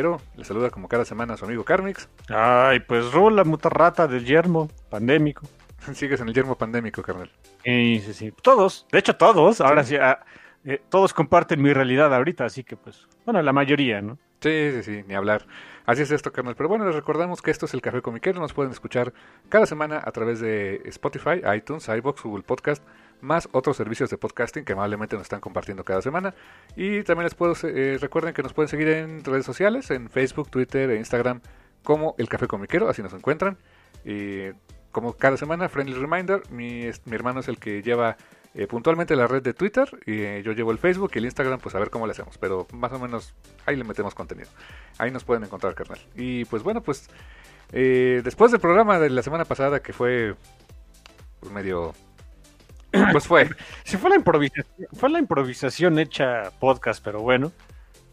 Comiquero. Les saluda como cada semana su amigo Carmix. Ay, pues Rula, mutarrata del yermo, pandémico. Sigues en el yermo pandémico, carnal. Sí, sí, sí. Todos, de hecho todos, ahora sí, ah, eh, todos comparten mi realidad ahorita, así que pues, bueno, la mayoría, ¿no? Sí, sí, sí, ni hablar. Así es esto, carnal. Pero bueno, les recordamos que esto es el Café Comiquero. Nos pueden escuchar cada semana a través de Spotify, iTunes, iBox, Google Podcast, más otros servicios de podcasting que amablemente nos están compartiendo cada semana. Y también les puedo, eh, recuerden que nos pueden seguir en redes sociales, en Facebook, Twitter e Instagram, como el Café Comiquero, así nos encuentran. Y como cada semana, friendly reminder, mi, hermano es el que lleva eh, puntualmente la red de Twitter y eh, yo llevo el Facebook y el Instagram, pues a ver cómo le hacemos. Pero más o menos ahí le metemos contenido. Ahí nos pueden encontrar, carnal. Y pues bueno, pues después del programa de la semana pasada que fue pues, medio... Pues fue, Sí, fue la improvisación, fue la improvisación hecha podcast, pero bueno.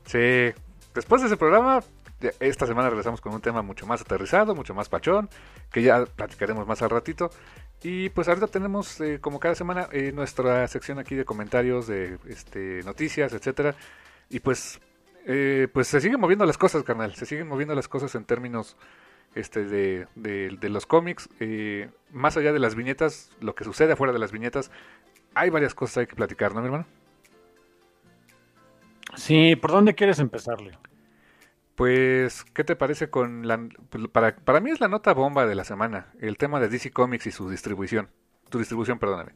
sí. Después de ese programa, esta semana regresamos con un tema mucho más aterrizado, mucho más pachón, que ya platicaremos más al ratito. Y pues ahorita tenemos, eh, como cada semana, eh, nuestra sección aquí de comentarios, de este, noticias, etcétera. Y pues, eh, pues se siguen moviendo las cosas, carnal. Se siguen moviendo las cosas en términos este, de, de- de los cómics. eh, más allá de las viñetas, lo que sucede afuera de las viñetas, hay varias cosas hay que platicar, ¿no, mi hermano? Sí, ¿por dónde quieres empezarle? Pues, ¿qué te parece con la... pues, Para, para mí es la nota bomba de la semana, el tema de DC Comics y su distribución. Tu distribución, perdóname.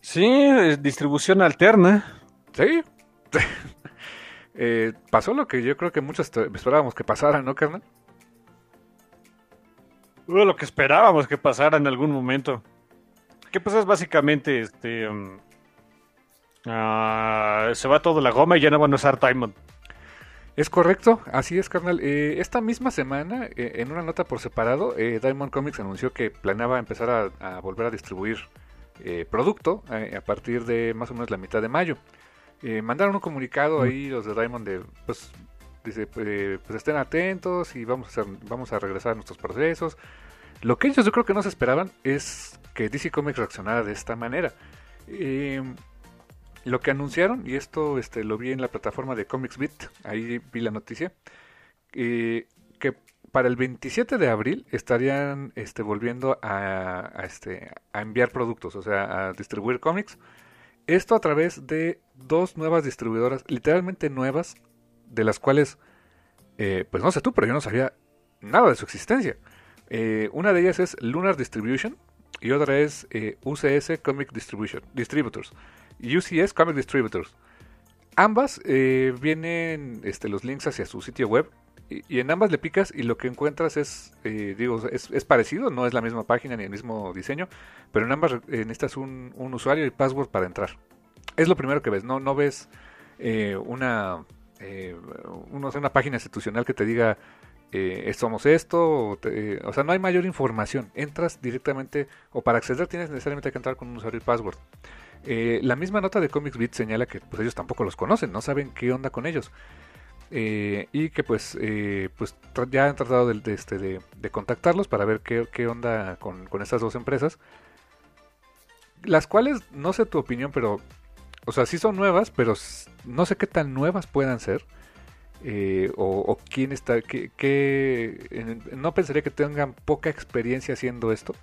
Sí, distribución alterna. Sí. Eh, pasó lo que yo creo que muchos esperábamos que pasara, ¿no, carnal? Lo que esperábamos que pasara en algún momento. ¿Qué pasa? Es básicamente, este... um, ah, se va todo la goma y ya no van a usar Diamond. Es correcto, así es, carnal. Eh, esta misma semana, eh, en una nota por separado, eh, Diamond Comics anunció que planeaba empezar a, a volver a distribuir producto a partir de más o menos la mitad de mayo. Mandaron un comunicado ahí los de Diamond de, pues, dice, eh, pues estén atentos y vamos a, vamos a regresar a nuestros procesos. Lo que ellos yo creo que no se esperaban es que DC Comics reaccionara de esta manera. Eh, lo que anunciaron, y esto este, lo vi en la plataforma de Comics Beat, ahí vi la noticia, eh, que para el 27 de abril estarían este, volviendo a, a, este, a enviar productos, o sea, a distribuir cómics. Esto a través de dos nuevas distribuidoras, literalmente nuevas, de las cuales, eh, pues no sé tú, pero yo no sabía nada de su existencia. Eh, una de ellas es Lunar Distribution y otra es eh, UCS Comic Distribution, Distributors. UCS Comic Distributors. Ambas vienen este, los links hacia su sitio web y, en ambas le picas y lo que encuentras es, digo, es, es parecido, no es la misma página ni el mismo diseño, pero en ambas necesitas un, un usuario y password para entrar. Es lo primero que ves, no, no ves una, eh, una página institucional que te diga eh, somos esto, o, sea, no hay mayor información. Entras directamente, o para acceder tienes necesariamente que entrar con un usuario y password. Eh, la misma nota de Comics Beat señala que pues, ellos tampoco los conocen, no saben qué onda con ellos. Y que pues, pues ya han tratado de, este, de, contactarlos para ver qué, qué onda con, estas dos empresas. Las cuales, no sé tu opinión, pero, o sea, sí son nuevas, pero no sé qué tan nuevas puedan ser. o, quién está, que, no pensaría que tengan poca experiencia haciendo esto,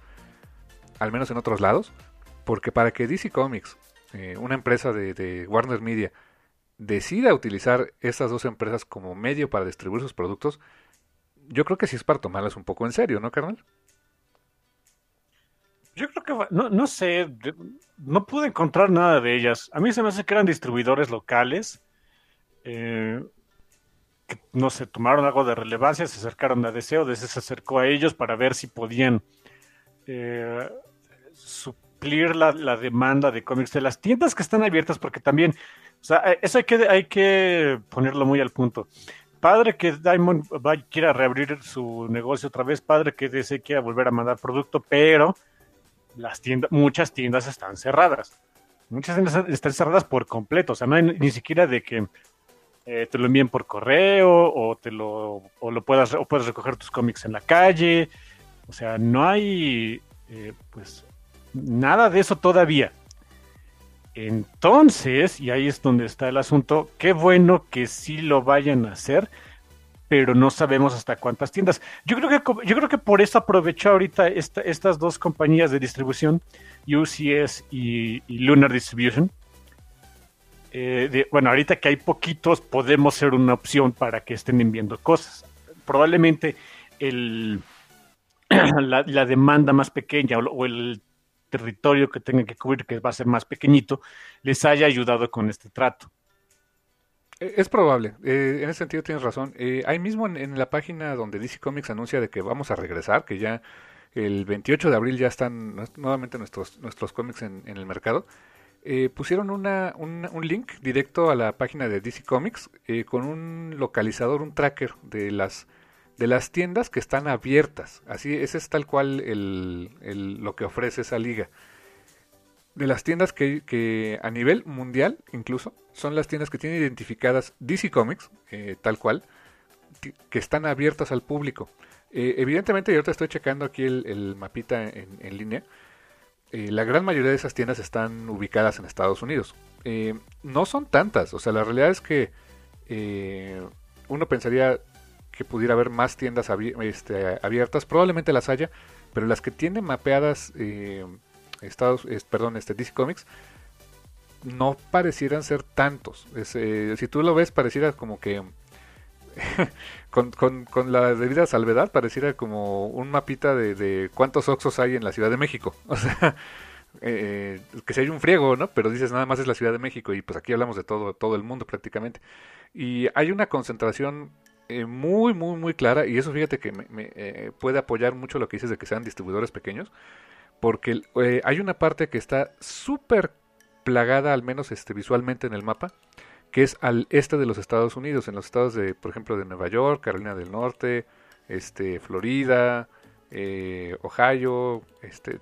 al menos en otros lados, porque para que DC Comics, una empresa de, de Warner Media, decida utilizar estas dos empresas como medio para distribuir sus productos, yo creo que sí es para tomarlas un poco en serio, ¿no, carnal? Yo creo que, no, no sé, no pude encontrar nada de ellas. A mí se me hace que eran distribuidores locales, eh, que, no sé, tomaron algo de relevancia, se acercaron a Deseo, Deseo se acercó a ellos para ver si podían eh, suplir la, la demanda de cómics de las tiendas que están abiertas, porque también o sea, eh, eso hay que, hay que ponerlo muy al punto. Padre que Diamond va, quiera reabrir su negocio otra vez, padre que DC quiera volver a mandar producto, pero las tiendas, muchas tiendas están cerradas. Muchas tiendas están cerradas por completo. O sea, no hay ni siquiera de que eh, te lo envíen por correo o te lo, o lo puedas, o puedes recoger tus cómics en la calle. O sea, no hay eh, pues nada de eso todavía. Entonces, y ahí es donde está el asunto, qué bueno que sí lo vayan a hacer, pero no sabemos hasta cuántas tiendas. Yo creo que, yo creo que por eso aprovechó ahorita estas dos compañías de distribución, UCS y, Lunar Distribution. Eh, bueno, ahorita que hay poquitos, podemos ser una opción para que estén enviando cosas. Probablemente el, la, la demanda más pequeña o el territorio que tengan que cubrir, que va a ser más pequeñito, les haya ayudado con este trato. E, es probable, eh, en ese sentido tienes razón. Eh, ahí mismo en, la página donde DC Comics anuncia de que vamos a regresar, que ya el 28 de abril ya están nuevamente nuestros, nuestros cómics en, el mercado, eh, pusieron una, un, link directo a la página de DC Comics con un localizador, un tracker de las de las tiendas que están abiertas. Así, ese es tal cual el, lo que ofrece esa liga. De las tiendas que, a nivel mundial, incluso, son las tiendas que tienen identificadas DC Comics, eh, tal cual, que están abiertas al público. Eh, evidentemente, yo ahorita estoy checando aquí el, mapita en, línea. Eh, la gran mayoría de esas tiendas están ubicadas en Estados Unidos. no son tantas, o sea, la realidad es que uno pensaría, que pudiera haber más tiendas este, abiertas, probablemente las haya, pero las que tienen mapeadas eh, Estados, perdón, este DC Comics no parecieran ser tantos. Eh, si tú lo ves, pareciera como que con, la debida salvedad, pareciera como un mapita de, cuántos Oxos hay en la Ciudad de México. O sea, eh, que si hay un friego, ¿no? Pero dices nada más es la Ciudad de México y pues aquí hablamos de todo, todo el mundo prácticamente. Y hay una concentración eh, muy, muy, muy clara, y eso fíjate que me, eh, puede apoyar mucho lo que dices de que sean distribuidores pequeños, porque eh, hay una parte que está súper plagada, al menos este, visualmente en el mapa, que es al este de los Estados Unidos, en los estados de, por ejemplo, de Nueva York, Carolina del Norte, este, Florida, Ohio, este,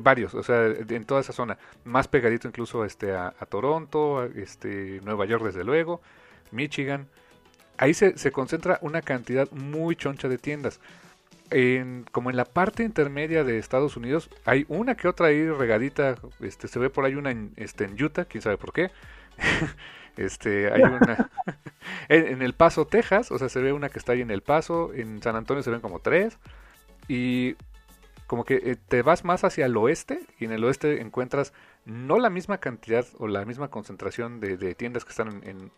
varios, o sea, en toda esa zona, más pegadito incluso este, a, a Toronto, este, Nueva York desde luego, Michigan, ahí se, se concentra una cantidad muy choncha de tiendas. En, como en la parte intermedia de Estados Unidos hay una que otra ahí regadita este se ve por ahí una en, este en Utah quién sabe por qué. Este hay una en, El Paso Texas o sea se ve una que está ahí en El Paso en San Antonio se ven como tres y como que eh, te vas más hacia el oeste y en el oeste encuentras no la misma cantidad o la misma concentración de, tiendas que están en,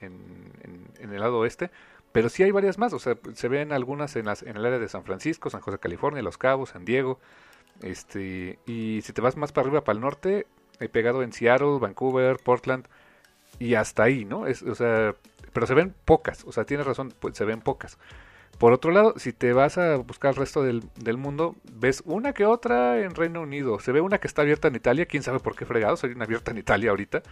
el lado oeste, pero sí hay varias más, o sea, se ven algunas en, las, en el área de San Francisco, San José, California, Los Cabos, San Diego, este, y si te vas más para arriba, para el norte, he pegado en Seattle, Vancouver, Portland, y hasta ahí, ¿no? Es, o sea, pero se ven pocas, o sea, tienes razón, pues, se ven pocas. Por otro lado, si te vas a buscar el resto del, mundo, ves una que otra en Reino Unido. Se ve una que está abierta en Italia, quién sabe por qué fregados, hay una abierta en Italia ahorita.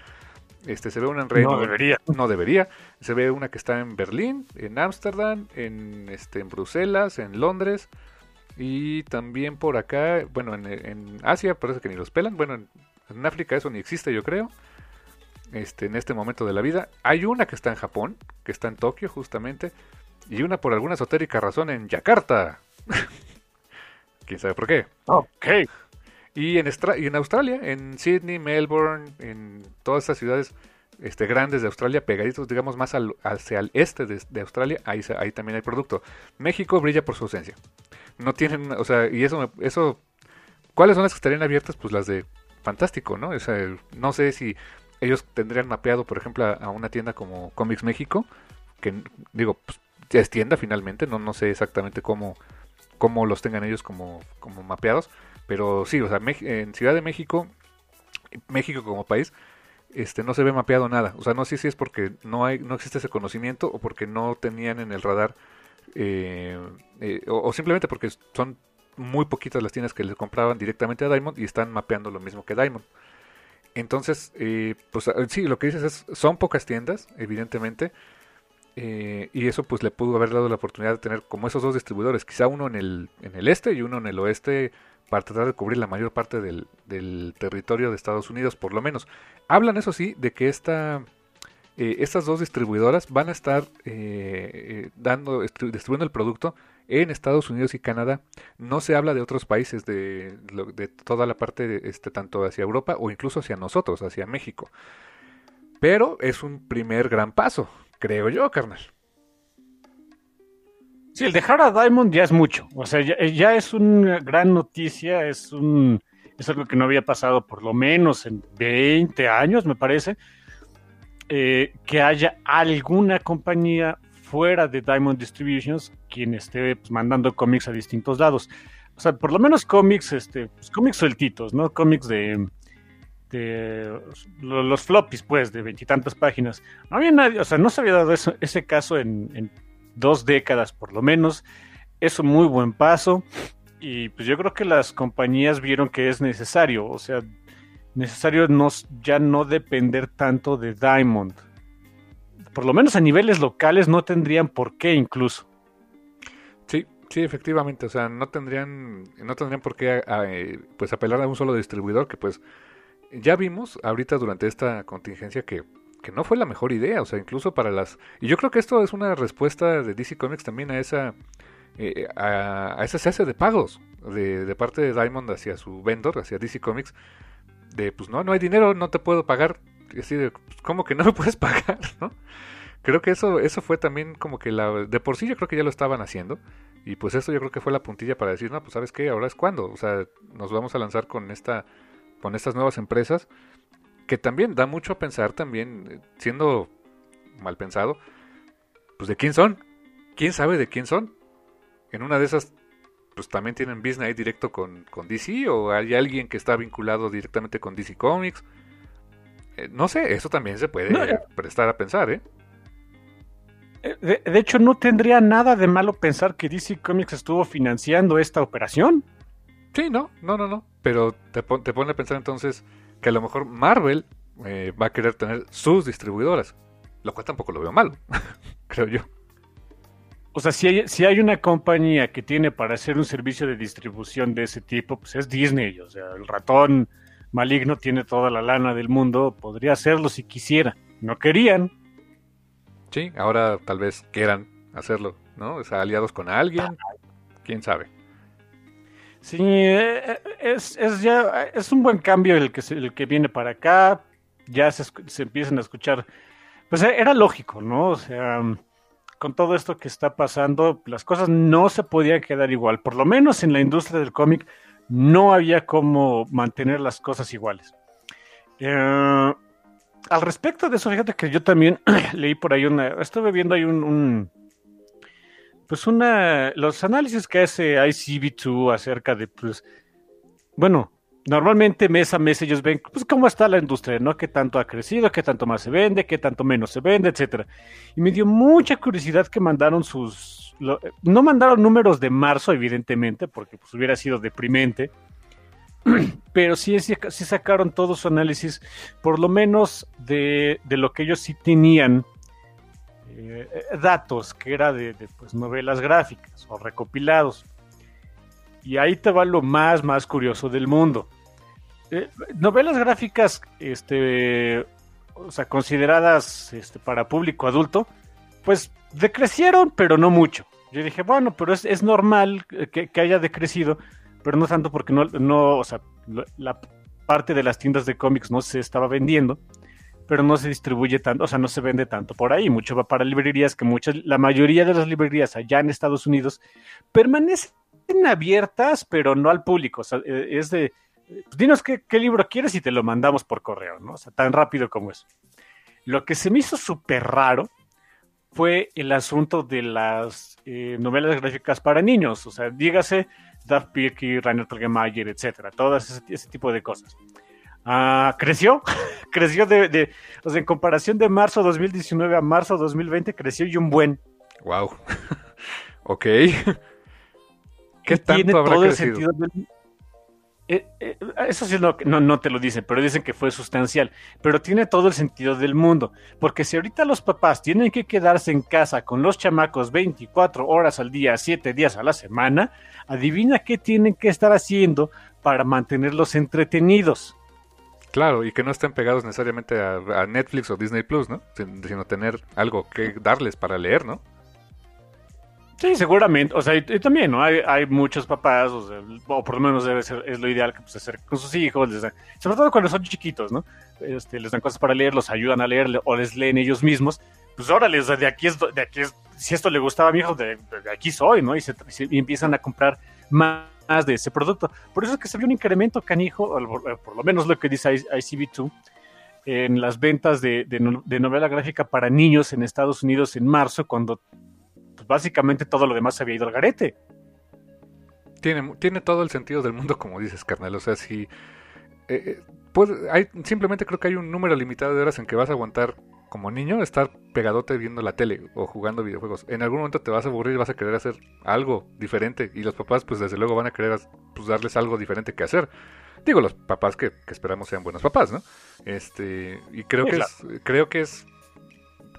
Este, se ve una en Reino No debería. No debería. Se ve una que está en Berlín, en Ámsterdam, en, este, en Bruselas, en Londres. Y también por acá, bueno, en, en Asia, parece que ni los pelan. Bueno, En África eso ni existe, yo creo. Este, en este momento de la vida. Hay una que está en Japón, que está en Tokio justamente, y una por alguna esotérica razón en Yakarta. ¿Quién sabe por qué? Ok. Y en, Australia, en Sydney, Melbourne, en todas estas ciudades este, grandes de Australia, pegaditos, digamos, más al, hacia el este de, Australia, ahí, ahí también hay producto. México brilla por su ausencia. No tienen, o sea, y eso, eso, ¿cuáles son las que estarían abiertas? Pues las de Fantástico, ¿no? O sea, no sé si ellos tendrían mapeado, por ejemplo, a, una tienda como Comics México, que digo, pues, es tienda finalmente, no, no sé exactamente cómo, cómo los tengan ellos como, como mapeados, pero sí, o sea, en Ciudad de México, México como país, este, no se ve mapeado nada. O sea, no sé si es porque no hay, no existe ese conocimiento o porque no tenían en el radar, eh, eh, o, simplemente porque son muy poquitas las tiendas que le compraban directamente a Diamond y están mapeando lo mismo que Diamond. Entonces, eh, pues sí, lo que dices es, son pocas tiendas, evidentemente, y eso pues le pudo haber dado la oportunidad de tener como esos dos distribuidores, quizá uno en el, en el este y uno en el oeste para tratar de cubrir la mayor parte del, territorio de Estados Unidos, por lo menos. Hablan, eso sí, de que esta, eh, estas dos distribuidoras van a estar eh, eh, dando, distribuyendo el producto en Estados Unidos y Canadá. No se habla de otros países, de, de toda la parte, este, tanto hacia Europa o incluso hacia nosotros, hacia México. Pero es un primer gran paso, creo yo, carnal. Sí, el dejar a Diamond ya es mucho. O sea, ya, es una gran noticia, es un es algo que no había pasado por lo menos en 20 años, me parece, eh, que haya alguna compañía fuera de Diamond Distributions quien esté pues, mandando cómics a distintos lados. O sea, por lo menos cómics, este, pues, cómics sueltitos, ¿no? Cómics de, de los floppies, pues, de veintitantas páginas. No había nadie, o sea, no se había dado ese caso en dos décadas por lo menos. Es un muy buen paso y pues yo creo que las compañías vieron que es necesario, o sea, necesario no, ya no depender tanto de Diamond. Por lo menos a niveles locales no tendrían por qué incluso. Sí, sí, efectivamente, o sea, no tendrían, no tendrían por qué pues apelar a un solo distribuidor que pues ya vimos ahorita durante esta contingencia que que no fue la mejor idea, o sea, incluso para las... Y yo creo que esto es una respuesta de DC Comics también a esa... Eh, a, ese cese de pagos de, parte de Diamond hacia su vendor, hacia DC Comics, de pues no, no hay dinero, no te puedo pagar, y así de, pues, ¿cómo que no me puedes pagar? ¿no? Creo que eso, eso fue también como que la, de por sí yo creo que ya lo estaban haciendo, y pues eso yo creo que fue la puntilla para decir, no, pues sabes qué, ahora es cuando, o sea, nos vamos a lanzar con esta, con estas nuevas empresas, que también da mucho a pensar también, eh, siendo mal pensado, pues de quién son, quién sabe de quién son. En una de esas, pues también tienen business ahí directo con, con DC o hay alguien que está vinculado directamente con DC Comics. Eh, no sé, eso también se puede prestar a pensar, ¿eh? ¿eh? De, de, hecho, no tendría nada de malo pensar que DC Comics estuvo financiando esta operación. Sí, no, no, no, no. Pero te, te pone a pensar entonces, que a lo mejor Marvel eh, va a querer tener sus distribuidoras, lo cual tampoco lo veo mal, creo yo. O sea, si hay, si hay una compañía que tiene para hacer un servicio de distribución de ese tipo, pues es Disney. O sea, el ratón maligno tiene toda la lana del mundo, podría hacerlo si quisiera. No querían. Sí, ahora tal vez quieran hacerlo, ¿no? O sea, aliados con alguien, quién sabe. Sí, eh, es, es, ya, es un buen cambio el que, el que viene para acá. Ya se, se empiezan a escuchar. Pues eh, era lógico, ¿no? O sea, con todo esto que está pasando, las cosas no se podían quedar igual. Por lo menos en la industria del cómic no había cómo mantener las cosas iguales. Eh, al respecto de eso, fíjate que yo también leí por ahí una. Estuve viendo ahí un pues una, los análisis que hace ICB2 acerca de, pues, bueno, normalmente mes a mes ellos ven, pues, cómo está la industria, ¿no? Qué tanto ha crecido, qué tanto más se vende, qué tanto menos se vende, etcétera. Y me dio mucha curiosidad que mandaron sus, no mandaron números de marzo, evidentemente, porque pues hubiera sido deprimente, pero sí, sí, sacaron todo su análisis, por lo menos de, de lo que ellos sí tenían eh, datos que era de, pues, novelas gráficas o recopilados. Y ahí te va lo más, más curioso del mundo. eh, novelas gráficas, este, o sea, consideradas este, para público adulto, pues decrecieron, pero no mucho. Yo dije, bueno, pero es, es normal que, que, haya decrecido, pero no tanto porque no, no, o sea, la parte de las tiendas de cómics no se estaba vendiendo, pero no se distribuye tanto, o sea, no se vende tanto por ahí. Mucho va para librerías, que muchas, la mayoría de las librerías allá en Estados Unidos permanecen abiertas, pero no al público. O sea, eh, es de, pues, dinos qué, libro quieres y te lo mandamos por correo, ¿no? O sea, tan rápido como eso. Lo que se me hizo súper raro fue el asunto de las eh, novelas gráficas para niños. O sea, dígase Daft Pirky, Rainer Telgemeier, etcétera. Ese, ese tipo de cosas. Ah, creció, creció de, de, o sea, en comparación de marzo 2019 a marzo 2020, creció y un buen. Wow. ok. ¿Qué tanto tiene habrá todo crecido? El sentido del... eh, eh, eso sí no, no, no, te lo dicen, pero dicen que fue sustancial. Pero tiene todo el sentido del mundo. Porque si ahorita los papás tienen que quedarse en casa con los chamacos 24 horas al día, 7 días a la semana, adivina qué tienen que estar haciendo para mantenerlos entretenidos. Claro, y que no estén pegados necesariamente a, Netflix o Disney Plus, ¿no? Sino tener algo que darles para leer, ¿no? Sí, seguramente. O sea, y, también, ¿no? Hay, hay muchos papás, o, sea, o, por lo menos debe ser, es lo ideal que pues, hacer con sus hijos, sobre todo cuando son chiquitos, ¿no? Este, les dan cosas para leer, los ayudan a leer o les leen ellos mismos. Pues órale, o sea, de aquí es, de aquí es, si esto le gustaba a mi hijo, de, de aquí soy, ¿no? Y, se, y empiezan a comprar más de ese producto. Por eso es que se vio un incremento canijo, por lo menos lo que dice ICB2, en las ventas de, de, novela gráfica para niños en Estados Unidos en marzo, cuando pues, básicamente todo lo demás se había ido al garete. Tiene, tiene todo el sentido del mundo, como dices, carnal. O sea, si. Eh, pues, hay, simplemente creo que hay un número limitado de horas en que vas a aguantar como niño estar pegadote viendo la tele o jugando videojuegos. En algún momento te vas a aburrir y vas a querer hacer algo diferente. Y los papás, pues desde luego van a querer pues, darles algo diferente que hacer. Digo, los papás que, que esperamos sean buenos papás, ¿no? Este, y creo sí, que claro. es, creo que es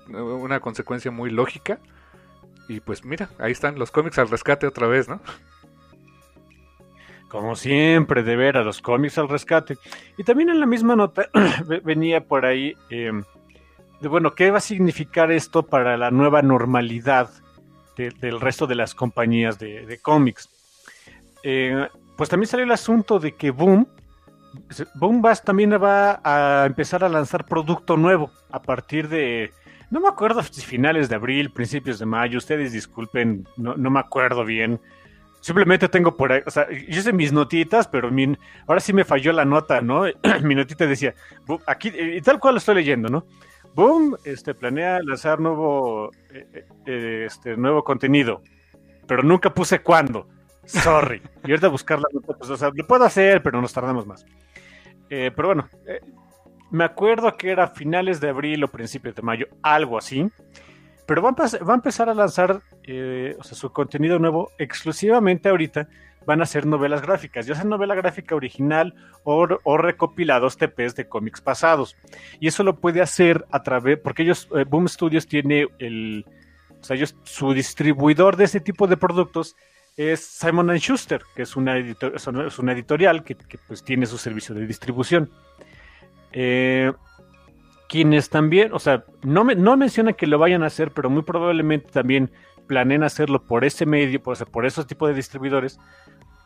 una consecuencia muy lógica. Y pues mira, ahí están los cómics al rescate otra vez, ¿no? Como siempre, de ver a los cómics al rescate. Y también en la misma nota venía por ahí eh, de, bueno, ¿qué va a significar esto para la nueva normalidad de, del resto de las compañías de, cómics? Eh, pues también salió el asunto de que Boom, Boom va, también va a empezar a lanzar producto nuevo a partir de, no me acuerdo si finales de abril, principios de mayo, ustedes disculpen, no, no me acuerdo bien. Simplemente tengo por ahí, o sea, yo sé mis notitas, pero ahora sí me falló la nota, ¿no? mi notita decía, aquí, y tal cual lo estoy leyendo, ¿no? Boom, este, planea lanzar nuevo, eh, eh, este, nuevo contenido, pero nunca puse cuándo. Sorry. y ahorita buscar la nota, pues, o sea, lo puedo hacer, pero nos tardamos más. Eh, pero bueno, eh, me acuerdo que era finales de abril o principios de mayo, algo así. Pero va a, va a empezar a lanzar eh, o sea, su contenido nuevo exclusivamente ahorita van a ser novelas gráficas, ya sea novela gráfica original o, recopilados TPs de cómics pasados. Y eso lo puede hacer a través, porque ellos, eh, Boom Studios tiene el, o sea, ellos, su distribuidor de ese tipo de productos es Simon Schuster, que es una, editor, es una editorial que, que, pues tiene su servicio de distribución. Eh, quienes también, o sea, no, me, no mencionan que lo vayan a hacer, pero muy probablemente también planeen hacerlo por ese medio, por, o sea, por esos tipos de distribuidores.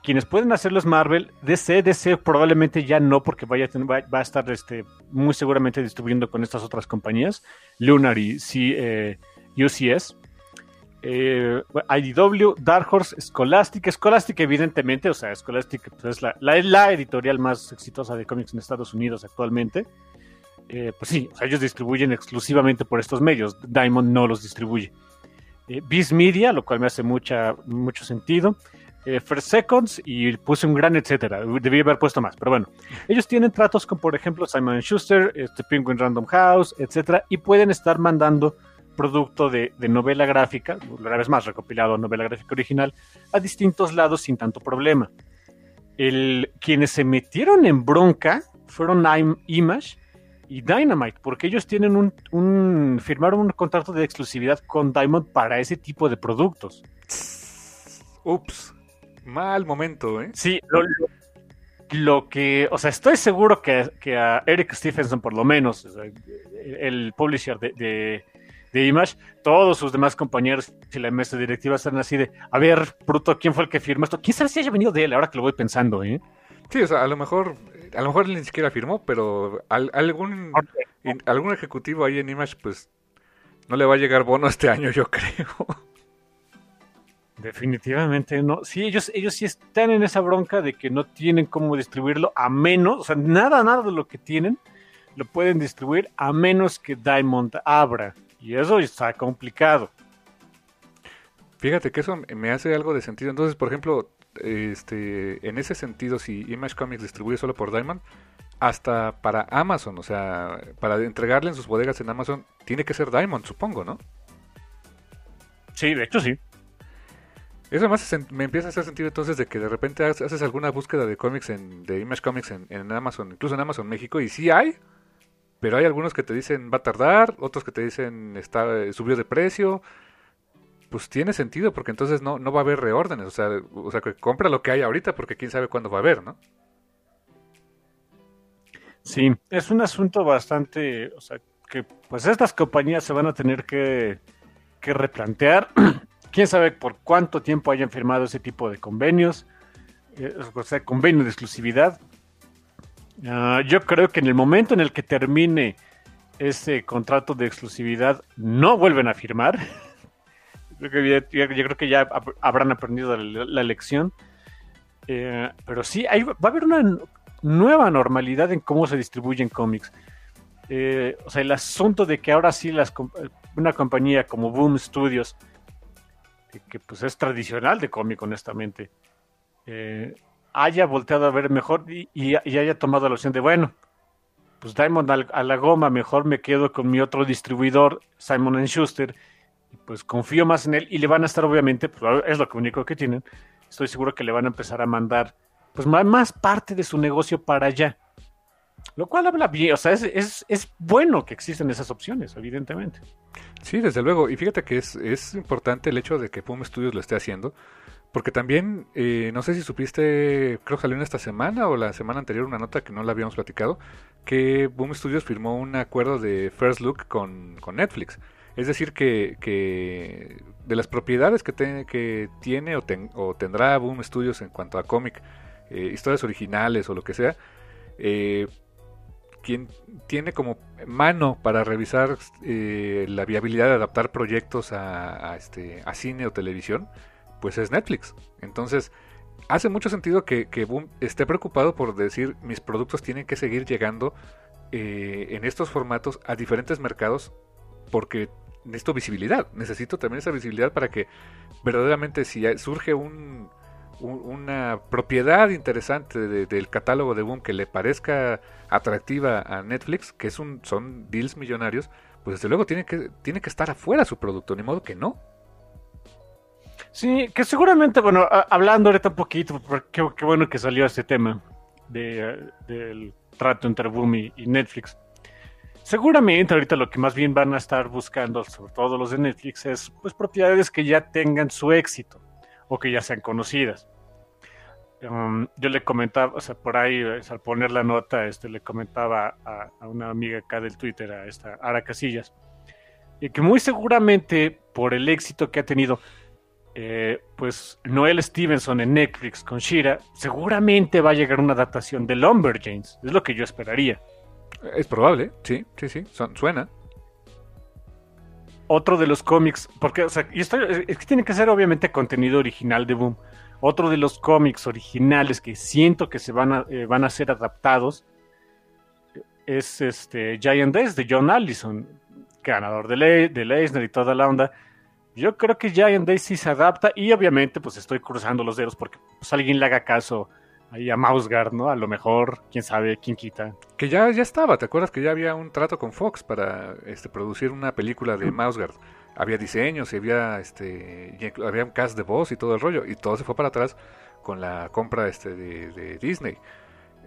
Quienes pueden hacerlo es Marvel, DC, DC probablemente ya no, porque va, a estar este, muy seguramente distribuyendo con estas otras compañías, Lunar y C, eh, UCS. Eh, IDW, Dark Horse, Scholastic, Scholastic evidentemente, o sea, Scholastic pues, es la, editorial más exitosa de cómics en Estados Unidos actualmente. Eh, pues sí, ellos distribuyen exclusivamente por estos medios, Diamond no los distribuye. Eh, Beast Media, lo cual me hace mucha, mucho sentido. Eh, First Seconds y puse un gran etcétera. Debí haber puesto más, pero bueno. Ellos tienen tratos con, por ejemplo, Simon Schuster, este Penguin Random House, etcétera, y pueden estar mandando producto de, novela gráfica, una vez más recopilado novela gráfica original, a distintos lados sin tanto problema. El, quienes se metieron en bronca fueron Image y Dynamite, porque ellos tienen un, un, firmaron un contrato de exclusividad con Diamond para ese tipo de productos. Ups, mal momento, ¿eh? Sí, lo, lo, que, o sea, estoy seguro que, que a Eric Stephenson, por lo menos, el publisher de, de, de, Image, todos sus demás compañeros y la mesa directiva están así de, a ver, bruto, ¿quién fue el que firmó esto? ¿Quién sabe si haya venido de él? Ahora que lo voy pensando, ¿eh? Sí, o sea, a lo mejor, a lo mejor él ni siquiera firmó, pero algún, algún ejecutivo ahí en Image, pues, no le va a llegar bono este año, yo creo. Definitivamente no. Sí, ellos, ellos sí están en esa bronca de que no tienen cómo distribuirlo a menos, o sea, nada, nada de lo que tienen lo pueden distribuir a menos que Diamond abra. Y eso está complicado. Fíjate que eso me hace algo de sentido. Entonces, por ejemplo, este, en ese sentido, si Image Comics distribuye solo por Diamond, hasta para Amazon, o sea, para entregarle en sus bodegas en Amazon, tiene que ser Diamond, supongo, ¿no? Sí, de hecho sí. Eso además me empieza a hacer sentido entonces de que de repente haces alguna búsqueda de cómics en, de Image Comics en, Amazon, incluso en Amazon México, y sí hay, pero hay algunos que te dicen va a tardar, otros que te dicen está eh, subió de precio. Pues tiene sentido, porque entonces no, no va a haber reórdenes, o sea, o sea, que compra lo que hay ahorita, porque quién sabe cuándo va a haber, ¿no? Sí, es un asunto bastante, o sea, que pues estas compañías se van a tener que, que replantear quién sabe por cuánto tiempo hayan firmado ese tipo de convenios, eh, o sea, convenio de exclusividad. Ah, yo creo que en el momento en el que termine ese contrato de exclusividad, no vuelven a firmar. yo, creo que ya habrán aprendido la, lección. Eh, pero sí, va a haber una nueva normalidad en cómo se distribuyen cómics. Eh, o sea, el asunto de que ahora sí una compañía como Boom Studios que, pues es tradicional de cómic, honestamente, eh, haya volteado a ver mejor y, haya tomado la opción de, bueno, pues Diamond a, la goma, mejor me quedo con mi otro distribuidor, Simon Schuster, y pues confío más en él y le van a estar obviamente, pues es lo único que tienen, estoy seguro que le van a empezar a mandar pues más parte de su negocio para allá. Lo cual habla bien, o sea, es, es, es bueno que existen esas opciones, evidentemente. Sí, desde luego. Y fíjate que es, es importante el hecho de que Boom Studios lo esté haciendo. Porque también, eh, no sé si supiste, creo que salió en esta semana o la semana anterior una nota que no la habíamos platicado, que Boom Studios firmó un acuerdo de First Look con, con Netflix. Es decir, que, que de las propiedades que, que tiene o, o, tendrá Boom Studios en cuanto a cómic, eh, historias originales o lo que sea, eh, quien tiene como mano para revisar eh, la viabilidad de adaptar proyectos a, este, a cine o televisión, pues es Netflix. Entonces, hace mucho sentido que, Boom esté preocupado por decir mis productos tienen que seguir llegando eh, en estos formatos a diferentes mercados porque necesito visibilidad. Necesito también esa visibilidad para que verdaderamente si surge un una propiedad interesante del catálogo de Boom que le parezca atractiva a Netflix, que es un, son deals millonarios, pues desde luego tiene que, tiene que estar afuera su producto, ni modo que no. Sí, que seguramente, bueno, hablando ahorita un poquito, qué, qué bueno que salió este tema de, del trato entre Boom y, y, Netflix. Seguramente ahorita lo que más bien van a estar buscando, sobre todo los de Netflix, es pues propiedades que ya tengan su éxito o que ya sean conocidas. Um, yo le comentaba, o sea, por ahí, al poner la nota, este, le comentaba a, una amiga acá del Twitter, a esta Ara Casillas, y que muy seguramente por el éxito que ha tenido, eh, pues Noel Stevenson en Netflix con Shira, seguramente va a llegar una adaptación de Lumberjanes, es lo que yo esperaría. Es probable, sí, sí, sí, suena otro de los cómics, porque, o sea, es que tiene que ser obviamente contenido original de Boom. Otro de los cómics originales que siento que se van a, eh, van a ser adaptados es este Giant Days de John Allison, ganador de, Le de Leisner y toda la onda. Yo creo que Giant Days sí se adapta y obviamente pues estoy cruzando los dedos porque pues, alguien le haga caso ahí a Mausgard, ¿no? A lo mejor, quién sabe, quién quita. Que ya, ya estaba, ¿te acuerdas que ya había un trato con Fox para este, producir una película de Mausgard? Había diseños y había, este, había un cast de voz y todo el rollo, y todo se fue para atrás con la compra este, de, Disney.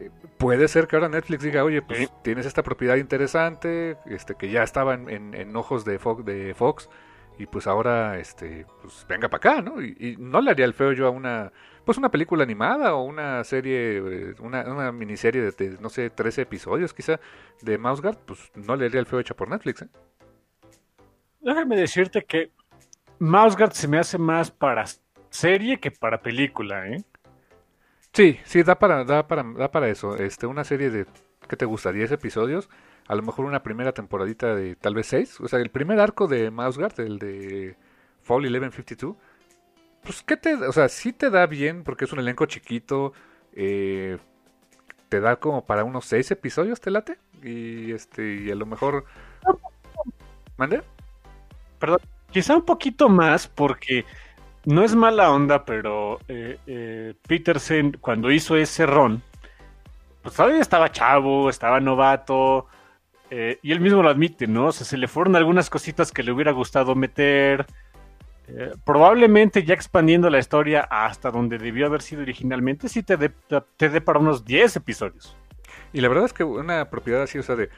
Eh, puede ser que ahora Netflix diga, oye, pues tienes esta propiedad interesante, este, que ya estaba en, ojos de Fox, de Fox y pues ahora, este, pues venga para acá, ¿no? Y, no le haría el feo yo a una, pues una película animada o una serie, eh, una, una miniserie de, no sé, 13 episodios quizá de Mouseguard, pues no le haría el feo hecha por Netflix, ¿eh? Déjame decirte que Mouseguard se me hace más para serie que para película, ¿eh? Sí, sí, da para, da para, da para eso. Este, una serie de, ¿qué te gusta? ¿10 episodios? A lo mejor una primera temporadita de tal vez 6. O sea, el primer arco de Mouseguard, el de Fall 1152, pues, ¿qué te, o sea, sí te da bien porque es un elenco chiquito, eh, te da como para unos 6 episodios, ¿te late? Y, este, y a lo mejor... ¿Mande? Perdón, quizá un poquito más porque no es mala onda, pero eh, eh, Peterson cuando hizo ese ron, pues todavía estaba chavo, estaba novato, eh, y él mismo lo admite, ¿no? O sea, se le fueron algunas cositas que le hubiera gustado meter. probablemente ya expandiendo la historia hasta donde debió haber sido originalmente, sí te dé te para unos 10 episodios. Y la verdad es que una propiedad así, o sea, de,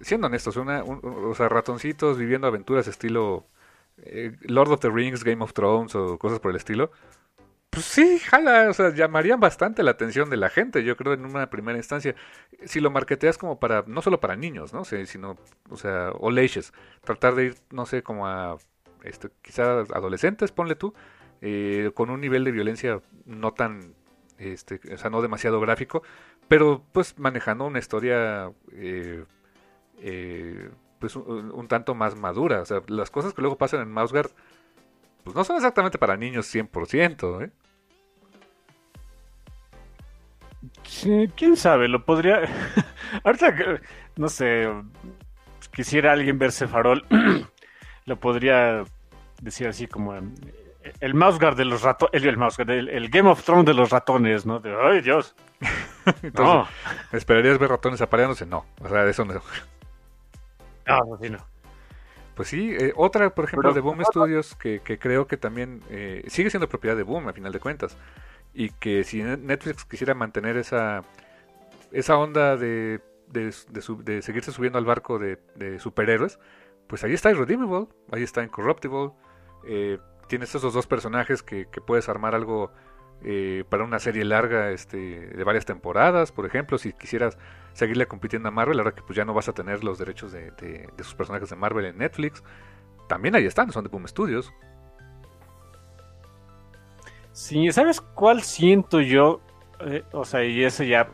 siendo honestos, una, o sea, ratoncitos viviendo aventuras estilo eh, Lord of the Rings, Game of Thrones o cosas por el estilo, pues sí, jala, o sea, llamarían bastante la atención de la gente, yo creo, en una primera instancia. Si lo marketeas como para, no solo para niños, ¿no? sino, o sea, o leches, tratar de ir, no sé, como a, este, quizás adolescentes, ponle tú, eh, con un nivel de violencia no tan, este, o sea, no demasiado gráfico, pero pues manejando una historia eh, eh, pues un, tanto más madura. O sea, las cosas que luego pasan en Mouseguard pues no son exactamente para niños 100%, ¿eh? Sí, quién sabe, lo podría. Ahorita, no sé, quisiera alguien verse farol, lo podría decir así como el Mouseguard de los ratones, el, el, Game of Thrones de los ratones, ¿no? De, ay, Dios. Entonces, no. ¿esperarías ver ratones apareándose? No, o sea, eso no. Ah, pues, pues sí, eh, otra, por ejemplo, de Boom Studios, que, creo que también eh, sigue siendo propiedad de Boom, a final de cuentas. Y que si Netflix quisiera mantener esa, esa onda de, de, seguirse subiendo al barco de, superhéroes, pues ahí está Irredeemable, ahí está Incorruptible. Eh, tienes esos dos personajes que, que puedes armar algo eh, para una serie larga este, de varias temporadas, por ejemplo, si quisieras seguirle compitiendo a Marvel, ahora que pues ya no vas a tener los derechos de, sus personajes de Marvel en Netflix, también ahí están, son de Boom Studios. Sí, ¿sabes cuál siento yo? Eh, o sea, y eso ya,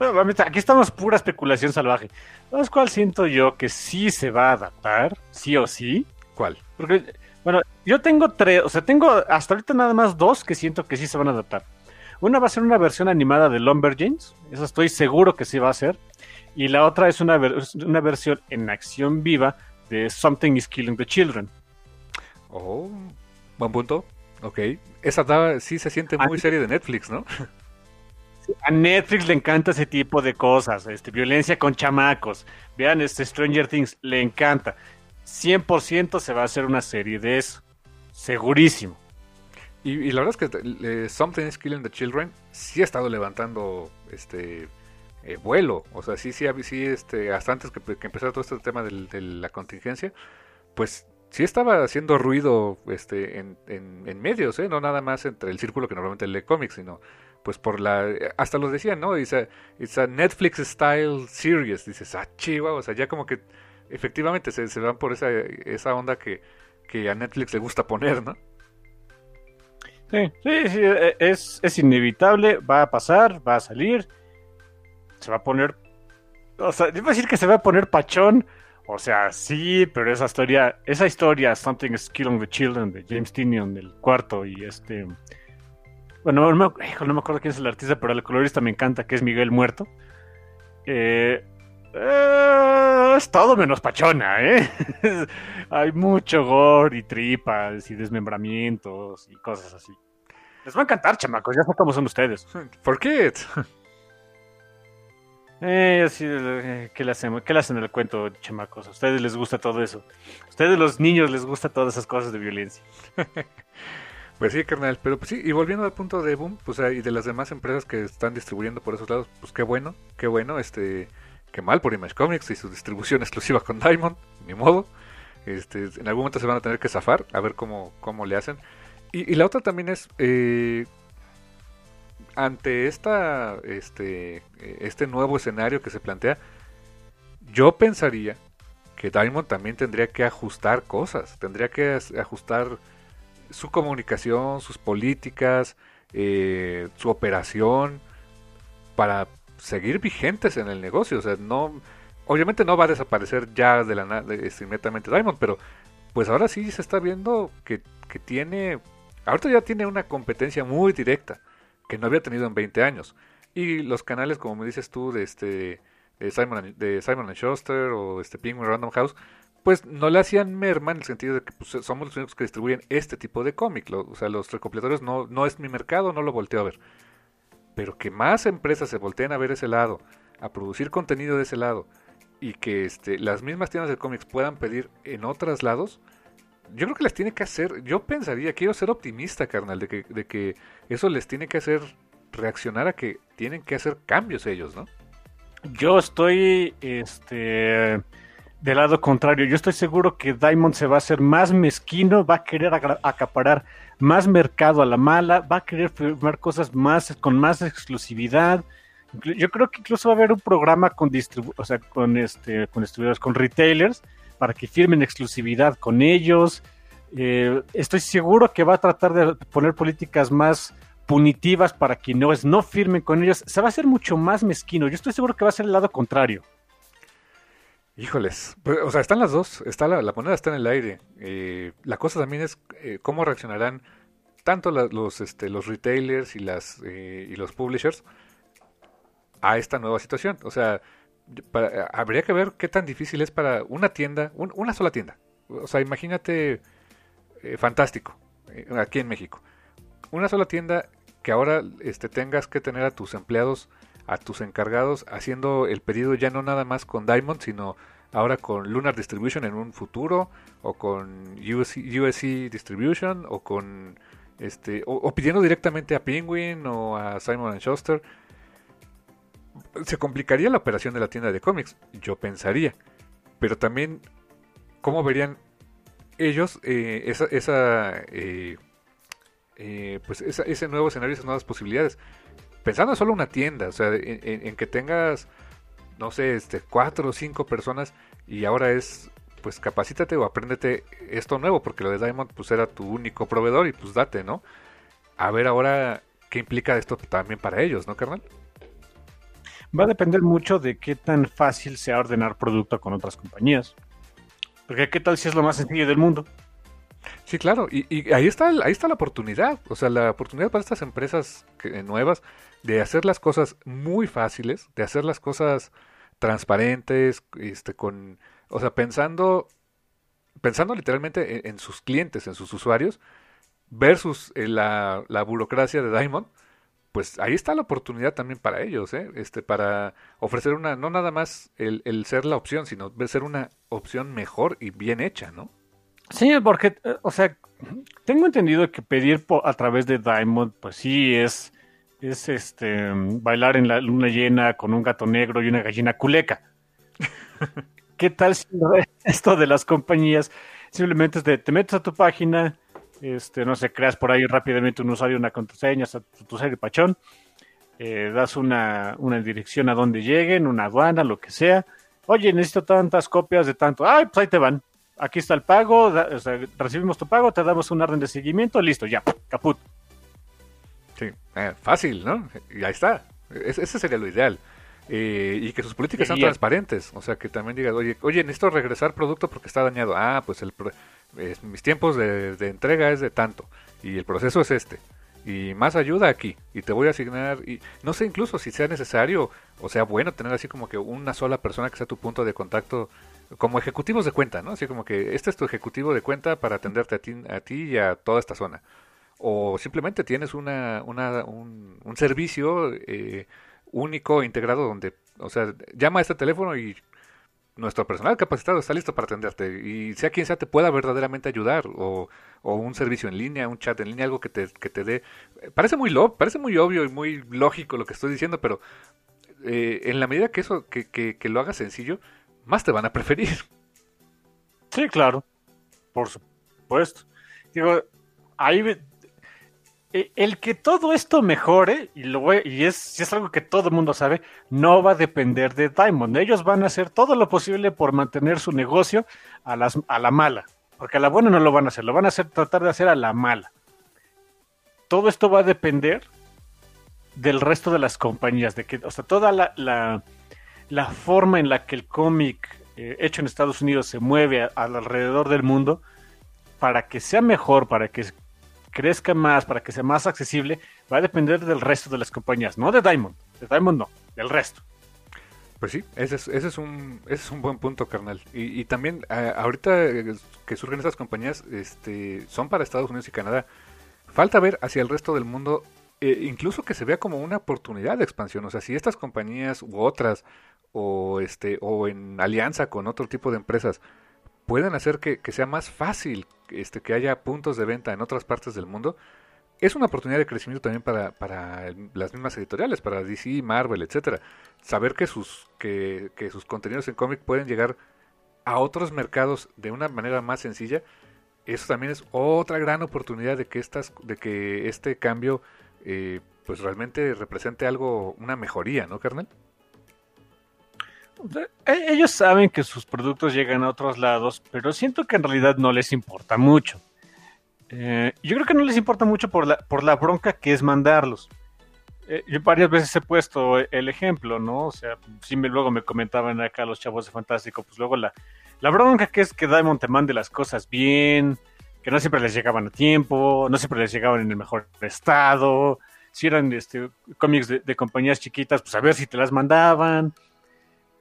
aquí estamos pura especulación salvaje. ¿Sabes cuál siento yo que sí se va a adaptar, sí o sí? ¿Cuál? Porque, bueno, yo tengo tres, o sea, tengo hasta ahorita nada más dos que siento que sí se van a adaptar. Una va a ser una versión animada de Lumberjanes, eso estoy seguro que sí va a ser. Y la otra es una, una versión en acción viva de Something is Killing the Children. Oh, buen punto. Ok. Esa sí se siente muy serie de Netflix, ¿no? A Netflix le encanta ese tipo de cosas, este, violencia con chamacos. Vean, este Stranger Things le encanta. 100% se va a hacer una serie de eso. Segurísimo. Y, la verdad es que eh, Something is Killing the Children sí ha estado levantando este eh, vuelo. O sea, sí, sí, este, hasta antes que, empezara todo este tema de la contingencia, pues sí estaba haciendo ruido este, en, en, medios, ¿eh? no nada más entre el círculo que normalmente lee cómics, sino pues por la... Hasta los decían, ¿no? It's Netflix style series. Dices, ah, chiva, o sea, ya como que efectivamente se, van por esa, onda que, a Netflix le gusta poner, ¿no? Sí, sí, sí e, es inevitable, va a pasar, va a salir, se va a poner, o sea, iba a decir que se va a poner pachón, o sea, sí, pero esa historia, esa historia, Something is Killing the Children, de James Tinion, del cuarto, y este, bueno, no me, no me acuerdo quién es el artista, pero el colorista me encanta, que es Miguel Muerto. Eh, eh, es todo menos pachona, ¿eh? Hay mucho gore y tripas y desmembramientos y cosas así. Les va a encantar, chamacos, ya sé cómo son ustedes. ¿Por qué? Eh, eh, ¿qué, le hacemos? ¿Qué le hacen en el cuento, chamacos? A ustedes les gusta todo eso. A ustedes, los niños, les gusta todas esas cosas de violencia. pues sí, carnal. Pero pues sí, y volviendo al punto de Boom, pues y de las demás empresas que están distribuyendo por esos lados, pues qué bueno, qué bueno, este Qué mal por Image Comics y su distribución exclusiva con Diamond, ni modo. Este, en algún momento se van a tener que zafar, a ver cómo, cómo le hacen. Y, la otra también es, eh, ante esta, este, este nuevo escenario que se plantea, yo pensaría que Diamond también tendría que ajustar cosas, tendría que ajustar su comunicación, sus políticas, eh, su operación, para seguir vigentes en el negocio. O sea, no, obviamente no va a desaparecer ya de la nada este, inmediatamente Diamond, pero pues ahora sí se está viendo que, que tiene, ahorita ya tiene una competencia muy directa que no había tenido en 20 años. Y los canales, como me dices tú, de este de Simon, de Simon Schuster o este Penguin Random House, pues no le hacían merma en el sentido de que pues, somos los únicos que distribuyen este tipo de cómic. o sea, los recopilatorios no, no es mi mercado, no lo volteo a ver. Pero que más empresas se volteen a ver ese lado, a producir contenido de ese lado, y que este, las mismas tiendas de cómics puedan pedir en otros lados, yo creo que les tiene que hacer, yo pensaría, quiero ser optimista, carnal, de que, de que eso les tiene que hacer reaccionar a que tienen que hacer cambios ellos, ¿no? Yo estoy este del lado contrario. Yo estoy seguro que Diamond se va a hacer más mezquino, va a querer acaparar más mercado a la mala, va a querer firmar cosas más con más exclusividad. Yo creo que incluso va a haber un programa con con este con distribuidores, con retailers para que firmen exclusividad con ellos. Eh, estoy seguro que va a tratar de poner políticas más punitivas para quienes no firmen con ellos, se va a hacer mucho más mezquino. Yo estoy seguro que va a ser el lado contrario. Híjoles, pues, o sea, están las dos, está la, moneda está en el aire. Eh, la cosa también es eh, cómo reaccionarán tanto los, este, los retailers y, las, y los publishers a esta nueva situación. O sea, habría que ver qué tan difícil es para una tienda, una sola tienda. O sea, imagínate, fantástico, aquí en México. Una sola tienda que ahora este, tengas que tener a tus empleados, a tus encargados, haciendo el pedido ya no nada más con Diamond, sino ahora con Lunar Distribution en un futuro, o con USC, Distribution, o con este, o, pidiendo directamente a Penguin o a Simon Schuster. Se complicaría la operación de la tienda de cómics, yo pensaría. Pero también, ¿cómo verían ellos eh, esa, esa eh, eh, pues ese nuevo escenario, esas nuevas posibilidades. Pensando solo una tienda, o sea, en, que tengas, no sé, este, cuatro o cinco personas y ahora es, pues capacítate o apréndete esto nuevo, porque lo de Diamond pues era tu único proveedor y pues date, ¿no? A ver ahora qué implica esto también para ellos, ¿no, carnal? Va a depender mucho de qué tan fácil sea ordenar producto con otras compañías. Porque qué tal si es lo más sencillo del mundo. Sí, claro, y, ahí está ahí está la oportunidad, o sea, la oportunidad para estas empresas nuevas de hacer las cosas muy fáciles, de hacer las cosas transparentes, este, con, o sea, pensando, pensando literalmente en, sus clientes, en sus usuarios, versus eh, la, burocracia de Diamond, pues ahí está la oportunidad también para ellos, ¿eh? este, para ofrecer una, no nada más el, el ser la opción, sino ser una opción mejor y bien hecha, ¿no? Sí, porque, eh, o sea, tengo entendido que pedir a través de Diamond, pues sí, es, es este bailar en la luna llena con un gato negro y una gallina culeca. ¿Qué tal si esto de las compañías simplemente es de te metes a tu página, este, no sé, creas por ahí rápidamente un usuario, una contraseña, tu usuario pachón, eh, das una, una dirección a donde lleguen, una aduana, lo que sea. Oye, necesito tantas copias de tanto. Ay, pues ahí te van aquí está el pago, recibimos tu pago, te damos un orden de seguimiento, listo, ya, caput. Sí, eh, fácil, ¿no? Y ahí está. ese sería lo ideal. Eh, y que sus políticas sean transparentes. O sea, que también digas, oye, oye, necesito regresar producto porque está dañado. Ah, pues el, mis tiempos de, entrega es de tanto. Y el proceso es este. Y más ayuda aquí. Y te voy a asignar. Y no sé incluso si sea necesario o sea bueno tener así como que una sola persona que sea tu punto de contacto como ejecutivos de cuenta, ¿no? Así como que este es tu ejecutivo de cuenta para atenderte a ti, a ti y a toda esta zona. O simplemente tienes una, una un, servicio eh, único, integrado, donde, o sea, llama a este teléfono y nuestro personal capacitado está listo para atenderte. Y sea quien sea, te pueda verdaderamente ayudar. O, o un servicio en línea, un chat en línea, algo que te, que te dé... Parece muy, lo, parece muy obvio y muy lógico lo que estoy diciendo, pero eh, en la medida que eso, que, que, que lo haga sencillo, más te van a preferir. Sí, claro. por supuesto. Digo, ahí el que todo esto mejore, y, lo, y es, es algo que todo el mundo sabe, no va a depender de Diamond. Ellos van a hacer todo lo posible por mantener su negocio a, las, a la mala. Porque a la buena no lo van a hacer, lo van a hacer, tratar de hacer a la mala. Todo esto va a depender del resto de las compañías, de que, o sea, toda la, la, forma en la que el cómic eh, hecho en Estados Unidos se mueve alrededor del mundo, para que sea mejor, para que crezca más, para que sea más accesible, va a depender del resto de las compañías, no de Diamond, de Diamond no, del resto. Pues sí, ese es, ese es, un, ese es un buen punto, carnal. Y, también, ahorita que surgen estas compañías, este, son para Estados Unidos y Canadá. Falta ver hacia el resto del mundo, eh, incluso que se vea como una oportunidad de expansión. O sea, si estas compañías u otras, o, este, o en alianza con otro tipo de empresas, pueden hacer que, sea más fácil este, que haya puntos de venta en otras partes del mundo, es una oportunidad de crecimiento también para, las mismas editoriales, para DC, Marvel, etcétera. Saber que sus, que, sus contenidos en cómic pueden llegar a otros mercados de una manera más sencilla, eso también es otra gran oportunidad de que estas, este cambio eh, pues realmente represente algo, una mejoría, ¿no, carnal? E, ellos saben que sus productos llegan a otros lados, pero siento que en realidad no les importa mucho. Eh, yo creo que no les importa mucho por la, por la bronca que es mandarlos. Eh, yo varias veces he puesto el ejemplo, ¿no? O sea, si me, luego me comentaban acá los chavos de Fantástico, pues luego la, la bronca que es que Diamond te mande las cosas bien, que no siempre les llegaban a tiempo, no siempre les llegaban en el mejor estado. Si eran este, cómics de, de compañías chiquitas, pues a ver si te las mandaban.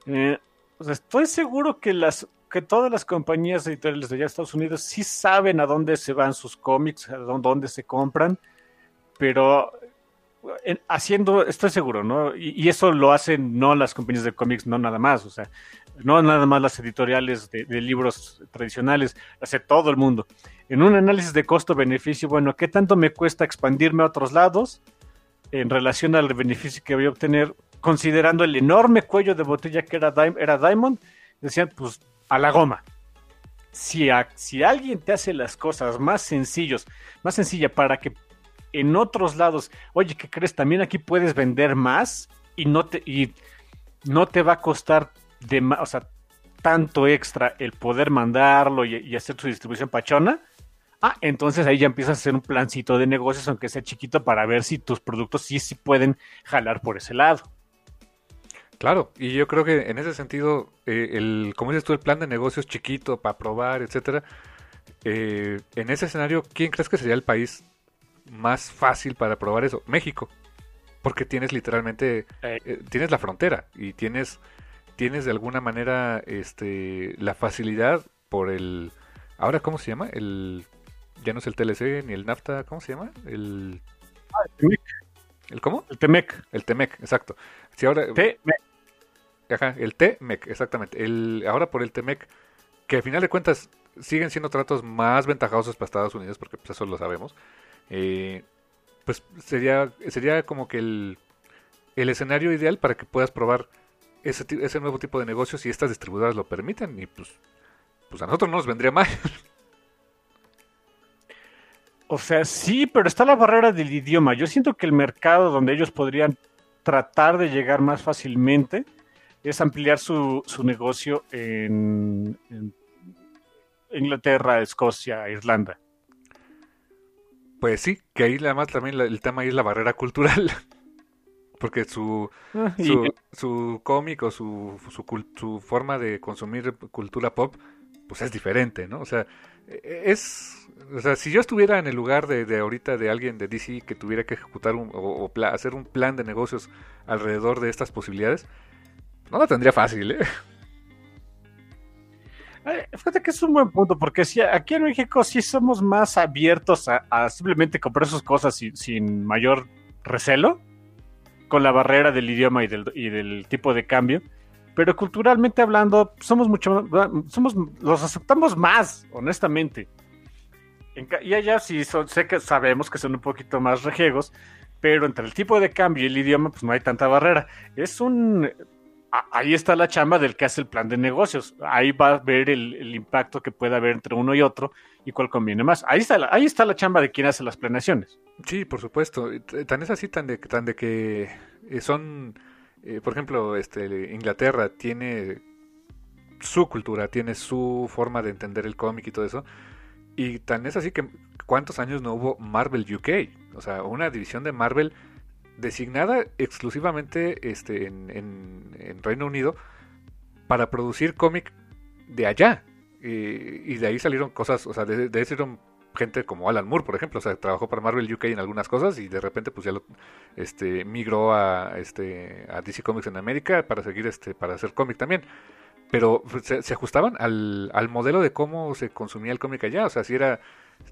Eh, estoy seguro que las que todas las compañías editoriales de allá Estados Unidos sí saben a dónde se van sus cómics, a dónde se compran, pero haciendo, estoy seguro, ¿no? Y, eso lo hacen no las compañías de cómics, no nada más, o sea, no nada más las editoriales de, de libros tradicionales, hace todo el mundo. En un análisis de costo-beneficio, bueno, ¿qué tanto me cuesta expandirme a otros lados en relación al beneficio que voy a obtener? Considerando el enorme cuello de botella que era, Diamond, decían, pues a la goma. Si, si alguien te hace las cosas más sencillos, más sencilla para que en otros lados, oye, ¿qué crees? También aquí puedes vender más y no te, y no te va a costar de o sea, tanto extra el poder mandarlo y, hacer su distribución pachona. Ah, entonces ahí ya empiezas a hacer un plancito de negocios, aunque sea chiquito, para ver si tus productos sí, sí pueden jalar por ese lado. Claro, y yo creo que en ese sentido, eh, el, como dices tú, el plan de negocios chiquito para probar, etcétera, eh, en ese escenario, ¿quién crees que sería el país más fácil para probar eso? México, porque tienes literalmente, eh, tienes la frontera y tienes, tienes de alguna manera, este, la facilidad por el, ahora cómo se llama, el, ya no es el TLC ni el NAFTA, ¿cómo se llama? El, ah, el. ¿El cómo? El TEMEC. El TEMEC, exacto. Si ahora, Ajá, el TEMEC, exactamente. El, ahora por el TEMEC, que al final de cuentas siguen siendo tratos más ventajosos para Estados Unidos, porque pues, eso lo sabemos. Eh, pues sería, sería como que el, el escenario ideal para que puedas probar ese, ese nuevo tipo de negocios si estas distribuidoras lo permiten. Y pues, pues a nosotros no nos vendría mal. O sea, sí, pero está la barrera del idioma. Yo siento que el mercado donde ellos podrían tratar de llegar más fácilmente es ampliar su, su negocio en, Inglaterra, Escocia, Irlanda. Pues sí, que ahí además también el tema ahí es la barrera cultural. Porque su, ah, su, su cómic o su, su, su, forma de consumir cultura pop, pues es diferente, ¿no? O sea, e, es... O sea, si yo estuviera en el lugar de, ahorita de alguien de DC que tuviera que ejecutar un, o, hacer un plan de negocios alrededor de estas posibilidades, no la tendría fácil, ¿eh? Fíjate que es un buen punto, porque si aquí en México sí somos más abiertos a, simplemente comprar sus cosas sin, mayor recelo, con la barrera del idioma y del, tipo de cambio. Pero culturalmente hablando, somos mucho somos, los aceptamos más, honestamente. y allá sí sé que sabemos que son un poquito más rejegos, pero entre el tipo de cambio y el idioma, pues no hay tanta barrera. Es un ahí está la chamba del que hace el plan de negocios. Ahí va a ver el, impacto que puede haber entre uno y otro y cuál conviene más. Ahí está, la, ahí está la chamba de quien hace las planeaciones. Sí, por supuesto. Tan es así, tan de, tan de que eh, son, eh, por ejemplo, este, Inglaterra tiene su cultura, tiene su forma de entender el cómic y todo eso. Y tan es así que cuántos años no hubo Marvel UK, o sea, una división de Marvel designada exclusivamente este, en, Reino Unido para producir cómic de allá. y de ahí salieron cosas, o sea, de, de ahí salieron gente como Alan Moore, por ejemplo, o sea, trabajó para Marvel UK en algunas cosas y de repente pues ya lo, este, migró a, este, a DC Comics en América para seguir, este, para hacer cómic también pero pues, se, ajustaban al, al, modelo de cómo se consumía el cómic allá. O sea, si era.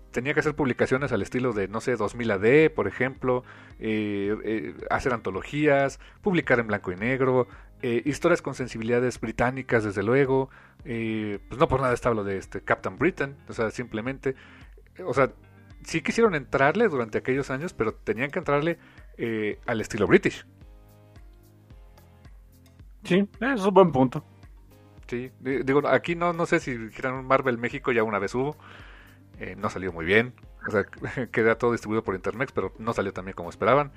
Tenía que hacer publicaciones al estilo de, no sé, 2000 AD, por ejemplo, eh, eh, hacer antologías, publicar en blanco y negro, eh, historias con sensibilidades británicas, desde luego. pues no por nada está lo de este Captain Britain, o sea, simplemente. O sea, sí quisieron entrarle durante aquellos años, pero tenían que entrarle al estilo british. Sí, es un buen punto. Sí, digo, aquí no, no sé si quieran un Marvel México, ya una vez hubo. Eh, no salió muy bien. O sea, queda todo distribuido por Intermex, pero no salió también como esperaban.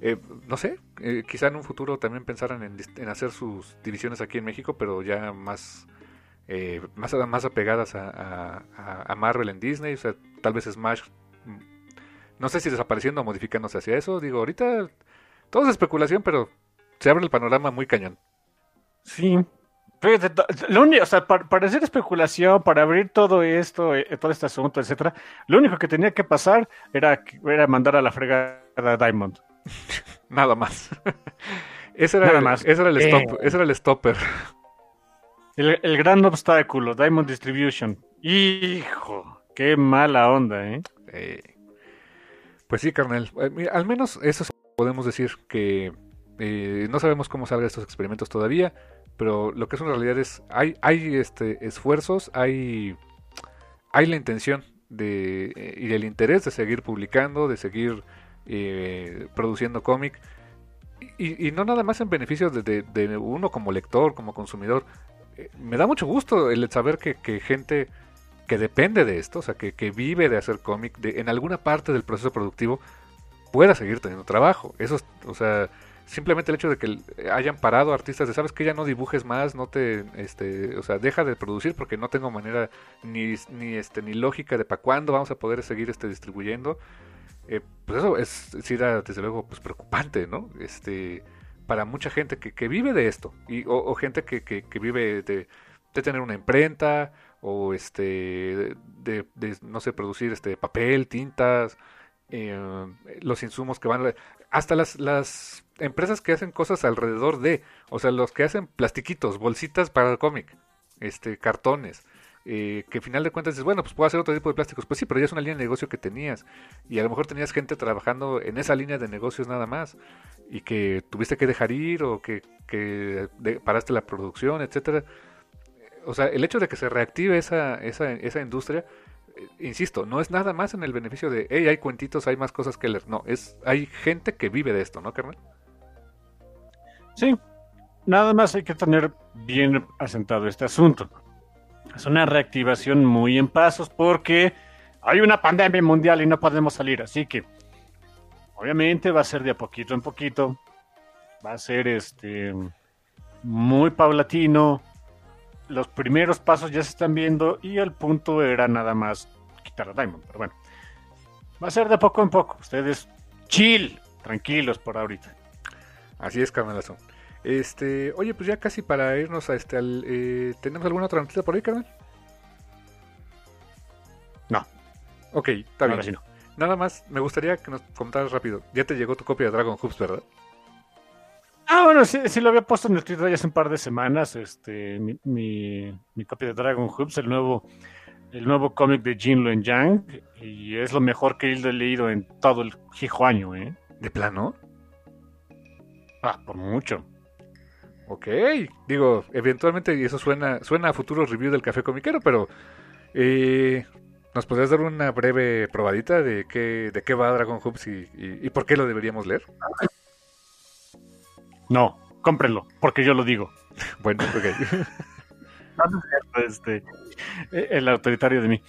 Eh, no sé, eh, quizá en un futuro también pensaran en, hacer sus divisiones aquí en México, pero ya más, más, más apegadas a, a, Marvel en Disney. O sea, tal vez Smash, no sé si desapareciendo o modificándose hacia eso. Digo, ahorita todo es especulación, pero se abre el panorama muy cañón. Sí, lo único, o sea, para, hacer especulación, para abrir todo esto, eh, todo este asunto, etcétera, lo único que tenía que pasar era, era mandar a la fregada a Diamond. Nada más. ese era, Nada más. Ese era el, stop, ese era el stopper. El, gran obstáculo, Diamond Distribution. Hijo, qué mala onda, ¿eh? pues sí, carnal. Eh, al menos eso podemos decir que eh, no sabemos cómo salgan estos experimentos todavía pero lo que es una realidad es, hay, hay este, esfuerzos, hay, hay la intención de, eh, y el interés de seguir publicando, de seguir produciendo cómic, y, no nada más en beneficio de, uno como lector, como consumidor. Me da mucho gusto el saber que, que, gente que depende de esto, o sea, que, que vive de hacer cómic, en alguna parte del proceso productivo, pueda seguir teniendo trabajo. Eso, o sea, simplemente el hecho de que hayan parado artistas de sabes que ya no dibujes más, no te este, o sea, deja de producir porque no tengo manera ni ni este ni lógica de para cuándo vamos a poder seguir este distribuyendo. Eh, pues eso es sí desde luego pues preocupante, ¿no? Este para mucha gente que, que vive de esto y o, gente que, que, vive de, de, tener una imprenta o este de, de, no sé producir este papel, tintas, eh, los insumos que van hasta las, las empresas que hacen cosas alrededor de, o sea, los que hacen plastiquitos, bolsitas para el cómic, este, cartones, eh, que al final de cuentas dices, bueno, pues puedo hacer otro tipo de plásticos. Pues sí, pero ya es una línea de negocio que tenías. Y a lo mejor tenías gente trabajando en esa línea de negocios nada más. Y que tuviste que dejar ir o que, que paraste la producción, etcétera. O sea, el hecho de que se reactive esa, esa, esa industria eh, insisto, no es nada más en el beneficio de, hey, hay cuentitos, hay más cosas que leer. No, es, hay gente que vive de esto, ¿no, carnal? Sí, nada más hay que tener bien asentado este asunto. Es una reactivación muy en pasos porque hay una pandemia mundial y no podemos salir, así que obviamente va a ser de a poquito en poquito, va a ser este muy paulatino, los primeros pasos ya se están viendo y el punto era nada más quitar a Diamond. Pero bueno, va a ser de poco en poco. Ustedes chill, tranquilos por ahorita. Así es, Carmelazo. Este, oye, pues ya casi para irnos a este, al, eh, ¿tenemos alguna otra noticia por ahí, carnal? No. Ok, está bien. Nada más, me gustaría que nos comentaras rápido. Ya te llegó tu copia de Dragon Hoops, ¿verdad? Ah, bueno, sí, sí lo había puesto en el Twitter ya hace un par de semanas, este, mi, mi, copia de Dragon Hoops, el nuevo, el nuevo cómic de Jin Luen Yang, y es lo mejor que he leído en todo el hijo año, ¿eh? ¿De plano? Ah, por mucho. Ok, digo, eventualmente, y eso suena, suena a futuro review del café comiquero, pero eh, ¿nos podrías dar una breve probadita de qué, de qué va Dragon Hoops y por qué lo deberíamos leer? No. cómprenlo, porque yo lo digo. bueno, ok. este, el autoritario de mí.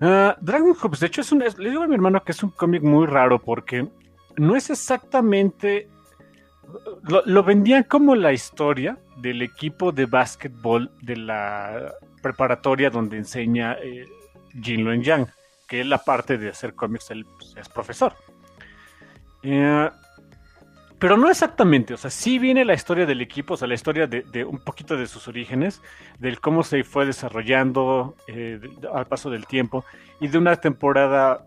Uh, Dragon Hoops, de hecho, es un, le digo a mi hermano que es un cómic muy raro porque no es exactamente. Lo, vendían como la historia del equipo de básquetbol de la preparatoria donde enseña eh, Jin Luen Yang, que es la parte de hacer cómics, él pues, es profesor. Eh, pero no exactamente, o sea, sí viene la historia del equipo, o sea, la historia de, un poquito de sus orígenes, del cómo se fue desarrollando eh, al paso del tiempo y de una temporada,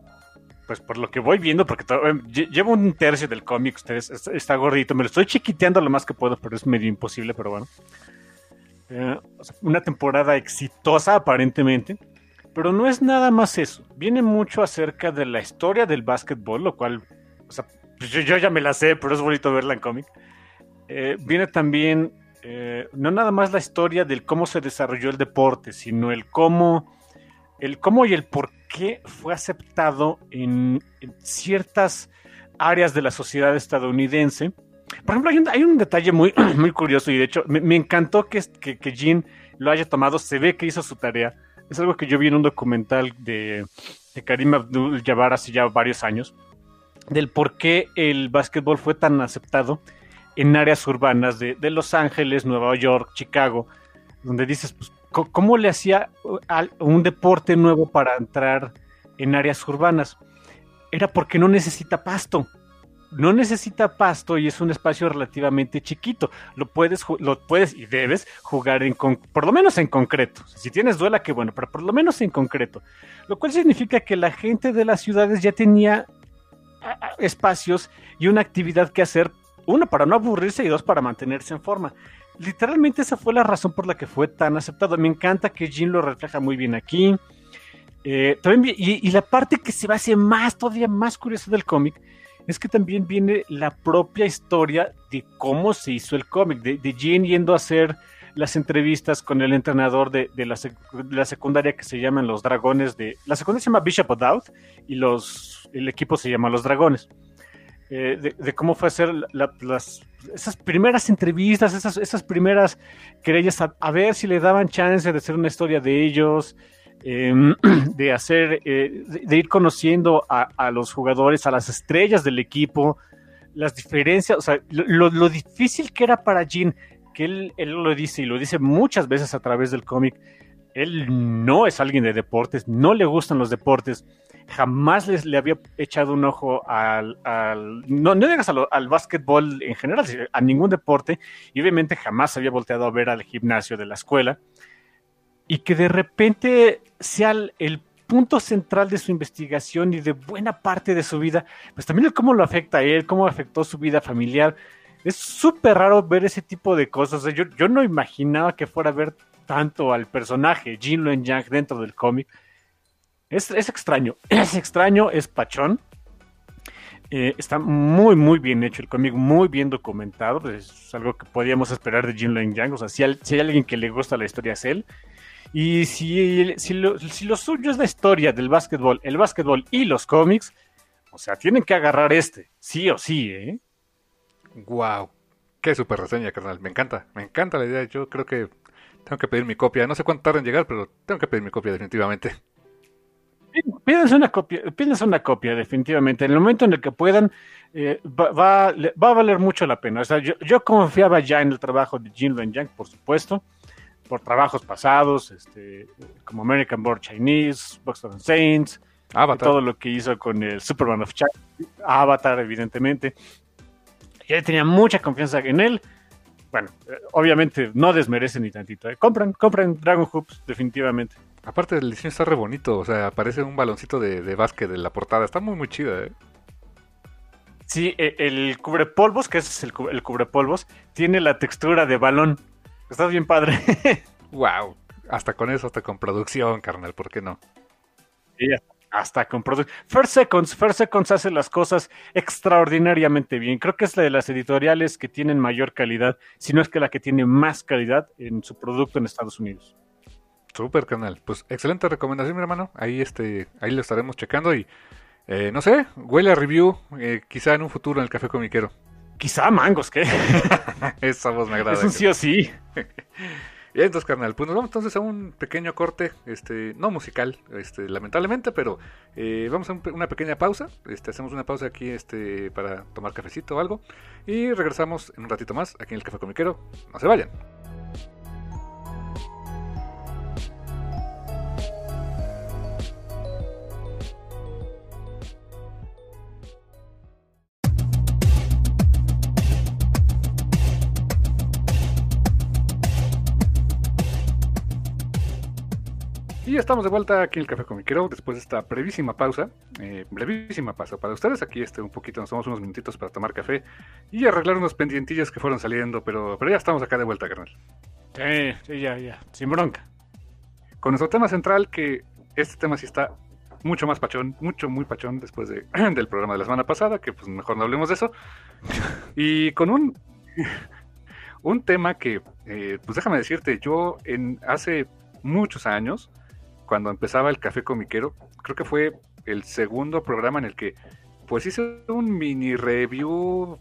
pues por lo que voy viendo, porque eh, llevo un tercio del cómic, ustedes, está, gordito, me lo estoy chiquiteando lo más que puedo, pero es medio imposible, pero bueno. Eh, una temporada exitosa aparentemente, pero no es nada más eso. Viene mucho acerca de la historia del básquetbol, lo cual, o sea, pues yo, ya me la sé, pero es bonito verla en cómic. Eh, viene también, eh, no nada más la historia del cómo se desarrolló el deporte, sino el cómo, el cómo y el por qué fue aceptado en, ciertas áreas de la sociedad estadounidense. Por ejemplo, hay un, detalle muy, muy curioso y de hecho me, encantó que, que, que Jean lo haya tomado, se ve que hizo su tarea. Es algo que yo vi en un documental de, de Karim Abdul-Jabbar hace ya varios años del por qué el básquetbol fue tan aceptado en áreas urbanas de, Los Ángeles, Nueva York, Chicago, donde dices, pues, ¿cómo le hacía un deporte nuevo para entrar en áreas urbanas? Era porque no necesita pasto. No necesita pasto y es un espacio relativamente chiquito. Lo puedes, lo puedes y debes jugar en por lo menos en concreto. Si tienes duela, qué bueno, pero por lo menos en concreto. Lo cual significa que la gente de las ciudades ya tenía espacios y una actividad que hacer, uno, para no aburrirse y dos, para mantenerse en forma. Literalmente esa fue la razón por la que fue tan aceptado. Me encanta que Jin lo refleja muy bien aquí. Eh, también, y, la parte que se va más, todavía más curiosa del cómic, es que también viene la propia historia de cómo se hizo el cómic, de, de Jin yendo a hacer las entrevistas con el entrenador de, la, secundaria que se llaman los Dragones de... La secundaria se llama Bishop of y los, el equipo se llama Los Dragones. Eh, de, cómo fue hacer las, esas primeras entrevistas, esas, esas primeras querellas, a, ver si le daban chance de hacer una historia de ellos, em, de hacer, eh, de, ir conociendo a, los jugadores, a las estrellas del equipo, las diferencias, o sea, lo, lo difícil que era para Jean que él, lo dice y lo dice muchas veces a través del cómic, él no es alguien de deportes, no le gustan los deportes, jamás les, le había echado un ojo al, no, no digas al, básquetbol en general, a ningún deporte, y obviamente jamás había volteado a ver al gimnasio de la escuela, y que de repente sea el, punto central de su investigación y de buena parte de su vida, pues también el cómo lo afecta a él, cómo afectó su vida familiar, es súper raro ver ese tipo de cosas. yo, yo no imaginaba que fuera a ver tanto al personaje Jin Luen Yang dentro del cómic. Es, extraño, es extraño, es pachón. Eh, está muy, muy bien hecho el cómic, muy bien documentado. Es algo que podíamos esperar de Jin Luen Yang. O sea, si hay, si hay, alguien que le gusta la historia es él. Y si, si, lo, si suyo es la historia del básquetbol, el básquetbol y los cómics, o sea, tienen que agarrar este, sí o sí, ¿eh? Wow, qué super reseña, carnal. Me encanta, me encanta la idea. Yo creo que tengo que pedir mi copia. No sé cuánto tarda en llegar, pero tengo que pedir mi copia definitivamente. Pídense una copia, pídense una copia, definitivamente. En el momento en el que puedan, eh, va, va, a valer mucho la pena. O sea, yo, confiaba ya en el trabajo de Jin Luen Yang, por supuesto, por trabajos pasados, este, como American Born Chinese, Boston Saints, Avatar. todo lo que hizo con el Superman of China, Avatar, evidentemente ya tenía mucha confianza en él. Bueno, eh, obviamente no desmerece ni tantito. ¿eh? Compren, compren Dragon Hoops, definitivamente. Aparte, el diseño está re bonito. O sea, parece un baloncito de, de básquet de la portada. Está muy, muy chida, ¿eh? Sí, e, el cubrepolvos, que es el, el cubrepolvos, tiene la textura de balón. Está bien padre. wow. Hasta con eso, hasta con producción, carnal, ¿por qué no? Sí, hasta con productos. First Seconds, First Seconds hace las cosas extraordinariamente bien. Creo que es la de las editoriales que tienen mayor calidad, si no es que la que tiene más calidad en su producto en Estados Unidos. Super canal. Pues excelente recomendación, mi hermano. Ahí este, ahí lo estaremos checando y eh, no sé, huele a review, eh, quizá en un futuro en el café comiquero. Quizá mangos, ¿qué? Esa voz me agrada. Es un sí o sí. Y entonces, carnal, pues nos vamos entonces a un pequeño corte, este, no musical, este, lamentablemente, pero eh, vamos a un, una pequeña pausa. Este, hacemos una pausa aquí este, para tomar cafecito o algo. Y regresamos en un ratito más aquí en el Café Comiquero. No se vayan. Y estamos de vuelta aquí en el Café Comiquero después de esta brevísima pausa. Eh, brevísima pausa para ustedes. Aquí este, un poquito, nos tomamos unos minutitos para tomar café y arreglar unos pendientillos que fueron saliendo, pero, pero ya estamos acá de vuelta, carnal. Sí, sí, ya, ya. Sin bronca. Con nuestro tema central, que este tema sí está mucho más pachón, mucho, muy pachón después de, del programa de la semana pasada, que pues mejor no hablemos de eso. Y con un, un tema que, eh, pues déjame decirte, yo en hace muchos años, cuando empezaba el Café Comiquero, creo que fue el segundo programa en el que pues hice un mini review.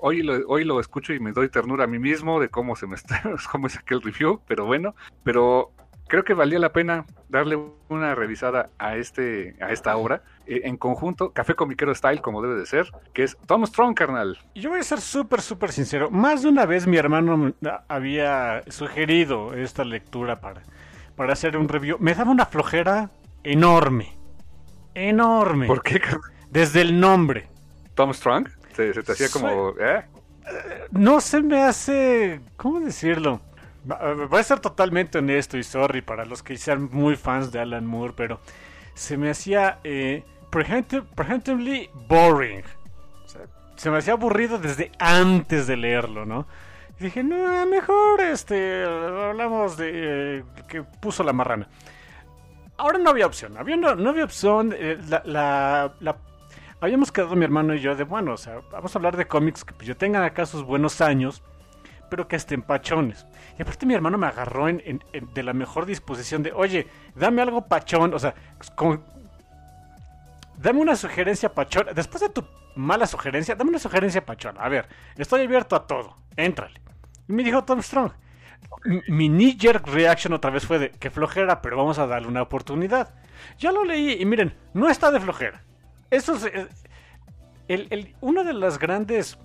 Hoy lo, hoy lo escucho y me doy ternura a mí mismo de cómo se me está, cómo es aquel review, pero bueno, pero creo que valía la pena darle una revisada a este a esta obra eh, en conjunto Café Comiquero Style como debe de ser, que es Tom Strong, carnal. Yo voy a ser súper, súper sincero. Más de una vez mi hermano había sugerido esta lectura para para hacer un review. Me daba una flojera enorme. Enorme. ¿Por qué? Desde el nombre. Tom Strong. Se, se te hacía como... ¿eh? No se me hace... ¿Cómo decirlo? Voy a ser totalmente honesto y sorry para los que sean muy fans de Alan Moore, pero se me hacía eh, boring. O sea, se me hacía aburrido desde antes de leerlo, ¿no? Y dije, no, mejor este, hablamos de eh, que puso la marrana. Ahora no había opción, no, había opción. eh, la, habíamos quedado mi hermano y yo de, bueno, o sea, vamos a hablar de cómics que pues, yo tengan acá sus buenos años, pero que estén pachones. Y aparte mi hermano me agarró en, de la mejor disposición de, oye, dame algo pachón, o sea, como- dame una sugerencia pachón. Después de tu mala sugerencia, dame una sugerencia pachón. A ver, estoy abierto a todo, éntrale. Y me dijo Tom Strong. Mi knee-jerk reaction otra vez fue de que flojera, pero vamos a darle una oportunidad. Ya lo leí y miren, no está de flojera. Eso es eh, el, el- uno de los grandes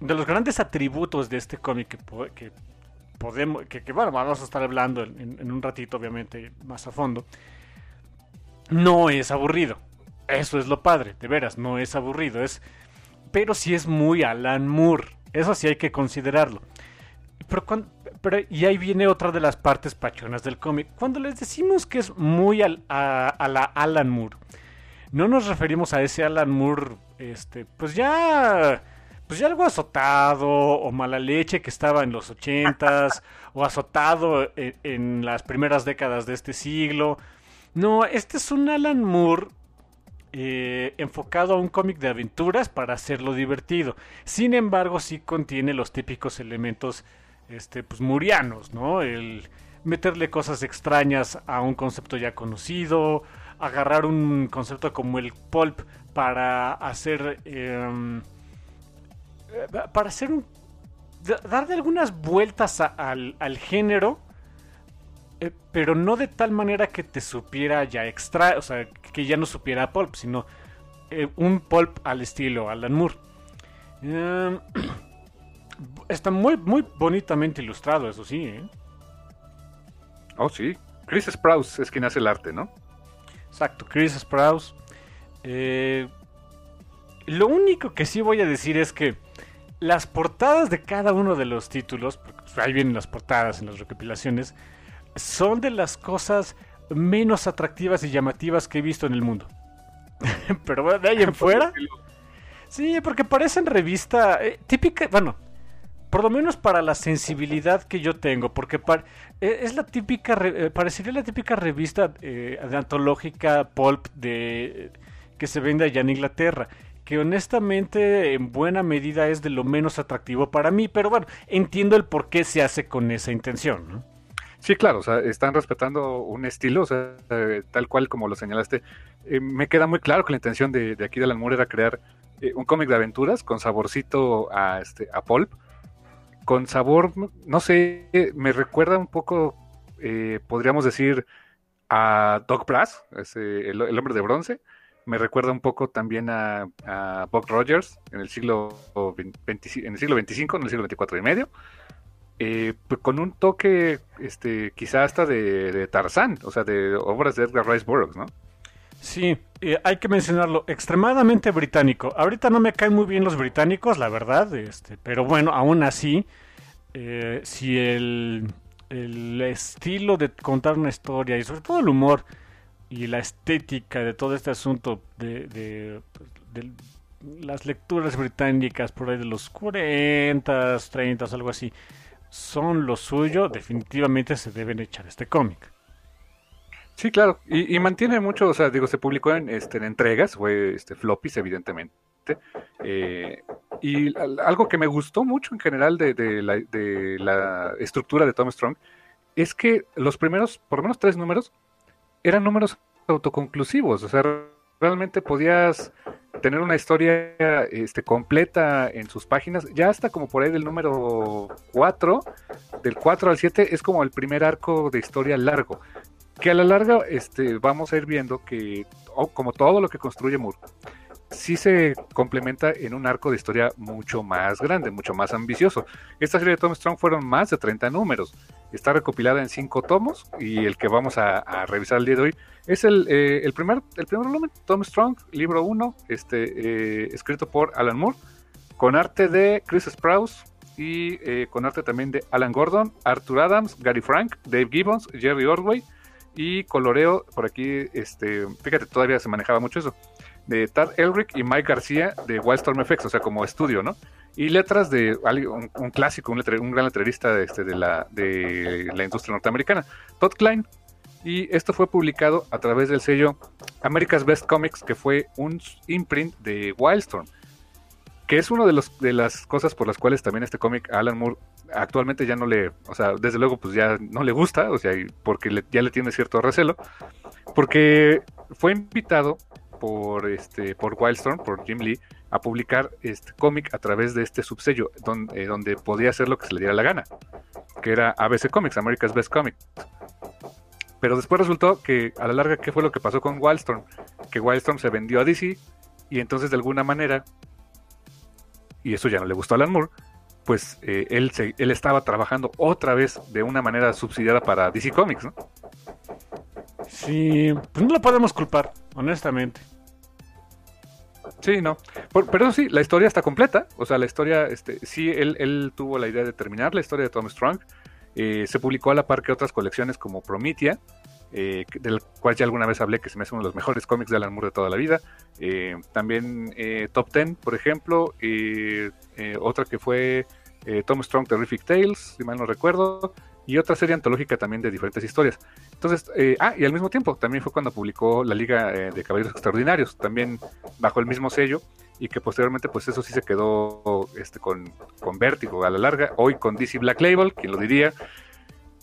de los grandes atributos de este cómic que, po- que podemos que, que, bueno vamos a estar hablando en- en un ratito obviamente más a fondo no es aburrido eso es lo padre de veras no es aburrido es pero sí es muy Alan Moore eso sí hay que considerarlo pero, pero y ahí viene otra de las partes pachonas del cómic. Cuando les decimos que es muy al- a, a la Alan Moore, no nos referimos a ese Alan Moore, este, pues ya, pues ya algo azotado o mala leche que estaba en los ochentas o azotado en, en las primeras décadas de este siglo. No, este es un Alan Moore eh, enfocado a un cómic de aventuras para hacerlo divertido. Sin embargo, sí contiene los típicos elementos este, pues, murianos, ¿no? El meterle cosas extrañas a un concepto ya conocido, agarrar un concepto como el pulp para hacer... em, eh, para hacer un... da- darle algunas vueltas al, género, eh, pero no de tal manera que te supiera ya extra, o sea, que ya no supiera pulp, sino eh, un pulp al estilo Alan Moore. Está muy, muy bonitamente ilustrado, eso sí, ¿eh? Oh, sí. Chris Sprouse es quien hace el arte, ¿no? Exacto, Chris Sprouse. Eh, lo único que sí voy a decir es que las portadas de cada uno de los títulos, porque pues, ahí vienen las portadas en las recopilaciones, son de las cosas menos atractivas y llamativas que he visto en el mundo. Pero bueno, de ahí en fuera, sí, porque parecen revista eh, típica, bueno, por lo menos para la sensibilidad que yo tengo, porque eh, es la típica, eh, parecería la típica revista eh, antológica pulp de que se vende allá en Inglaterra, que honestamente en buena medida es de lo menos atractivo para mí, pero bueno, entiendo el por qué se hace con esa intención. Sí, claro, o sea, están respetando un estilo, o sea, eh, tal cual como lo señalaste. Eh, me queda muy claro que la intención de, aquí de Alan Moore era crear eh, un cómic de aventuras con saborcito a, este, a pulp, con sabor, no sé, me recuerda un poco, eh, podríamos decir, a Doc Brass, el, hombre de bronce. Me recuerda un poco también a, a Buck Rogers en el siglo en el siglo 25, en el siglo 24 y medio. Eh, pues con un toque, este, quizá hasta de, de, Tarzán, o sea, de obras de Edgar Rice Burroughs, ¿no? Sí, eh, hay que mencionarlo, extremadamente británico. Ahorita no me caen muy bien los británicos, la verdad, este, pero bueno, aún así, eh, si el, el estilo de contar una historia y sobre todo el humor y la estética de todo este asunto de, de, las lecturas británicas por ahí de los 40, 30, algo así, son lo suyo, definitivamente se deben echar este cómic. Sí, claro, y, mantiene mucho, o sea, digo, se publicó en, este, en entregas, fue este, floppies, evidentemente. Eh, y algo que me gustó mucho en general de, de, la, de, la, estructura de Tom Strong es que los primeros, por lo menos tres números, eran números autoconclusivos, o sea, realmente podías tener una historia este, completa en sus páginas, ya hasta como por ahí del número 4, del 4 al 7 es como el primer arco de historia largo, que a la larga este, vamos a ir viendo que, como todo lo que construye Moore, sí se complementa en un arco de historia mucho más grande, mucho más ambicioso. Esta serie de Tom Strong fueron más de 30 números. Está recopilada en 5 tomos y el que vamos a, revisar el día de hoy es el, eh, el, primer, el primer volumen, Tom Strong, libro 1, este, eh, escrito por Alan Moore, con arte de Chris Sprouse y eh, con arte también de Alan Gordon, Arthur Adams, Gary Frank, Dave Gibbons, Jerry Ordway y coloreo por aquí, este, fíjate, todavía se manejaba mucho eso de Tad Elric y Mike García de Wildstorm FX, o sea, como estudio, ¿no? Y letras de un, clásico, un, un, gran letrerista este, de, la, de la industria norteamericana, Todd Klein. Y esto fue publicado a través del sello America's Best Comics, que fue un imprint de Wildstorm, que es una de, los, de las cosas por las cuales también este cómic Alan Moore actualmente ya no le, o sea, desde luego pues ya no le gusta, o sea, porque ya le tiene cierto recelo, porque fue invitado por este por Wildstorm, por Jim Lee, a publicar este cómic a través de este subsello, donde, eh, donde podía hacer lo que se le diera la gana, que era ABC Comics, America's Best Comics. Pero después resultó que a la larga, ¿qué fue lo que pasó con Wildstorm? Que Wildstorm se vendió a DC y entonces de alguna manera, y eso ya no le gustó a Alan Moore, pues eh, él, se, él estaba trabajando otra vez de una manera subsidiada para DC Comics, ¿no? Sí, pues no lo podemos culpar, honestamente. Sí, no. pero sí, la historia está completa. O sea, la historia, este, sí, él, él tuvo la idea de terminar la historia de Tom Strong. Eh, se publicó a la par que otras colecciones como Promethea, eh, del cual ya alguna vez hablé que se me hace uno de los mejores cómics de Alan Moore de toda la vida. Eh, también Top Ten, por ejemplo. otra que fue Tom Strong Terrific Tales, si mal no recuerdo y otra serie antológica también de diferentes historias. Entonces, eh, ah, y al mismo tiempo también fue cuando publicó la Liga eh, de Caballeros Extraordinarios, también bajo el mismo sello, y que posteriormente, pues eso sí se quedó este, con, con Vértigo a la larga, hoy con DC Black Label, quien lo diría.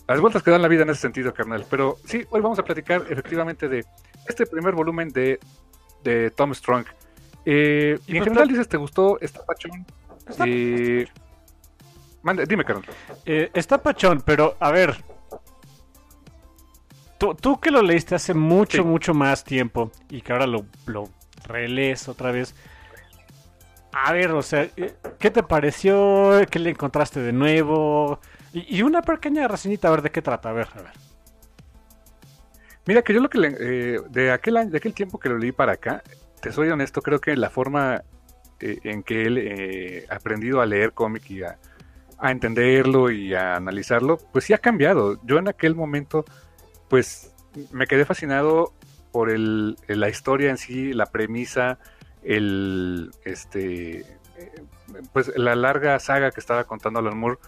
Las vueltas que dan la vida en ese sentido, carnal. Pero sí, hoy vamos a platicar efectivamente de este primer volumen de, de Tom Strong. Eh, y, en pues, general dices, ¿te gustó? esta pachón? dime, Carlos. Eh, está pachón, pero a ver. Tú, que lo leíste hace mucho, mucho más tiempo y que ahora lo, lo relees otra vez. A ver, o sea, eh, ¿qué te pareció? ¿Qué le encontraste de nuevo? Y, una pequeña reseñita, a ver de qué trata. A ver, a ver. Mira, que yo lo que le, eh, de, aquel, de aquel tiempo que lo leí para acá, te soy honesto, creo que la forma en que él ha aprendido a leer cómic y a, entenderlo y a analizarlo, pues sí ha cambiado. Yo en aquel momento, pues me quedé fascinado por el, la historia en sí, la premisa, el, este, pues la larga saga que estaba contando Alan Moore.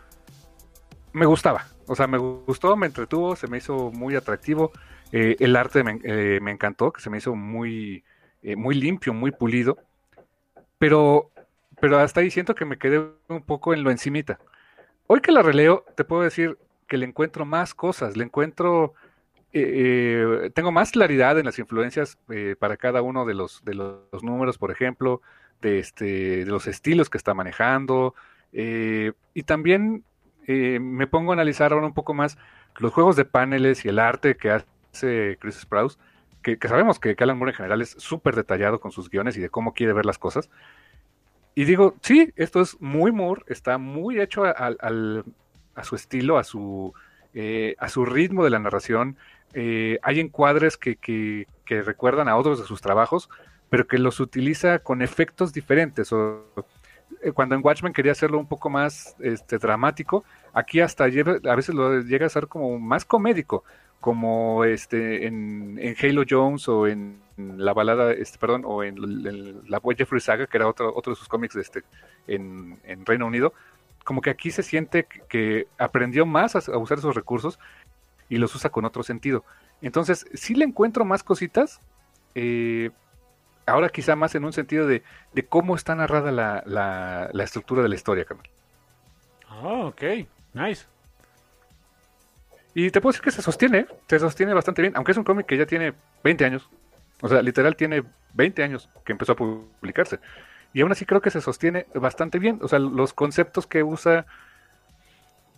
Me gustaba, o sea, me gustó, me entretuvo, se me hizo muy atractivo. Eh, el arte eh, me, encantó, que se me hizo muy, eh, muy limpio, muy pulido. Pero, pero hasta ahí siento que me quedé un poco en lo encimita. Hoy que la releo, te puedo decir que le encuentro más cosas, le encuentro, tengo más claridad en las influencias para cada uno de los, de los números, por ejemplo, de, este, de los estilos que está manejando. Y también eh, me pongo a analizar ahora un poco más los juegos de paneles y el arte que hace Chris Sprouse, que, sabemos que Alan Moore en general es súper detallado con sus guiones y de cómo quiere ver las cosas. Y digo, sí, esto es muy Moore, está muy hecho a su estilo, a su, eh, a su ritmo de la narración. hay encuadres que, que, que, recuerdan a otros de sus trabajos, pero que los utiliza con efectos diferentes. O, eh, cuando en Watchmen quería hacerlo un poco más este, dramático, aquí hasta a veces lo llega a ser como más comédico, como este en, Halo Jones o en la balada, este, perdón, o en, la Jeffrey Saga, que era otro, otro de sus cómics este, en, Reino Unido, como que aquí se siente que aprendió más a, usar esos recursos y los usa con otro sentido. Entonces, sí le encuentro más cositas, eh, ahora quizá más en un sentido de, cómo está narrada la, estructura de la historia, Camil. Ah, ok, nice. Y te puedo decir que se sostiene, se sostiene bastante bien, aunque es un cómic que ya tiene 20 años. O sea, literal tiene 20 años que empezó a publicarse. Y aún así creo que se sostiene bastante bien. O sea, los conceptos que usa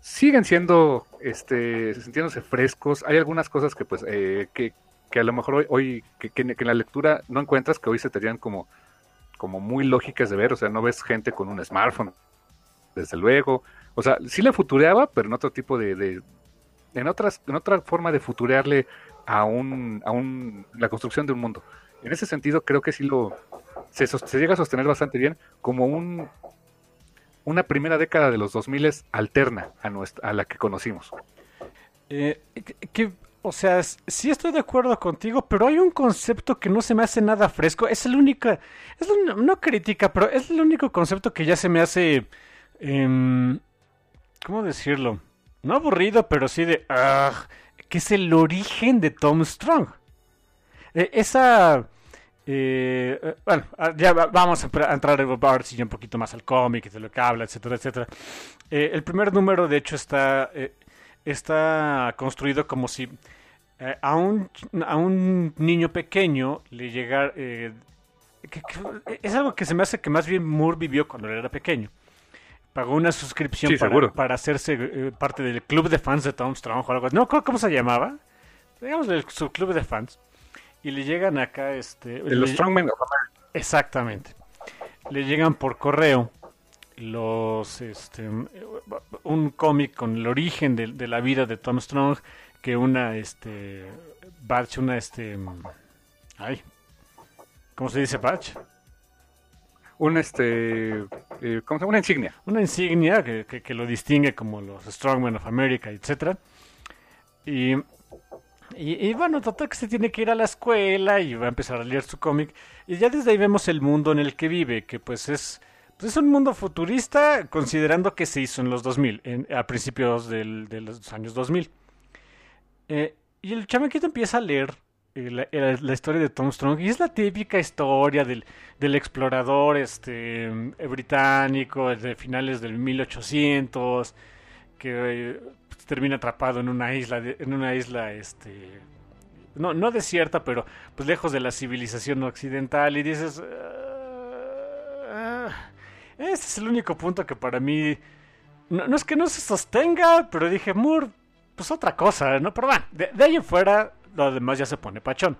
siguen siendo, este, sintiéndose frescos. Hay algunas cosas que, pues, eh, que, que a lo mejor hoy, que, en la lectura no encuentras, que hoy se te como, como muy lógicas de ver, o sea, no ves gente con un smartphone, desde luego, o sea, sí le futureaba, pero en otro tipo de, en otras, en otra forma de futurearle a un, a un, la construcción de un mundo. En ese sentido, creo que sí lo, se, se llega a sostener bastante bien como un, una primera década de los 2000 alterna a, nuestra, a la que conocimos. Eh, ¿qué, o sea, sí estoy de acuerdo contigo, pero hay un concepto que no se me hace nada fresco. Es el único, es no crítica, pero es el único concepto que ya se me hace, em, ¿cómo decirlo? No aburrido, pero sí de, ah, que es el origen de Tom Strong. E, esa, eh, eh, bueno, ah, ya vamos a entrar a ver si un poquito más al cómic, de lo que habla, etcétera, etcétera. Eh, el primer número, de hecho, está está construido como si eh, a, un, a un niño pequeño le llegara... Eh, es algo que se me hace que más bien Moore vivió cuando él era pequeño. Pagó una suscripción para, hacerse eh, parte del club de fans de Tom Strong o algo No cómo se llamaba. Digamos, el, su club de fans. Y le llegan acá... este De los Strongmen of America. Exactamente. Le llegan por correo los este, un cómic con el origen de, la vida de Tom Strong que una este batch una este ay cómo se dice batch un este eh, ¿cómo se llama? una insignia. Una insignia que, que, lo distingue como los Strongmen of America etcétera y, y, y bueno total que se tiene que ir a la escuela y va a empezar a leer su cómic. Y ya desde ahí vemos el mundo en el que vive que pues es pues es un mundo futurista considerando que se hizo en los 2000, en, a principios de los años 2000. Eh, y el chamaquito empieza a leer eh, la, historia de Tom Strong y es la típica historia del, explorador este, británico de finales del 1800 que pues, termina atrapado en una isla, en una isla este, no, no desierta, pero pues lejos de la civilización occidental y dices... Ah, este es el único punto que para mí. No, es que no se sostenga, pero dije, Moore, pues otra cosa, ¿no? Pero bueno, de, ahí en fuera, lo demás ya se pone pachón.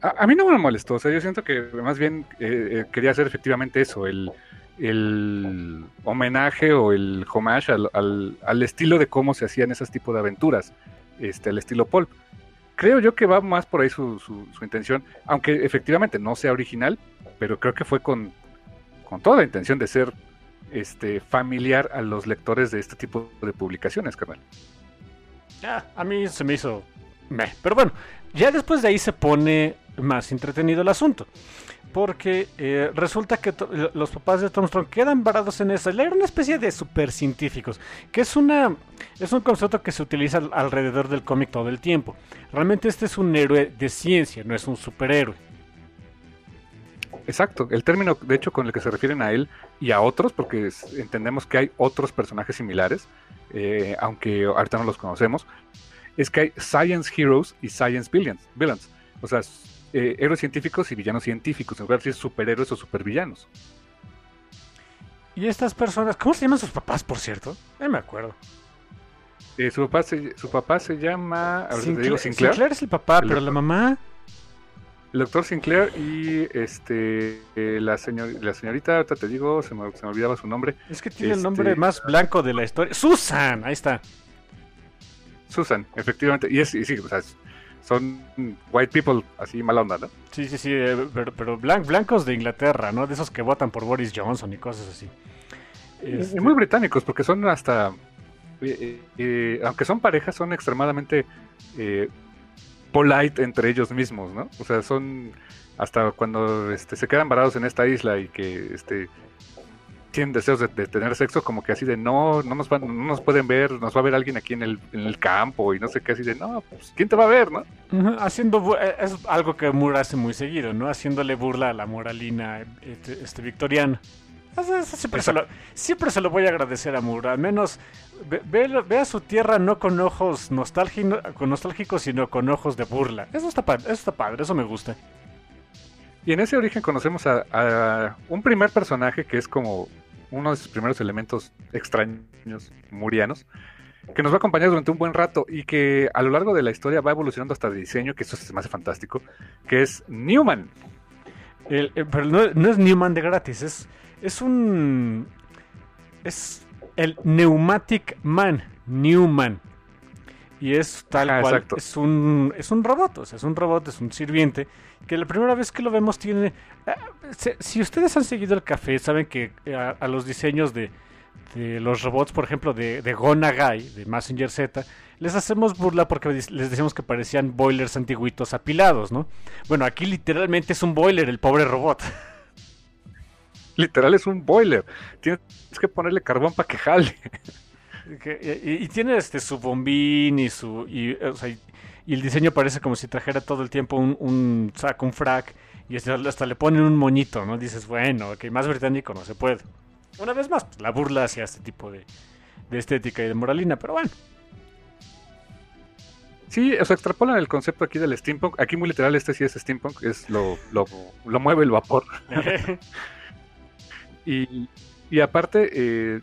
A, mí no me molestó, o sea, yo siento que más bien eh, eh, quería hacer efectivamente eso, el, el homenaje o el homage al, al, estilo de cómo se hacían esos tipos de aventuras, este, el estilo pulp. Creo yo que va más por ahí su, su, su intención, aunque efectivamente no sea original, pero creo que fue con con toda intención de ser este familiar a los lectores de este tipo de publicaciones, carnal. Ah, a mí se me hizo meh. Pero bueno, ya después de ahí se pone más entretenido el asunto. Porque eh, resulta que los papás de Tom Strong quedan varados en esa. Era una especie de super científicos. Que es una. Es un concepto que se utiliza alrededor del cómic todo el tiempo. Realmente este es un héroe de ciencia, no es un superhéroe. Exacto, el término de hecho con el que se refieren a él y a otros, porque entendemos que hay otros personajes similares, eh, aunque ahorita no los conocemos, es que hay Science Heroes y Science Villains. villains. O sea, eh, héroes científicos y villanos científicos, en lugar de decir superhéroes o supervillanos. ¿Y estas personas, cómo se llaman sus papás, por cierto? No me acuerdo. Eh, su, papá se, su papá se llama. A ver, te digo, Sinclair. Sinclair es el papá, El pero la mamá. El doctor Sinclair y este eh, la, señor, la señorita, ahorita te digo, se me, se me olvidaba su nombre. Es que tiene el Este- nombre más blanco de la historia. ¡Susan! Ahí está. Susan, efectivamente. Y, es, y sí, o sea, son white people, así mala onda, ¿no? Sí, sí, sí, eh, pero, pero blan- blancos de Inglaterra, ¿no? De esos que votan por Boris Johnson y cosas así. Y Este, muy británicos, porque son hasta. eh, aunque son parejas, son extremadamente polite entre ellos mismos, ¿no? O sea, son. Hasta cuando este, se quedan varados en esta isla y que este, tienen deseos de, tener sexo, como que así de no, no nos, van- no nos pueden ver, nos va a ver alguien aquí en el, en el campo y no sé qué, así de no, pues ¿quién te va a ver, no? Haciendo eh, es algo que Moore hace muy seguido, ¿no? Haciéndole burla a la moralina este, este, victoriana. Siempre, se lo, siempre se lo voy a agradecer a Moore. Al menos ve, ve- ve a su tierra no con ojos nostálgicos, con nostálgicos, sino con ojos de burla. Eso está, eso está padre, eso me gusta. Y en ese origen conocemos a, a un primer personaje que es como uno de sus primeros elementos extraños, murianos, que nos va a acompañar durante un buen rato y que a lo largo de la historia va evolucionando hasta de diseño, que eso se me hace fantástico, que es Newman. El- eh, pero no, no es Newman de gratis, es, es un. Es el Pneumatic Man, Newman. Y es tal cual. exacto. Es un, es un robot, o sea, es un robot, es un sirviente. Que la primera vez que lo vemos tiene. eh, se- si ustedes han seguido el café, saben que eh, a, a los diseños de, de los robots, por ejemplo, de, de Gonagai, de Messenger Z, les hacemos burla porque les decimos que parecían boilers antiguitos apilados, ¿no? Bueno, aquí literalmente es un boiler, el pobre robot. Literal es un boiler. Tienes que ponerle carbón para que jale. Y, y tiene este su bombín y su y, o sea, y, el diseño parece como si trajera todo el tiempo un, un saco, un frac y hasta, hasta le ponen un moñito, ¿no? Dices, bueno, que más británico no se puede. Una vez más, pues, la burla hacia este tipo de, de estética y de moralina, pero bueno. Sí, o sea, extrapolan el concepto aquí del steampunk. Aquí muy literal, este sí es steampunk, es lo, lo, lo mueve el vapor. Y, aparte, eh,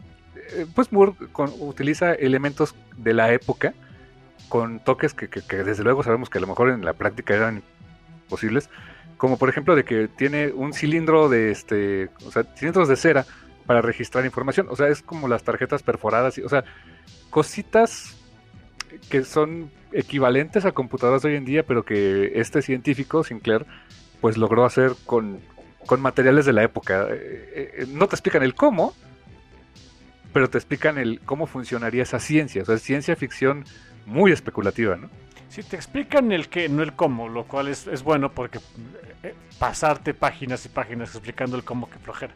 eh, pues Moore con- utiliza elementos de la época con toques que, desde luego sabemos que a lo mejor en la práctica eran imposibles, como por ejemplo de que tiene un cilindro de este, o sea, cilindros de cera para registrar información, o sea, es como las tarjetas perforadas, y- o sea, cositas que son equivalentes a computadoras de hoy en día, pero que este científico, Sinclair, pues logró hacer con, con materiales de la época. Eh, eh, no te explican el cómo, pero te explican el cómo funcionaría esa ciencia. O sea, es ciencia ficción muy especulativa, ¿no? Si te explican el qué, no el cómo, lo cual es, es bueno porque eh, pasarte páginas y páginas explicando el cómo que flojera.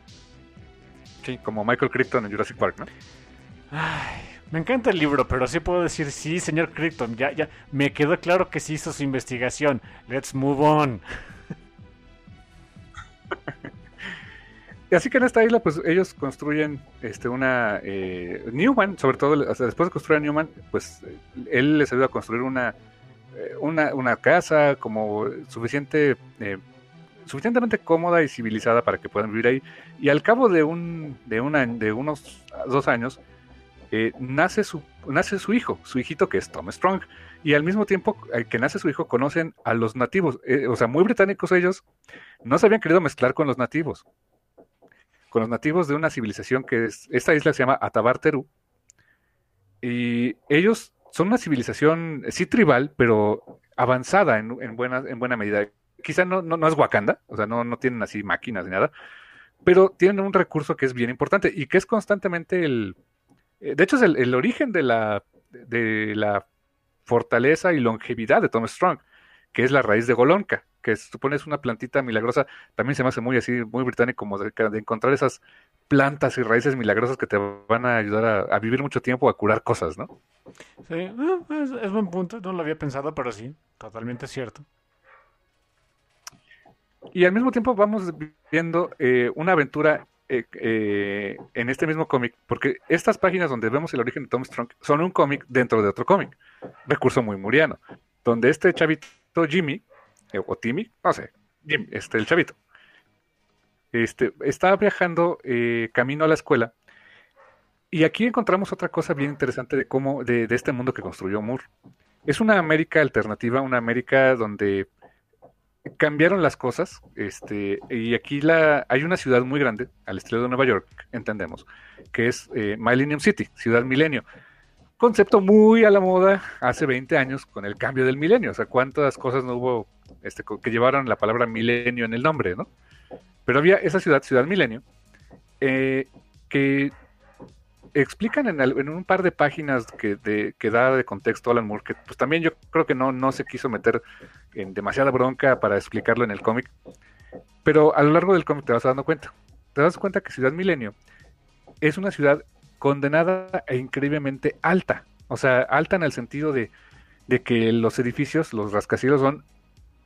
Sí, como Michael Crichton en Jurassic Park, ¿no? Ay, me encanta el libro, pero sí puedo decir, sí, señor Crichton, ya, ya, me quedó claro que sí hizo su investigación. Let's move on. Así que en esta isla, pues ellos construyen este, una. eh, Newman, sobre todo, después de construir a Newman, pues eh, él les ayuda a construir una, eh, una, una casa como suficiente. suficientemente cómoda y civilizada para que puedan vivir ahí. Y al cabo de un de, una, de unos dos años, nace, nace su hijo, su hijito que es Tom Strong. Y al mismo tiempo eh, que nace su hijo, conocen a los nativos. Eh, o sea, muy británicos ellos, no se habían querido mezclar con los nativos con los nativos de una civilización que es, esta isla se llama Atabarteru, y ellos son una civilización, sí tribal, pero avanzada en, en buena, en buena medida. Quizá no, no, no es Wakanda, o sea, no, no tienen así máquinas ni nada, pero tienen un recurso que es bien importante y que es constantemente el... eh, De hecho, es el, el origen de la, de la fortaleza y longevidad de Tom Strong, que es la raíz de Golonka, que se supone es una plantita milagrosa. También se me hace muy así, muy británico, como de, de encontrar esas plantas y raíces milagrosas que te van a ayudar a, a vivir mucho tiempo, a curar cosas, ¿no? Sí, eh, es, es buen punto, no lo había pensado, pero sí, totalmente cierto. Y al mismo tiempo vamos viendo eh, una aventura eh, eh, en este mismo cómic, porque estas páginas donde vemos el origen de Tom Strong son un cómic dentro de otro cómic, recurso muy muriano, donde este chavito Jimmy eh, o Timmy, no sé, Jim, este, el chavito, este, estaba viajando eh, camino a la escuela y aquí encontramos otra cosa bien interesante de cómo, de, de este mundo que construyó Moore. Es una América alternativa, una América donde cambiaron las cosas, este, y aquí la, hay una ciudad muy grande, al estilo de Nueva York, entendemos, que es eh, Millennium City, ciudad milenio. Concepto muy a la moda hace 20 años con el cambio del milenio, o sea, cuántas cosas no hubo este, que llevaron la palabra milenio en el nombre, ¿no? Pero había esa ciudad, Ciudad Milenio, eh, que explican en, un par de páginas que, que da de contexto Alan Moore, que pues también yo creo que no, no se quiso meter en demasiada bronca para explicarlo en el cómic, pero a lo largo del cómic te vas dando cuenta. Te das cuenta que Ciudad Milenio es una ciudad condenada e increíblemente alta. O sea, alta en el sentido de, que los edificios, los rascacielos son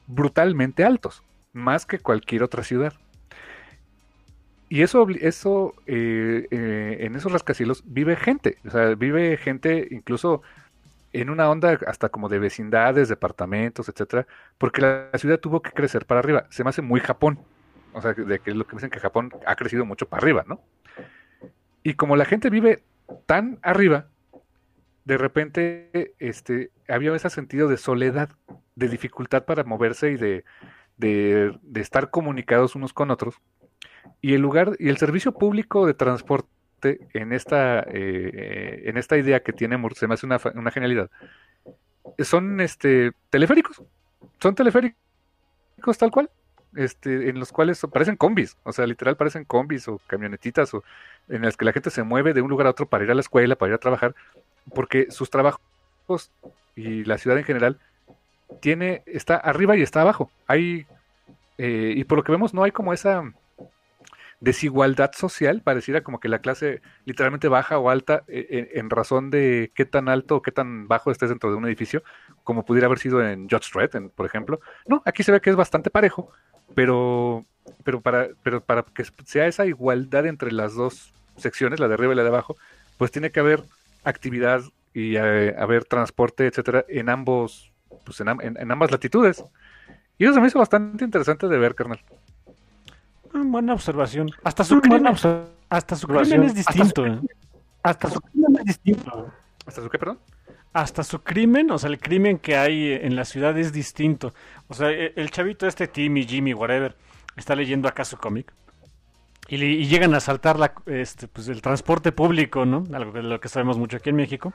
brutalmente altos, más que cualquier otra ciudad. Y eso, eso eh, eh, en esos rascacielos vive gente, o sea, vive gente incluso en una onda hasta como de vecindades, departamentos, etcétera, porque la, la ciudad tuvo que crecer para arriba. Se me hace muy Japón, o sea, de que es lo que dicen que Japón ha crecido mucho para arriba, ¿no? Y como la gente vive tan arriba, de repente este, había ese sentido de soledad, de dificultad para moverse y de, estar comunicados unos con otros. Y el lugar y el servicio público de transporte en esta eh, en esta idea que tiene Moore se me hace una, una, genialidad son este teleféricos. Son teleféricos tal cual este en los cuales parecen combis o sea literal parecen combis o camionetitas o en las que la gente se mueve de un lugar a otro para ir a la escuela para ir a trabajar porque sus trabajos y la ciudad en general tiene está arriba y está abajo hay eh, y por lo que vemos no hay como esa desigualdad social, pareciera como que la clase literalmente baja o alta en, en, razón de qué tan alto o qué tan bajo estés dentro de un edificio, como pudiera haber sido en Judge Dredd, por ejemplo. No, aquí se ve que es bastante parejo, pero, pero, para, pero para que sea esa igualdad entre las dos secciones, la de arriba y la de abajo, pues tiene que haber actividad y eh, haber transporte, etcétera, en ambos, pues en, en, en ambas latitudes. Y eso se me hizo bastante interesante de ver, carnal. Buena observación. Hasta su, crimen, hasta su crimen es distinto. Hasta su, crimen es distinto. ¿Hasta su qué, perdón? Hasta su crimen, o sea, el crimen que hay en la ciudad es distinto. O sea, el chavito este, Timmy, Jimmy, whatever, está leyendo acá su cómic. Y, y, llegan a saltar la, este, pues, el transporte público, ¿no? Algo de lo que sabemos mucho aquí en México.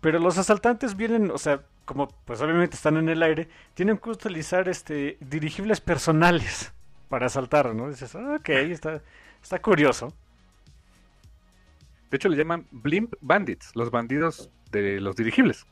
Pero los asaltantes vienen, o sea, como pues obviamente están en el aire, tienen que utilizar este dirigibles personales para asaltar, ¿no? Dices, ah, ok, está, está curioso. De hecho, le llaman Blimp Bandits, los bandidos de los dirigibles.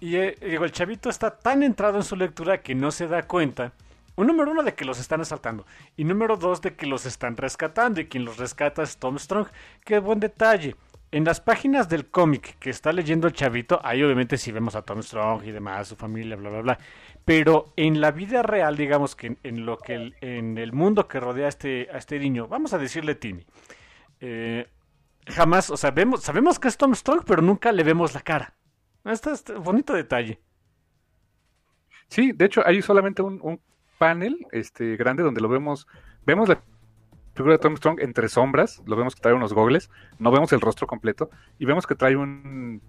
Y eh, digo, el chavito está tan entrado en su lectura que no se da cuenta. Un número uno de que los están asaltando. Y número dos de que los están rescatando. Y quien los rescata es Tom Strong. Qué buen detalle. En las páginas del cómic que está leyendo el chavito, ahí obviamente sí vemos a Tom Strong y demás, su familia, bla, bla, bla. Pero en la vida real, digamos que en, lo que el, en el mundo que rodea a este, a este niño, vamos a decirle Timmy, eh, jamás, o sea, vemos, sabemos que es Tom Strong, pero nunca le vemos la cara. Este es bonito detalle. Sí, de hecho hay solamente un, panel este grande donde lo vemos, vemos la figura de Tom Strong entre sombras, lo vemos que trae unos gogles, no vemos el rostro completo y vemos que trae un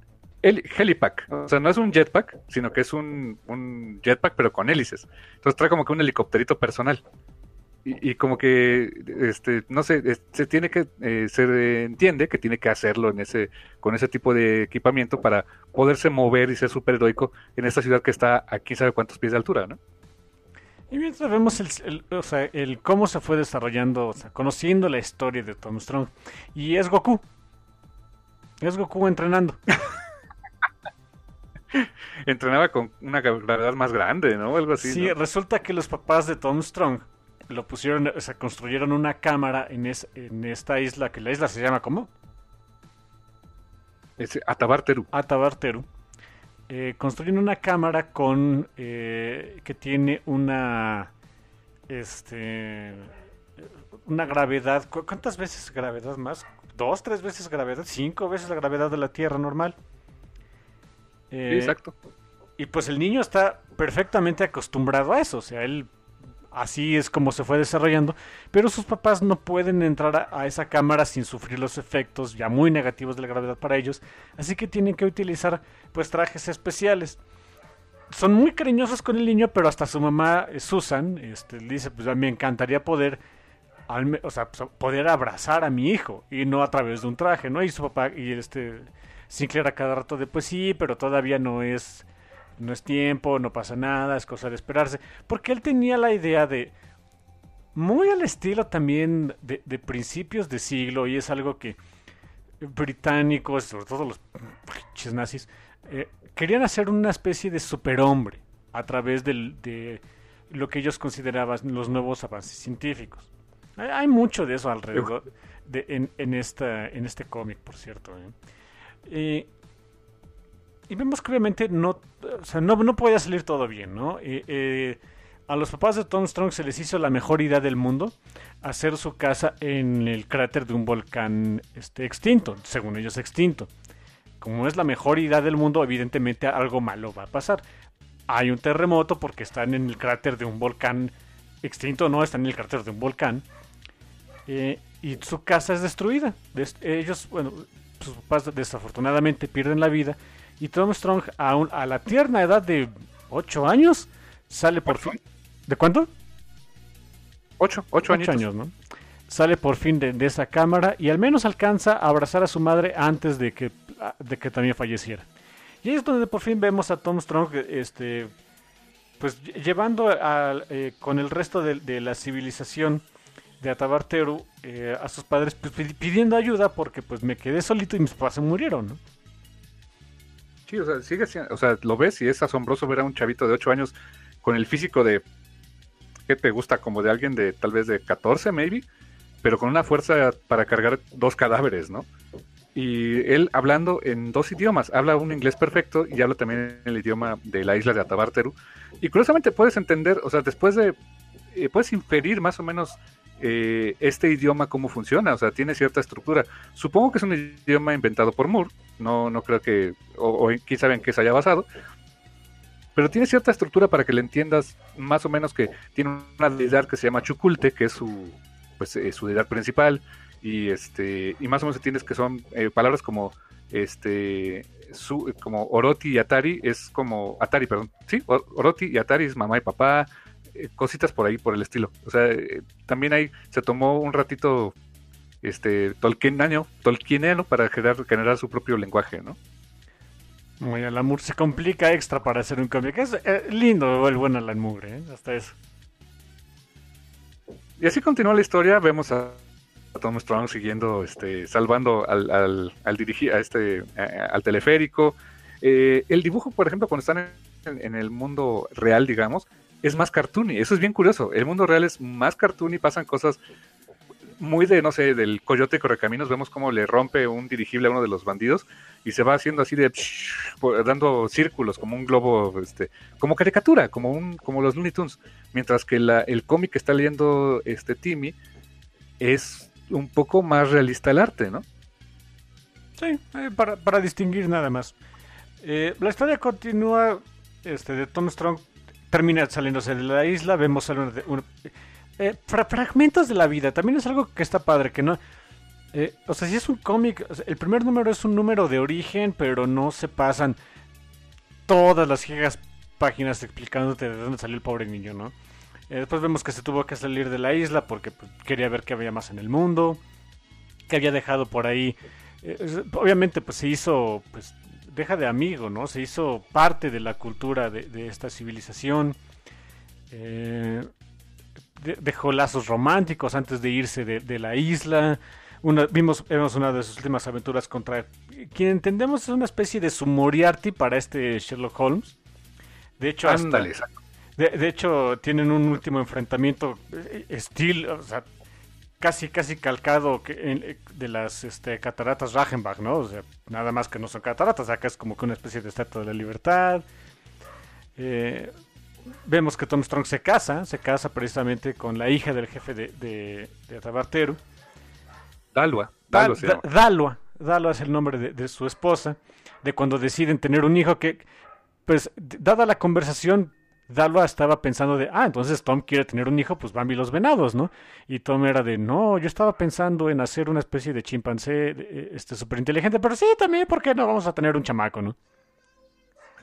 el helipack. O sea, no es un jetpack, sino que es un, jetpack, pero con hélices. Entonces trae como que un helicópterito personal. Y, como que, este, no sé, se tiene que, eh, se entiende que tiene que hacerlo en ese, con ese tipo de equipamiento para poderse mover y ser super heroico en esta ciudad que está a quién sabe cuántos pies de altura, ¿no? Y mientras vemos el, el, o sea, el cómo se fue desarrollando, o sea, conociendo la historia de Tom Strong. Y es Goku. Es Goku entrenando. entrenaba con una gravedad más grande, ¿no? Algo así. Sí, ¿no? resulta que los papás de Tom Strong lo pusieron, o sea, construyeron una cámara en, es, en esta isla, que la isla se llama ¿cómo? Es Atabarteru. Atabarteru. Eh, construyeron una cámara con eh, que tiene una este una gravedad. ¿Cuántas veces gravedad más? ¿Dos, tres veces gravedad? ¿Cinco veces la gravedad de la Tierra normal? Eh, sí, exacto. y pues el niño está perfectamente acostumbrado a eso, o sea, él así es como se fue desarrollando, pero sus papás no pueden entrar a, esa cámara sin sufrir los efectos ya muy negativos de la gravedad para ellos, así que tienen que utilizar pues trajes especiales. Son muy cariñosos con el niño, pero hasta su mamá eh, Susan este, dice, pues me encantaría poder o sea, pues, poder abrazar a mi hijo y no a través de un traje, ¿no? Y su papá y este Sinclair a cada rato de pues sí, pero todavía no es no es tiempo, no pasa nada, es cosa de esperarse. Porque él tenía la idea de, muy al estilo también de, principios de siglo, y es algo que británicos, sobre todo los nazis, eh, querían hacer una especie de superhombre a través de lo que ellos consideraban los nuevos avances científicos. Hay, mucho de eso alrededor de, en, esta, en este cómic, por cierto. Eh, y vemos que obviamente no, no, no podía salir todo bien, ¿no? Eh, a los papás de Tom Strong se les hizo la mejor idea del mundo hacer su casa en el cráter de un volcán este, extinto, según ellos extinto. Como es la mejor idea del mundo, evidentemente algo malo va a pasar. Hay un terremoto porque están en el cráter de un volcán extinto, no, están en el cráter de un volcán. Eh, y su casa es destruida. Ellos, bueno, sus papás desafortunadamente pierden la vida y Tom Strong, a, a la tierna edad de 8 años, sale por fin. ¿De cuánto? 8, 8 años. años, ¿no? Sale por fin de, esa cámara y al menos alcanza a abrazar a su madre antes de que, de que también falleciera. Y ahí es donde por fin vemos a Tom Strong este, pues llevando eh, con el resto de, la civilización de Atabarteru eh, a sus padres pues, pidiendo ayuda porque pues me quedé solito y mis papás se murieron, ¿no? Sí, o sea, sigue siendo, o sea, lo ves y es asombroso ver a un chavito de 8 años con el físico de, ¿qué te gusta? Como de alguien de tal vez de 14, maybe, pero con una fuerza para cargar dos cadáveres, ¿no? Y él hablando en dos idiomas, habla un inglés perfecto y habla también el idioma de la isla de Atabarteru. Y curiosamente puedes entender, o sea, después de, eh, puedes inferir más o menos eh, este idioma cómo funciona, o sea, tiene cierta estructura. Supongo que es un idioma inventado por Moore, no, no creo que, o, o quién sabe en qué se haya basado, pero tiene cierta estructura para que le entiendas más o menos que tiene una deidad que se llama Chukulte, que es su, pues, eh, su deidad principal, y este y más o menos entiendes que son eh, palabras como este su, como Oroti y Atari es como Atari, perdón, sí, Oroti y Atari es mamá y papá, cositas por ahí, por el estilo. O sea, eh, también ahí se tomó un ratito este Tolkieniano, Tolkieniano para generar, generar su propio lenguaje, ¿no? Muy Alan Moore se complica extra para hacer un cómic. Es eh, lindo el buen Alan Moore, ¿eh? hasta eso. Y así continúa la historia, vemos a, Tom Strong siguiendo, este, salvando al, al, al dirigir a este, al teleférico. el dibujo, por ejemplo, cuando están en, el mundo real, digamos, es más cartoony. Eso es bien curioso. El mundo real es más cartoony, pasan cosas muy de, no sé, del coyote correcaminos. Vemos cómo le rompe un dirigible a uno de los bandidos y se va haciendo así de dando círculos como un globo, este, como caricatura, como un, como los Looney Tunes. Mientras que la, el cómic que está leyendo este Timmy es un poco más realista el arte, ¿no? Sí, eh, para, para, distinguir nada más. Eh, la historia continúa este, de Tom Strong termina saliéndose de la isla, vemos eh, fragmentos de la vida. También es algo que está padre, que no... Eh, o sea, si es un cómic, el primer número es un número de origen, pero no se pasan todas las gigas páginas explicándote de dónde salió el pobre niño, ¿no? Eh, después vemos que se tuvo que salir de la isla porque pues, quería ver qué había más en el mundo, que había dejado por ahí. obviamente, pues se hizo pues, deja de amigo, ¿no? Se hizo parte de la cultura de, esta civilización. Eh, dejó lazos románticos antes de irse de, la isla. vimos, vimos una de sus últimas aventuras contra quien entendemos es una especie de su Moriarty para este Sherlock Holmes. De hecho, de, hecho, tienen un último enfrentamiento eh, estilo, o sea, casi, casi calcado que de las este, cataratas Rachenbach, ¿no? O sea, nada más que no son cataratas, acá es como que una especie de estatua de la libertad. Eh, vemos que Tom Strong se casa, se casa precisamente con la hija del jefe de, de, de Atabarteru. Dalua, Dalua, es el nombre de, su esposa, de cuando deciden tener un hijo que pues, dada la conversación, Dalva estaba pensando de, ah, entonces Tom quiere tener un hijo, pues Bambi los venados, ¿no? Y Tom era de, no, yo estaba pensando en hacer una especie de chimpancé eh, este súper inteligente, pero sí, también, ¿por qué no vamos a tener un chamaco, no?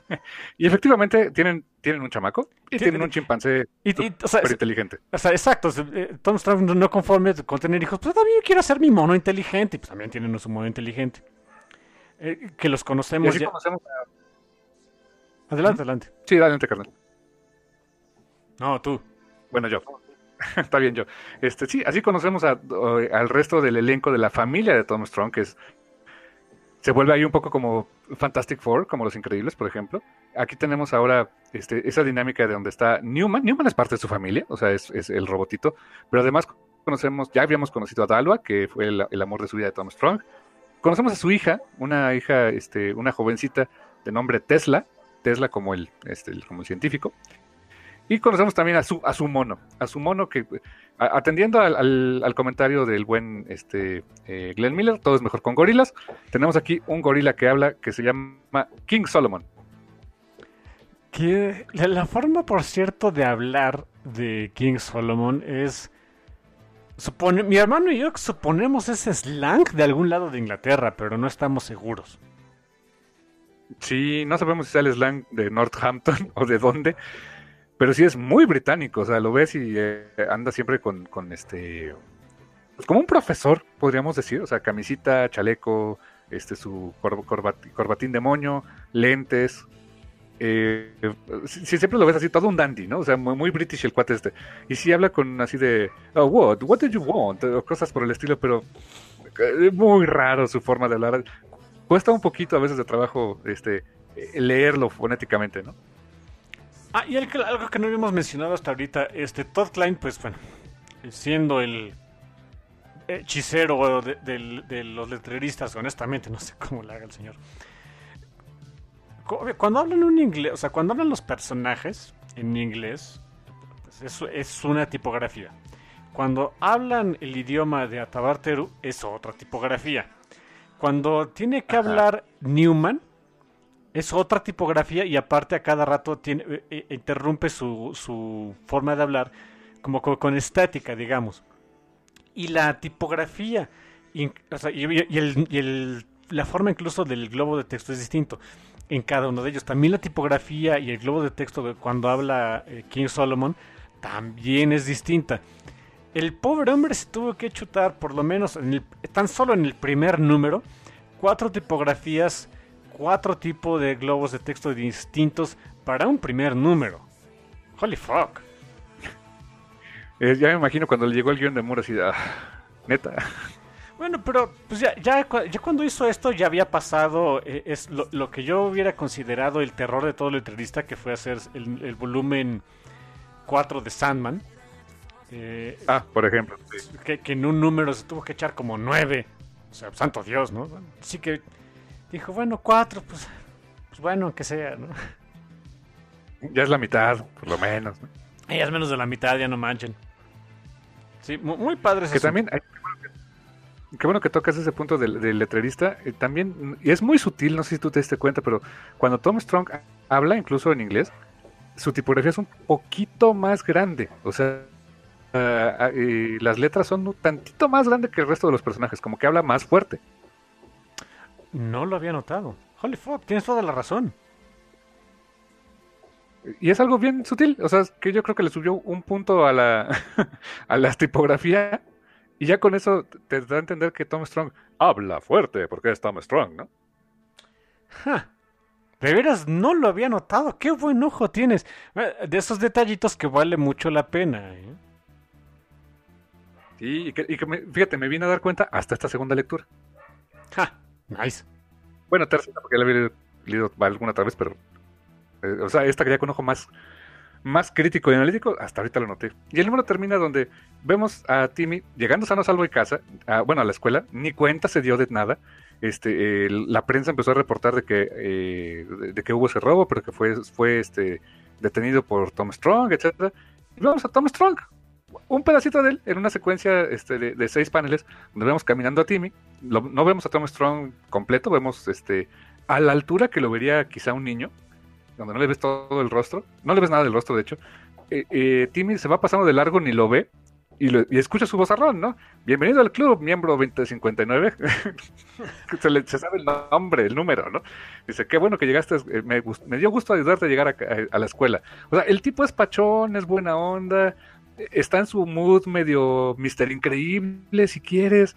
Y efectivamente tienen, tienen un chamaco y tienen un chimpancé súper inteligente. O sea, exacto. Eh, Tom Strong no conforme con tener hijos, pues también quiero hacer mi mono inteligente. Y pues también tienen su mono inteligente. Eh, que los conocemos ya. Adelante, adelante. Sí, adelante, carnal. No, tú. Bueno, yo. Está bien, yo. Este, sí, así conocemos al resto del elenco de la familia de Tom Strong, que es se vuelve ahí un poco como Fantastic Four, como Los Increíbles, por ejemplo. Aquí tenemos ahora este, esa dinámica de donde está Newman. Newman es parte de su familia, o sea, es, el robotito. Pero además conocemos, ya habíamos conocido a Dalva, que fue el, amor de su vida de Tom Strong. Conocemos a su hija, una hija, este, una jovencita de nombre Tesla, Tesla como el, este, como el científico. Y conocemos también a su, a su mono, a su mono que, atendiendo al, comentario del buen este, eh, Glenn Miller, todo es mejor con gorilas, tenemos aquí un gorila que habla que se llama King Solomon. Que la forma, por cierto, de hablar de King Solomon es... Supone, mi hermano y yo suponemos ese slang de algún lado de Inglaterra, pero no estamos seguros. Sí, no sabemos si es el slang de Northampton o de dónde, pero sí es muy británico, o sea, lo ves y eh, anda siempre con, con este, pues como un profesor, podríamos decir, o sea, camisita, chaleco, este, su corbatín de moño, lentes, eh, si, siempre lo ves así, todo un dandy, ¿no? O sea, muy, british el cuate este. Y si habla con así de, oh, what, what did you want? O cosas por el estilo, pero eh, muy raro su forma de hablar. Cuesta un poquito a veces de trabajo este, leerlo fonéticamente, ¿no? Ah, y algo que no habíamos mencionado hasta ahorita, este Todd Klein, pues bueno, siendo el hechicero de, los letreristas, honestamente, no sé cómo le haga el señor. Cuando hablan un inglés, o sea, cuando hablan los personajes en inglés, pues eso es una tipografía. Cuando hablan el idioma de Atabarteru, es otra tipografía. Cuando tiene que hablar Newman, es otra tipografía y aparte a cada rato tiene, eh, eh, interrumpe su, forma de hablar como con, estática, digamos. Y la tipografía y, el, la forma incluso del globo de texto es distinto en cada uno de ellos. También la tipografía y el globo de texto cuando habla eh, King Solomon también es distinta. El pobre hombre se tuvo que chutar por lo menos tan solo en el primer número cuatro tipografías cuatro tipos de globos de texto distintos para un primer número. Holy fuck. Eh, ya me imagino cuando le llegó el guion de Moore así, ah, neta. Bueno, pero pues ya, ya, cuando hizo esto ya había pasado eh, es lo, que yo hubiera considerado el terror de todo letrerista, que fue hacer el, volumen 4 de Sandman. Eh, ah, por ejemplo. Que, que, en un número se tuvo que echar como 9. O sea, santo Dios, ¿no? Así que Dijo, bueno, cuatro, pues, pues bueno, que sea, ¿no? Ya es la mitad, por lo menos, ¿no? Ya es menos de la mitad, ya no manchen. Sí, muy, padre Que también, qué bueno que tocas ese punto del, letrerista. Eh, también, y es muy sutil, no sé si tú te diste cuenta, pero cuando Tom Strong habla, incluso en inglés, su tipografía es un poquito más grande. O sea, ah, ah, las letras son un tantito más grandes que el resto de los personajes, como que habla más fuerte. No lo había notado. Holy fuck, tienes toda la razón. Y es algo bien sutil, o sea, que yo creo que le subió un punto a la, a la tipografía y ya con eso te da a entender que Tom Strong habla fuerte porque es Tom Strong, ¿no? De veras, no lo había notado. Qué buen ojo tienes. Eh, de esos detallitos que vale mucho la pena. ¿eh? Sí, y que, fíjate, me vine a dar cuenta hasta esta segunda lectura. Ja. Nice. Bueno, tercera, porque la había leído alguna otra vez, pero. Eh, o sea, esta que ya con ojo más, más crítico y analítico, hasta ahorita lo noté. Y el número termina donde vemos a Timmy llegando sano salvo de casa, bueno, a la escuela, ni cuenta se dio de nada. Este, la prensa empezó a reportar de que, eh, que hubo ese robo, pero que fue, fue este, detenido por Tom Strong, etcétera. Y vemos a Tom Strong, un pedacito de él en una secuencia este, de, seis paneles donde vemos caminando a Timmy. no vemos a Tom Strong completo, vemos este, a la altura que lo vería quizá un niño. donde no le ves todo el rostro, no le ves nada del rostro, de hecho, eh, eh, Timmy se va pasando de largo, ni lo ve, y, escucha su vozarrón, ¿no? Bienvenido al club, miembro 2059. se, le, sabe el nombre, el número, ¿no? Dice, qué bueno que llegaste, eh, me, me, dio gusto ayudarte a llegar a, a, a, la escuela. O sea, el tipo es pachón, es buena onda, está en su mood medio mister increíble, si quieres,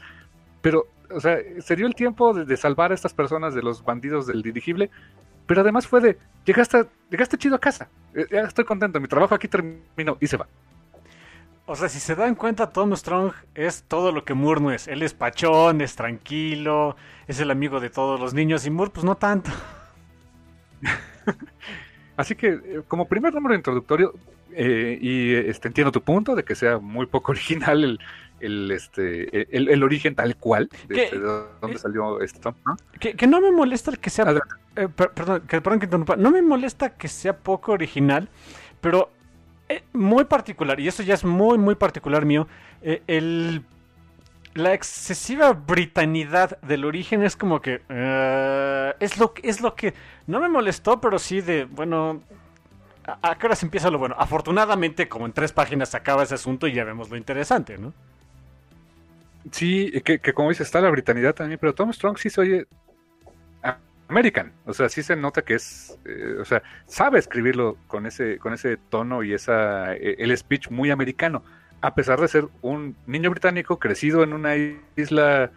pero, o sea, se dio el tiempo de, de salvar a estas personas de los bandidos del dirigible, pero además fue de, llegaste, llegaste chido a casa, eh, ya estoy contento, mi trabajo aquí terminó y se va. O sea, si se dan cuenta, Tom Strong es todo lo que Moore no es. Él es pachón, es tranquilo, es el amigo de todos los niños y Moore pues no tanto. Así que eh, como primer número introductorio, eh, y este, entiendo tu punto de que sea muy poco original el, el, este, el, el origen tal cual, de, de dónde salió este Tom. ¿no? Que, que, no me molesta que sea... Eh, per, perdón, que, perdón que interrumpa. No me molesta que sea poco original, pero muy particular, y eso ya es muy, muy particular mío, eh, el, la excesiva britanidad del origen es como que... Uh, es, lo, es lo que no me molestó, pero sí de, bueno... ¿A, qué hora se empieza lo bueno? Afortunadamente, como en tres páginas se acaba ese asunto y ya vemos lo interesante, ¿no? Sí, que, como dice, está la britanidad también, pero Tom Strong sí se oye American. O sea, sí se nota que es, eh, o sea, sabe escribirlo con ese, con ese tono y esa, eh, el speech muy americano, a pesar de ser un niño británico crecido en una isla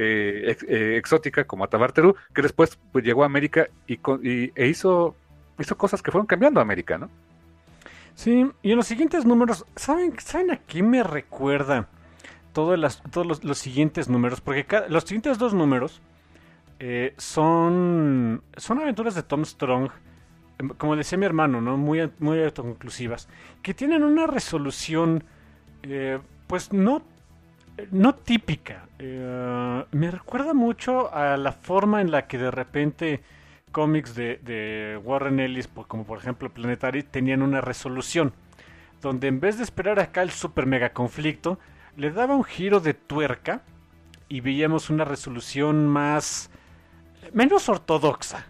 eh, eh, exótica como Atabarterú, que después pues, llegó a América y, y e hizo, hizo cosas que fueron cambiando América, ¿no? Sí, y en los siguientes números, ¿saben, ¿saben a qué me recuerda todos, las, todos los, siguientes números? Porque los siguientes dos números eh, son, son aventuras de Tom Strong, em, como decía mi hermano, ¿no? Muy, muy autoconclusivas, que tienen una resolución, eh, pues no, no típica. Eh, me recuerda mucho a la forma en la que de repente cómics de, de Warren Ellis, como por ejemplo Planetary, tenían una resolución, donde en vez de esperar acá el super mega conflicto, le daba un giro de tuerca y veíamos una resolución más menos ortodoxa,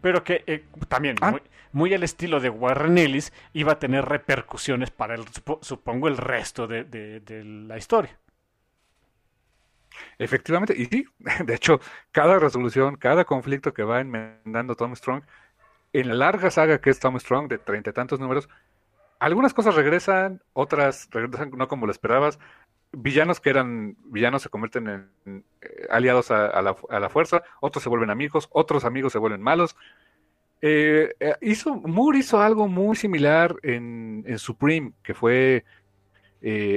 pero que eh, también ah. muy, muy, al estilo de Warren Ellis iba a tener repercusiones para, el, supongo, el resto de, de, de la historia. Efectivamente, y sí, de hecho, cada resolución, cada conflicto que va enmendando Tom Strong, en la larga saga que es Tom Strong, de treinta y tantos números, algunas cosas regresan, otras regresan no como lo esperabas, villanos que eran villanos se convierten en, eh, aliados a, la, a, la, fuerza, otros se vuelven amigos, otros amigos se vuelven malos. Eh, eh, hizo, Moore hizo algo muy similar en, en Supreme, que fue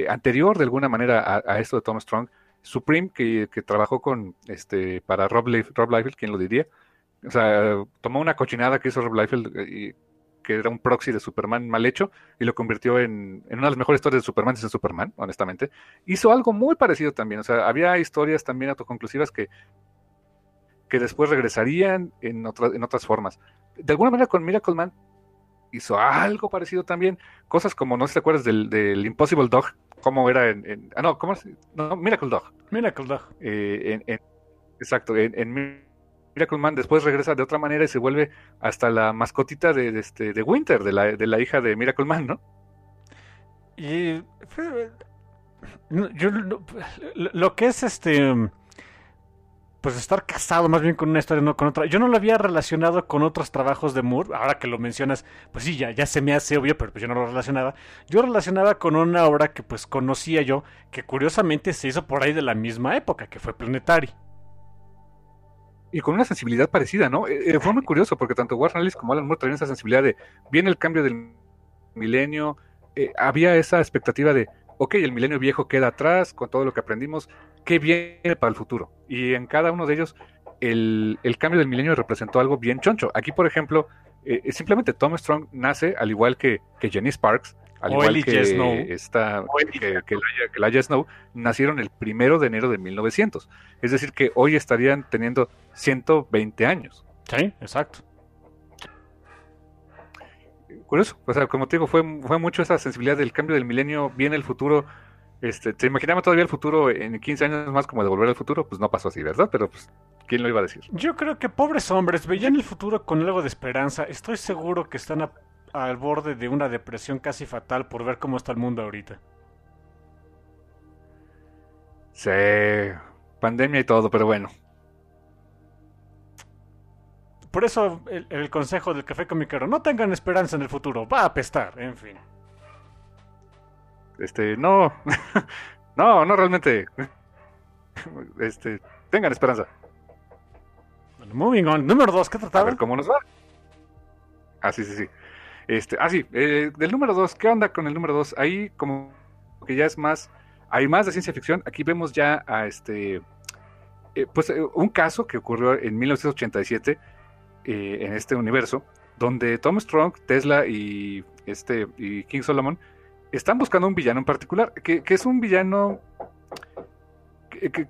anterior de alguna manera a, a, esto de Tom Strong. Supreme, que, trabajó con este para Rob, Rob Liefeld, ¿quién lo diría? O sea, tomó una cochinada que hizo Rob Liefeld y que era un proxy de Superman mal hecho y lo convirtió en, en una de las mejores historias de Superman desde Superman, honestamente. Hizo algo muy parecido también, o sea, había historias también autoconclusivas que, que después regresarían en, otra, en otras formas. De alguna manera con Miracle Man hizo algo parecido también, cosas como, no sé si te acuerdas del, del Impossible Dog, cómo era en, en, ah no, ¿cómo es? No, Miracle Dog. Miracle Dog. Eh, en, exacto, en Miracle Man después regresa de otra manera y se vuelve hasta la mascotita de, de, este, de Winter, de la, de la hija de Miracle Man, ¿no? Y yo lo, lo, que es este pues estar casado más bien con una historia no con otra. Yo no lo había relacionado con otros trabajos de Moore ahora que lo mencionas pues sí ya ya se me hace obvio pero pues yo no lo relacionaba. Yo relacionaba con una obra que pues conocía yo que curiosamente se hizo por ahí de la misma época que fue Planetary. Y con una sensibilidad parecida, ¿no? Eh, fue muy curioso porque tanto Warren Ellis como Alan Moore tenían esa sensibilidad de, viene el cambio del milenio, eh, había esa expectativa de, ok, el milenio viejo queda atrás con todo lo que aprendimos, ¿qué viene para el futuro? Y en cada uno de ellos, el, el cambio del milenio representó algo bien choncho. Aquí, por ejemplo, eh, simplemente Tom Strong nace, al igual que, que Jenny Sparks, al igual que, Snow. esta, que, que, la, que Laia Snow, nacieron el primero de enero de 1900. Es decir, que hoy estarían teniendo 120 años. Sí, exacto. Curioso, o sea, como te digo, fue, fue mucho esa sensibilidad del cambio del milenio, viene el futuro. Este, ¿Se imaginaba todavía el futuro en 15 años más como de volver al futuro? Pues no pasó así, ¿verdad? Pero pues, ¿quién lo iba a decir? Yo creo que pobres hombres veían el futuro con algo de esperanza. Estoy seguro que están al borde de una depresión casi fatal por ver cómo está el mundo ahorita. Sí, pandemia y todo, pero bueno. Por eso el, el consejo del café comiquero, no tengan esperanza en el futuro, va a apestar, en fin. Este, no, no, no realmente. Este, tengan esperanza. Bueno, moving on. Número dos, ¿qué trataba? A ver cómo nos va. Ah, sí, sí, sí. Este, ah, sí, eh, del número dos, ¿qué onda con el número dos? Ahí como que ya es más, hay más de ciencia ficción. Aquí vemos ya a este, eh, pues eh, un caso que ocurrió en 1987 eh, en este universo, donde Tom Strong, Tesla y este y King Solomon están buscando un villano en particular, que, que es un villano que,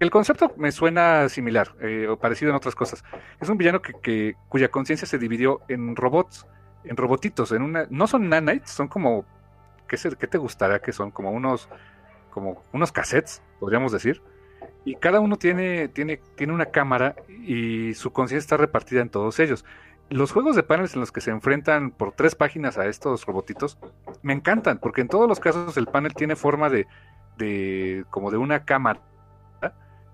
el concepto me suena similar eh, o parecido en otras cosas. Es un villano que, que- cuya conciencia se dividió en robots, en robotitos, en una, no son nanites, son como, ¿qué, se- qué te gustará que son? Como unos, como unos cassettes, podríamos decir. Y cada uno tiene, tiene, tiene una cámara y su conciencia está repartida en todos ellos. Los juegos de paneles en los que se enfrentan por tres páginas a estos robotitos me encantan, porque en todos los casos el panel tiene forma de, de como de una cámara.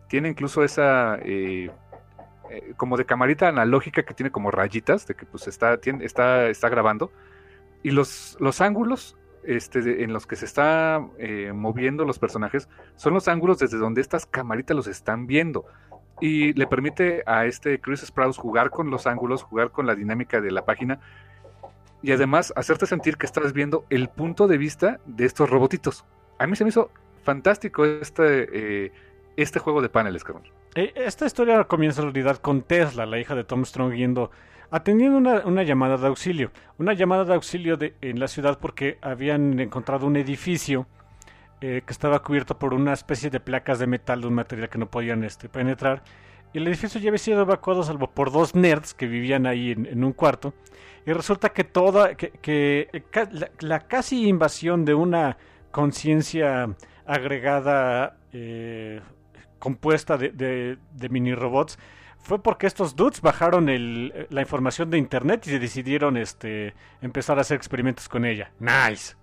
Tiene incluso esa eh, eh, como de camarita analógica que tiene como rayitas, de que pues está, tiene- está, está grabando. Y los, los ángulos este, en los que se está eh, moviendo los personajes son los ángulos desde donde estas camaritas los están viendo. Y le permite a este Chris Sprouse jugar con los ángulos, jugar con la dinámica de la página y además hacerte sentir que estás viendo el punto de vista de estos robotitos. A mí se me hizo fantástico este, eh, este juego de paneles, cabrón. Eh, Esta historia comienza en realidad con Tesla, la hija de Tom Strong, yendo, atendiendo una, una llamada de auxilio. Una llamada de auxilio de, en la ciudad porque habían encontrado un edificio eh, que estaba cubierto por una especie de placas de metal de un material que no podían este, penetrar. Y el edificio ya había sido evacuado salvo por dos nerds que vivían ahí en, un cuarto. Y resulta que toda, que, eh, la, casi invasión de una conciencia agregada eh, compuesta de mini robots fue porque estos dudes bajaron el- la información de internet y decidieron este, empezar a hacer experimentos con ella. Nice.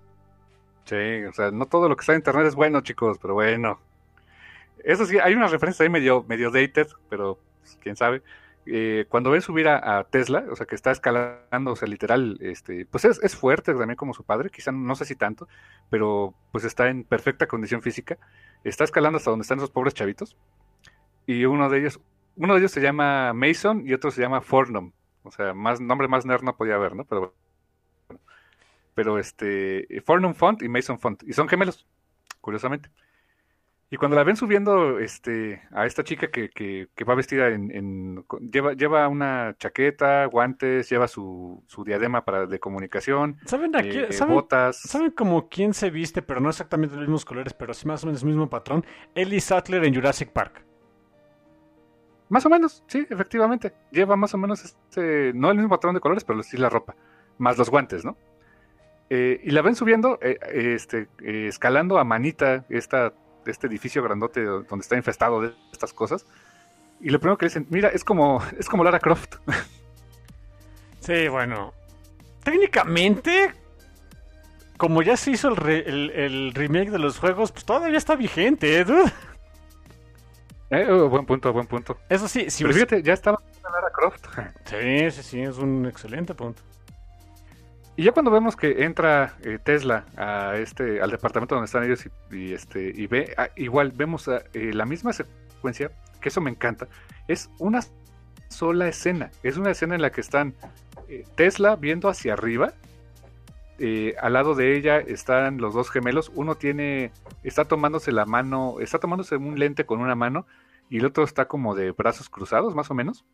Sí, o sea, no todo lo que está en internet es bueno, chicos, pero bueno. Eso sí, hay una referencia ahí medio, medio dated, pero quién sabe. Eh, cuando ven subir a, a Tesla, o sea, que está escalando, o sea, literal, este, pues es, es fuerte también como su padre, quizá no sé si tanto, pero pues está en perfecta condición física. Está escalando hasta donde están esos pobres chavitos. Y uno de ellos, uno de ellos se llama Mason y otro se llama Fornum. O sea, más nombre más nerd no podía haber, ¿no? Pero pero este Fornum Font y Mason Font y son gemelos curiosamente y cuando la ven subiendo este a esta chica que, que, que va vestida en, en- lleva lleva una chaqueta guantes lleva su, su diadema para de comunicación ¿Saben, a quién- eh, ¿saben, botas ¿Saben como quién se viste, pero no exactamente los mismos colores, pero sí más o menos el mismo patrón? Ellie Sattler en Jurassic Park. Más o menos sí efectivamente lleva más o menos este no el mismo patrón de colores pero sí la ropa más los guantes no Eh, y la ven subiendo eh, este eh, escalando a manita esta este edificio grandote donde está infestado de estas cosas y lo primero que dicen mira es como es como Lara Croft Sí, bueno. Técnicamente, como ya se hizo el, re- el- remake de los juegos, pues todavía está vigente, ¿eh, dude? Eh, oh, buen punto buen punto. Eso sí, si pero fíjate ya estaba Lara Croft. Sí, sí, sí, es un excelente punto. Y ya cuando vemos que entra eh, Tesla a este, al departamento donde están ellos y, y, este, y ve, ah, igual vemos ah, eh, la misma secuencia, que eso me encanta, es una sola escena, es una escena en la que están eh, Tesla viendo hacia arriba, eh, al lado de ella están los dos gemelos, uno tiene, está tomándose la mano, está tomándose un lente con una mano y el otro está como de brazos cruzados, más o menos.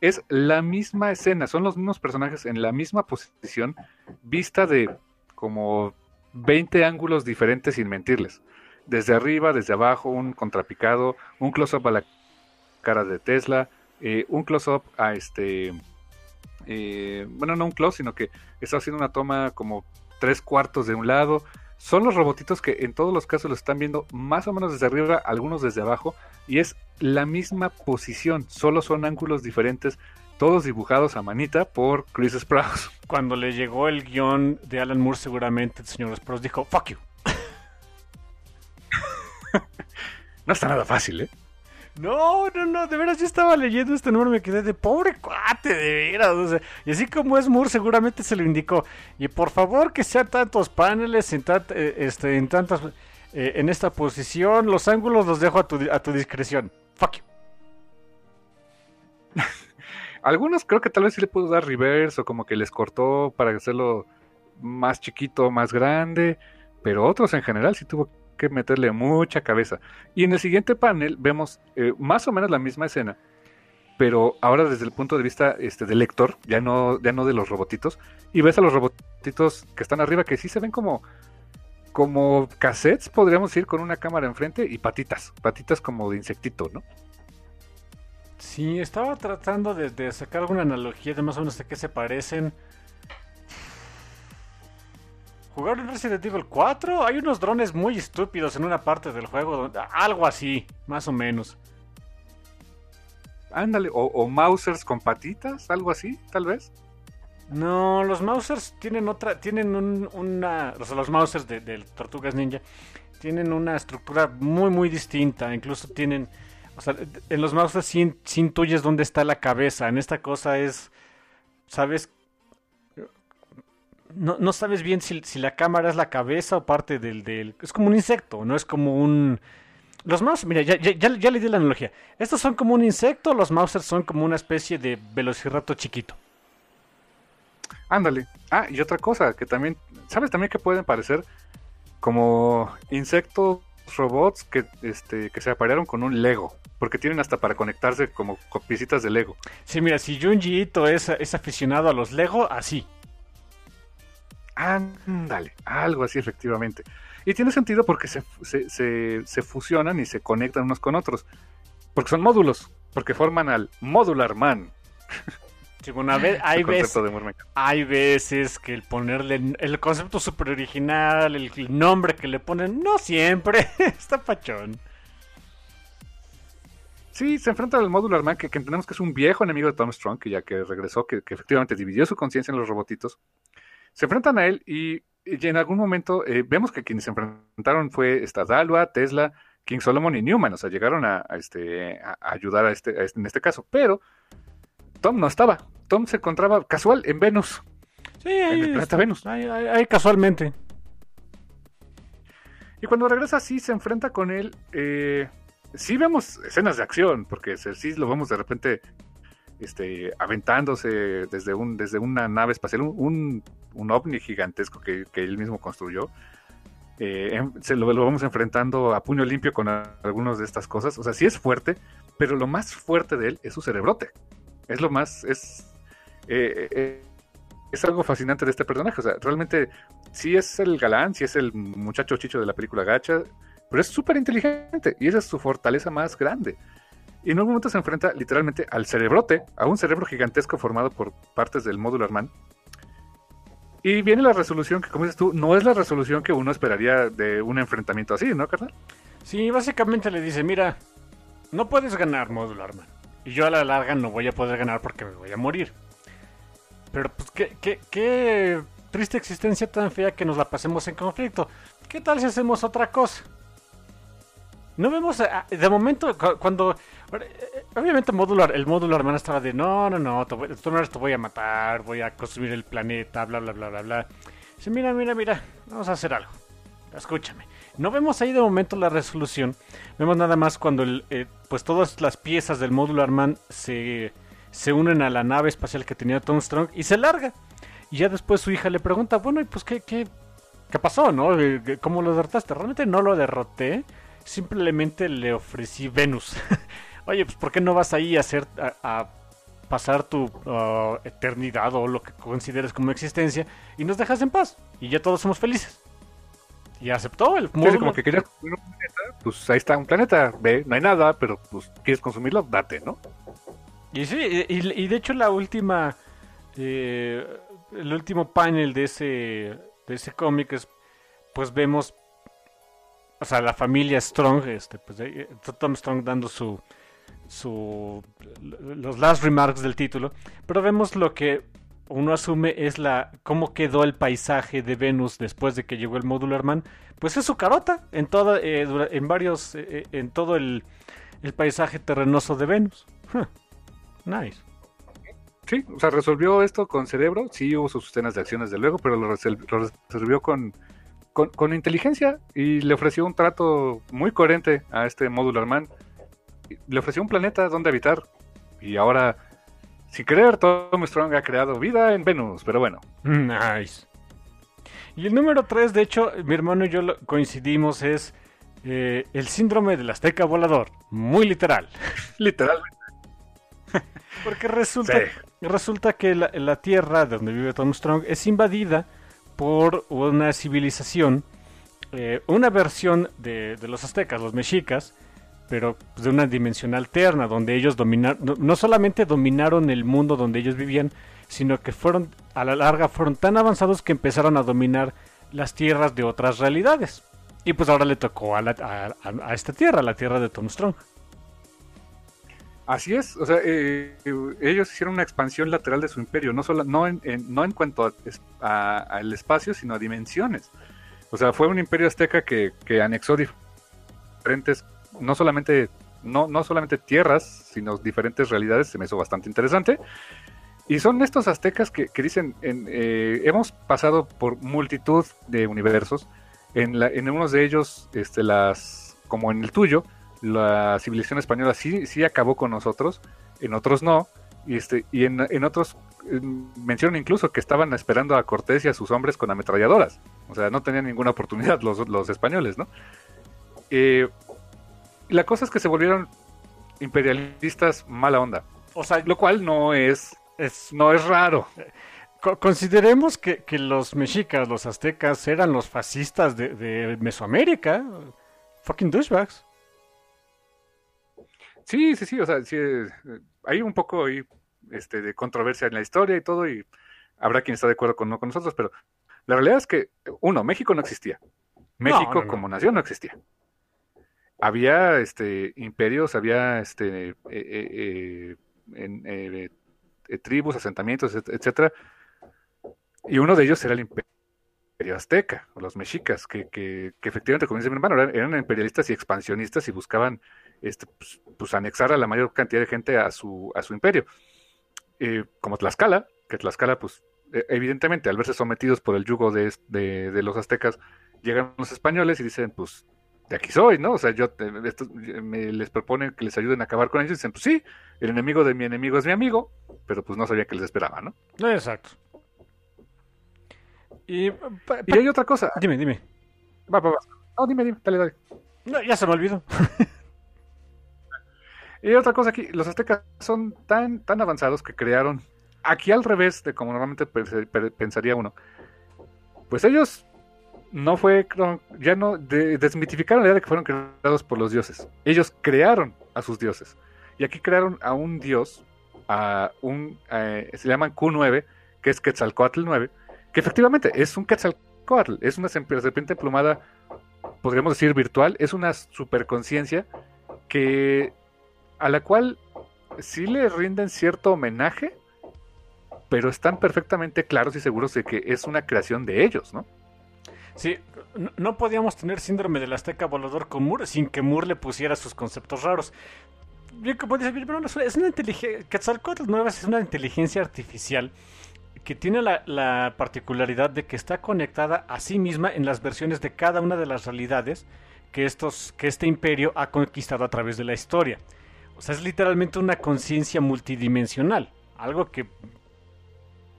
Es la misma escena, son los mismos personajes en la misma posición, vista de como 20 ángulos diferentes sin mentirles. Desde arriba, desde abajo, un contrapicado, un close-up a la cara de Tesla, eh, un close-up a este... eh, bueno, no un close, sino que está haciendo una toma como tres cuartos de un lado, son los robotitos que en todos los casos lo están viendo más o menos desde arriba, algunos desde abajo, y es la misma posición, solo son ángulos diferentes, todos dibujados a manita por Chris Sprouse. Cuando le llegó el guion de Alan Moore, seguramente el señor Sprouse dijo, fuck you. no está nada fácil, ¿eh? No, no, no, de veras yo estaba leyendo este número y me quedé de pobre cuate, de veras. y así como es Moore, seguramente se lo indicó. Y por favor que sean tantos paneles en, eh, este, tantas eh, en esta posición, los ángulos los dejo a tu, a tu discreción. Fuck you. Algunos creo que tal vez sí le pudo dar reverse o como que les cortó para hacerlo más chiquito, más grande, pero otros en general sí tuvo que meterle mucha cabeza. Y en el siguiente panel vemos eh, más o menos la misma escena, pero ahora desde el punto de vista este, del lector, ya no, ya no de los robotitos, y ves a los robotitos que están arriba que sí se ven como, como cassettes, podríamos ir con una cámara enfrente y patitas, patitas como de insectito, ¿no? Sí, estaba tratando de, sacar alguna analogía de más o menos de qué se parecen. ¿Jugaron en Resident Evil 4? Hay unos drones muy estúpidos en una parte del juego. algo así, más o menos. Ándale, o, o Mausers con patitas, algo así, tal vez. No, los Mausers tienen otra, tienen una, o sea, los Mausers de, de, Tortugas Ninja tienen una estructura muy, muy distinta. Incluso tienen o sea, en los mouse sí, intuyes dónde está la cabeza. En esta cosa es. ¿Sabes? No, no sabes bien si, la cámara es la cabeza o parte del, del. Es como un insecto, no es como un. Los mouse, mira, ya, ya, ya, le di la analogía. Estos son como un insecto, los mousers son como una especie de velociraptor chiquito. Ándale. Ah, y otra cosa que también. ¿Sabes también que pueden parecer como insectos robots que, este, que se aparearon con un Lego? porque tienen hasta para conectarse como piecitas de Lego. Sí, mira, si Junji Ito es, es aficionado a los Lego, así. Ándale, algo así efectivamente. Y tiene sentido porque se, se, fusionan y se conectan unos con otros. Porque son módulos, porque forman al Modular Man. Sí, bueno, hay, veces, hay veces que el ponerle el concepto super original, el nombre que le ponen, no siempre está pachón. Sí, se enfrenta al Modular Man, que, entendemos que es un viejo enemigo de Tom Strong, que ya que regresó, que, efectivamente dividió su conciencia en los robotitos. Se enfrentan a él y, en algún momento eh, vemos que quienes se enfrentaron fue esta Tesla, King Solomon y Newman. O sea, llegaron a, este, a ayudar a este, este, en este caso. Pero Tom no estaba. Tom se encontraba casual en Venus. Sí, ahí, en el planeta Venus. Ahí, casualmente. Y cuando regresa, sí se enfrenta con él. Eh, sí vemos escenas de acción, porque sí lo vemos de repente este, aventándose desde, un, desde una nave espacial, un, un, ovni gigantesco que, él mismo construyó. Eh, se lo, vamos enfrentando a puño limpio con algunas de estas cosas. O sea, sí es fuerte, pero lo más fuerte de él es su cerebrote. Es lo más, es, eh, eh, es algo fascinante de este personaje. O sea, realmente sí es el galán, sí es el muchacho chicho de la película Gacha, pero es súper inteligente y esa es su fortaleza más grande. Y en un momento se enfrenta literalmente al cerebrote, a un cerebro gigantesco formado por partes del módulo Arman. Y viene la resolución que, como dices tú, no es la resolución que uno esperaría de un enfrentamiento así, ¿no, carnal? Sí, básicamente le dice, mira, no puedes ganar módulo Arman. Y yo a la larga no voy a poder ganar porque me voy a morir. Pero pues qué, qué, qué triste existencia tan fea que nos la pasemos en conflicto. ¿Qué tal si hacemos otra cosa? No vemos, de momento, cuando... Eh, obviamente el módulo hermano estaba de, no, no, no, te voy, te voy a matar, voy a consumir el planeta, bla, bla, bla, bla, bla. Dice, mira, mira, mira, vamos a hacer algo. Escúchame. No vemos ahí de momento la resolución. Vemos nada más cuando eh, pues todas las piezas del módulo Arman se, se unen a la nave espacial que tenía Tom Strong y se larga. Y ya después su hija le pregunta, bueno, y pues qué, qué, qué pasó, ¿no? ¿Cómo lo derrotaste? Realmente no lo derroté simplemente le ofrecí Venus. Oye, pues ¿por qué no vas ahí a hacer a, pasar tu uh, eternidad o lo que consideres como existencia y nos dejas en paz y ya todos somos felices? Y aceptó el módulo. como que querías consumir un planeta, pues ahí está un planeta, ve, no hay nada, pero pues quieres consumirlo, date, ¿no? Y sí, y, de hecho la última, eh, el último panel de ese, de ese cómic es pues vemos, o sea, la familia Strong, este, pues eh, Tom Strong dando su, su, los last remarks del título, pero vemos lo que uno asume es la cómo quedó el paisaje de Venus después de que llegó el Modular Man, pues es su carota en toda, eh, en varios, eh, en todo el, paisaje terrenoso de Venus. Nice. Sí, o sea, resolvió esto con cerebro, sí hubo sus escenas de acciones de luego, pero lo, resolvió con, con, inteligencia y le ofreció un trato muy coherente a este Modular Man. Le ofreció un planeta donde habitar y ahora, sin creer, Tom Strong ha creado vida en Venus, pero bueno. Nice. Y el número 3, de hecho, mi hermano y yo coincidimos, es eh, el síndrome del azteca volador. Muy literal. Literalmente. Porque resulta, resulta que la, tierra de donde vive Tom Strong es invadida por una civilización, eh, una versión de, los aztecas, los mexicas, pero de una dimensión alterna, donde ellos dominaron, no solamente dominaron el mundo donde ellos vivían, sino que fueron, a la larga, fueron tan avanzados que empezaron a dominar las tierras de otras realidades. Y pues ahora le tocó a, a esta tierra, la tierra de Tom Strong. Así es, o sea, eh, ellos hicieron una expansión lateral de su imperio, no, solo, no, en, no en cuanto al espacio, sino a dimensiones. O sea, fue un imperio azteca que, anexó diferentes, no solamente, no, no solamente tierras, sino diferentes realidades, se me hizo bastante interesante. Y son estos aztecas que, dicen, en, eh, hemos pasado por multitud de universos, en, la, en unos de ellos, este, las, como en el tuyo, la civilización española sí, sí acabó con nosotros, en otros no, y, este, y en, en otros mencionan incluso que estaban esperando a Cortés y a sus hombres con ametralladoras, o sea, no tenían ninguna oportunidad los, los españoles, ¿no? Eh, la cosa es que se volvieron imperialistas mala onda, o sea, lo cual no es, es no es raro. Consideremos que, los mexicas, los aztecas, eran los fascistas de, de Mesoamérica. Fucking douchebags. Sí, sí, sí, o sea, sí, eh, hay un poco ahí, este, de controversia en la historia y todo, y habrá quien está de acuerdo con, no con nosotros, pero la realidad es que, uno, México no existía. México como nación no existía. Había este, imperios, había este, eh, eh, en, tribus, asentamientos, etcétera, y uno de ellos era el imperio azteca, o los mexicas, que, que, que efectivamente, como dice mi hermano, eran imperialistas y expansionistas y buscaban este, pues, pues, anexar a la mayor cantidad de gente a su, a su imperio. Eh, como Tlaxcala, que Tlaxcala, pues e, evidentemente al verse sometidos por el yugo de, de, los aztecas, llegan los españoles y dicen, pues de aquí soy, ¿no? O sea, yo me les proponen que les ayuden a acabar con ellos y dicen, pues sí, el enemigo de mi enemigo es mi amigo, pero pues no sabía que les esperaba, ¿no? Exacto. Y, hay otra cosa. Dime, dime. Va, va, va. No, dime, dime, dale, dale. No, ya se me olvidó. Y otra cosa aquí, los aztecas son tan, tan avanzados que crearon, aquí al revés de como normalmente pensaría uno, pues ellos no fue, ya no, desmitificaron la idea de que fueron creados por los dioses. Ellos crearon a sus dioses. Y aquí crearon a un dios, a un, se llaman Q9, que es Quetzalcoatl 9, que efectivamente es un Quetzalcoatl, es una serpiente emplumada, podríamos decir virtual, es una superconciencia que a la cual sí le rinden cierto homenaje, pero están perfectamente claros y seguros de que es una creación de ellos, ¿no? Sí, no, podíamos tener síndrome del azteca volador con Moore sin que Moore le pusiera sus conceptos raros. Bien, como dice, es una inteligencia. Quetzalcoatl nueva es una inteligencia artificial que tiene la, la, particularidad de que está conectada a sí misma en las versiones de cada una de las realidades que, estos, que este imperio ha conquistado a través de la historia. O sea, es literalmente una conciencia multidimensional. Algo que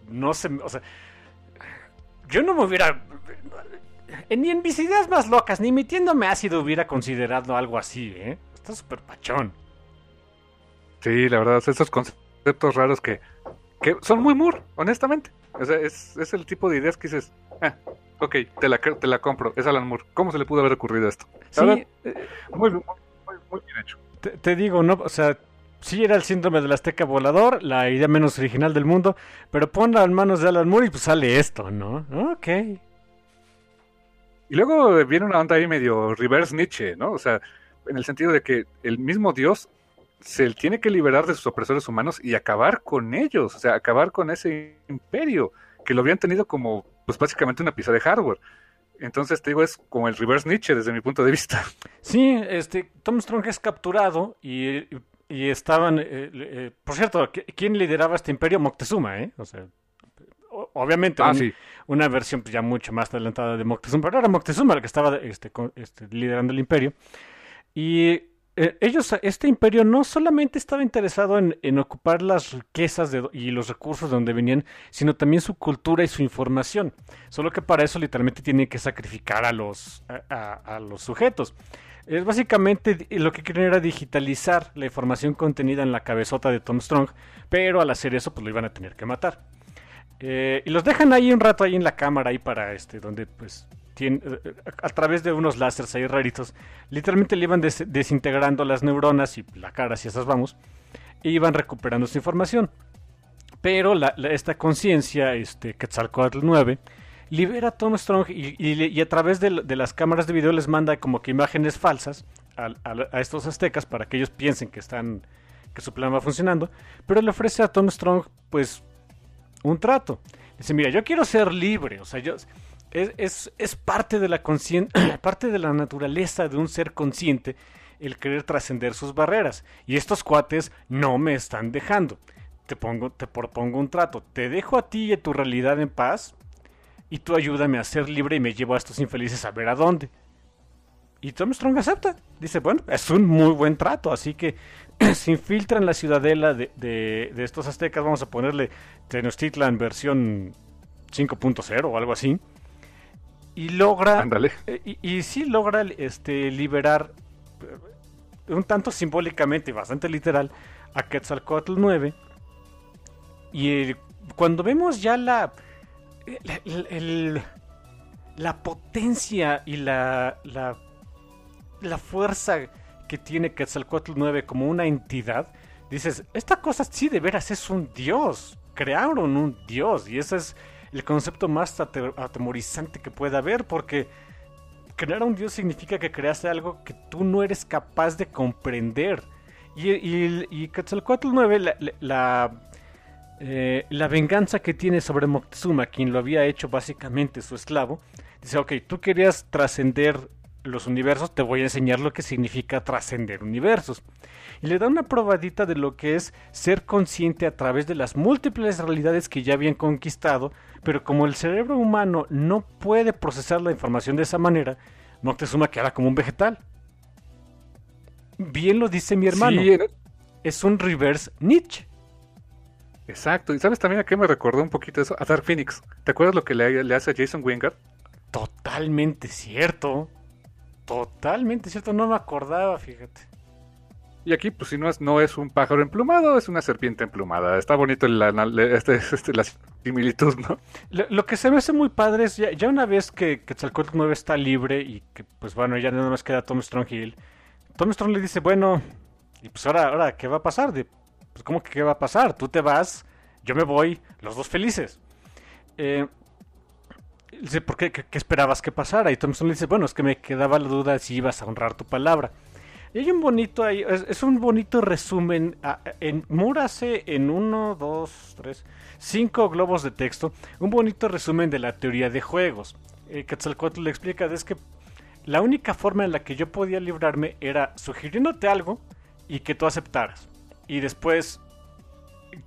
no se... O sea, yo no me hubiera... Ni en mis ideas más locas, ni metiéndome ácido hubiera considerado algo así, ¿eh? Está súper pachón. Sí, la verdad, esos conceptos raros que, que son muy mur, honestamente. O sea, es, es, el tipo de ideas que dices, ah, ok, te la, te la compro, es Alan Moore. ¿Cómo se le pudo haber ocurrido esto? Sí, eh, muy, muy, muy bien hecho te, digo, ¿no? O sea, sí era el síndrome del azteca volador, la idea menos original del mundo, pero ponla en manos de Alan Moore y pues sale esto, ¿no? Ok. Y luego viene una onda ahí medio reverse Nietzsche, ¿no? O sea, en el sentido de que el mismo Dios se tiene que liberar de sus opresores humanos y acabar con ellos, o sea, acabar con ese imperio que lo habían tenido como, pues básicamente una pieza de hardware. Entonces, te digo, es como el reverse Nietzsche desde mi punto de vista. Sí, este, Tom Strong es capturado y, y estaban, eh, eh, por cierto, ¿quién lideraba este imperio? Moctezuma, ¿eh? O sea, obviamente Ah, un- sí. una versión pues, ya mucho más adelantada de Moctezuma, pero era Moctezuma el que estaba este, este, liderando el imperio. Y eh, ellos, este imperio no solamente estaba interesado en, en ocupar las riquezas de y los recursos de donde venían, sino también su cultura y su información. Solo que para eso literalmente tienen que sacrificar a los, a, a- a los sujetos. Es básicamente lo que querían era digitalizar la información contenida en la cabezota de Tom Strong, pero al hacer eso pues lo iban a tener que matar. Eh, y los dejan ahí un rato ahí en la cámara ahí para este donde pues eh, a, través de unos láseres ahí raritos literalmente le iban des- desintegrando las neuronas y la cara si esas vamos e iban recuperando su información pero la- esta conciencia este Quetzalcoatl 9 libera a Tom Strong y, y a través de, las cámaras de video les manda como que imágenes falsas a, estos aztecas para que ellos piensen que están que su plan va funcionando pero le ofrece a Tom Strong pues un trato. Dice, mira, yo quiero ser libre, o sea, yo es, es, parte de la parte de la naturaleza de un ser consciente el querer trascender sus barreras. Y estos cuates no me están dejando. Te pongo, te propongo un trato. Te dejo a ti y a tu realidad en paz. Y tú ayúdame a ser libre y me llevo a estos infelices a ver a dónde. Y Tom Strong acepta. Dice, bueno, es un muy buen trato, así que se infiltra en la ciudadela de, de- de estos aztecas, vamos a ponerle Tenochtitlan versión 5.0 o algo así. Y logra... Ándale. eh, Y, y sí logra este, liberar eh, un tanto simbólicamente y bastante literal a Quetzalcoatl 9. Y eh, cuando vemos ya la, la potencia y la, la, fuerza que tiene Quetzalcoatl 9 como una entidad, dices, esta cosa sí de veras es un dios. Crearon un dios y ese es el concepto más ate- atemorizante que pueda haber porque crear un dios significa que creaste algo que tú no eres capaz de comprender. Y, y, y Quetzalcoatl 9, la, la- la, eh, la venganza que tiene sobre Moctezuma, quien lo había hecho básicamente su esclavo, dice, ok, tú querías trascender los universos, te voy a enseñar lo que significa trascender universos. Y le da una probadita de lo que es ser consciente a través de las múltiples realidades que ya habían conquistado, pero como el cerebro humano no puede procesar la información de esa manera, Moctezuma queda como un vegetal. Bien lo dice mi hermano, Sí, es un reverse Nietzsche. Exacto. ¿Y sabes también a qué me recordó un poquito eso? A Dark Phoenix. ¿Te acuerdas lo que le, le hace a Jason Wingard? Totalmente cierto. Totalmente cierto, no me acordaba, fíjate. Y aquí, pues si no es, no es un pájaro emplumado, es una serpiente emplumada. Está bonito la, la- este, este, la similitud, ¿no? Lo, lo que se me hace muy padre es ya, ya una vez que Quetzalcoatl 9 está libre y que pues bueno, ya nada más queda Tom Strong y él. Tom Strong le dice, bueno, y pues ahora, ahora, ¿qué va a pasar? De, pues ¿cómo que qué va a pasar? Tú te vas, yo me voy, los dos felices. Eh, ¿por qué? ¿Qué, esperabas que pasara? Y Strong le dice, bueno, es que me quedaba la duda si ibas a honrar tu palabra. Y hay un bonito ahí, es, un bonito resumen. ah, En Múrase en uno, dos, tres, cinco globos de texto, un bonito resumen de la teoría de juegos. Eh, Quetzalcóatl le explica es que la única forma en la que yo podía librarme era sugiriéndote algo y que tú aceptaras. Y después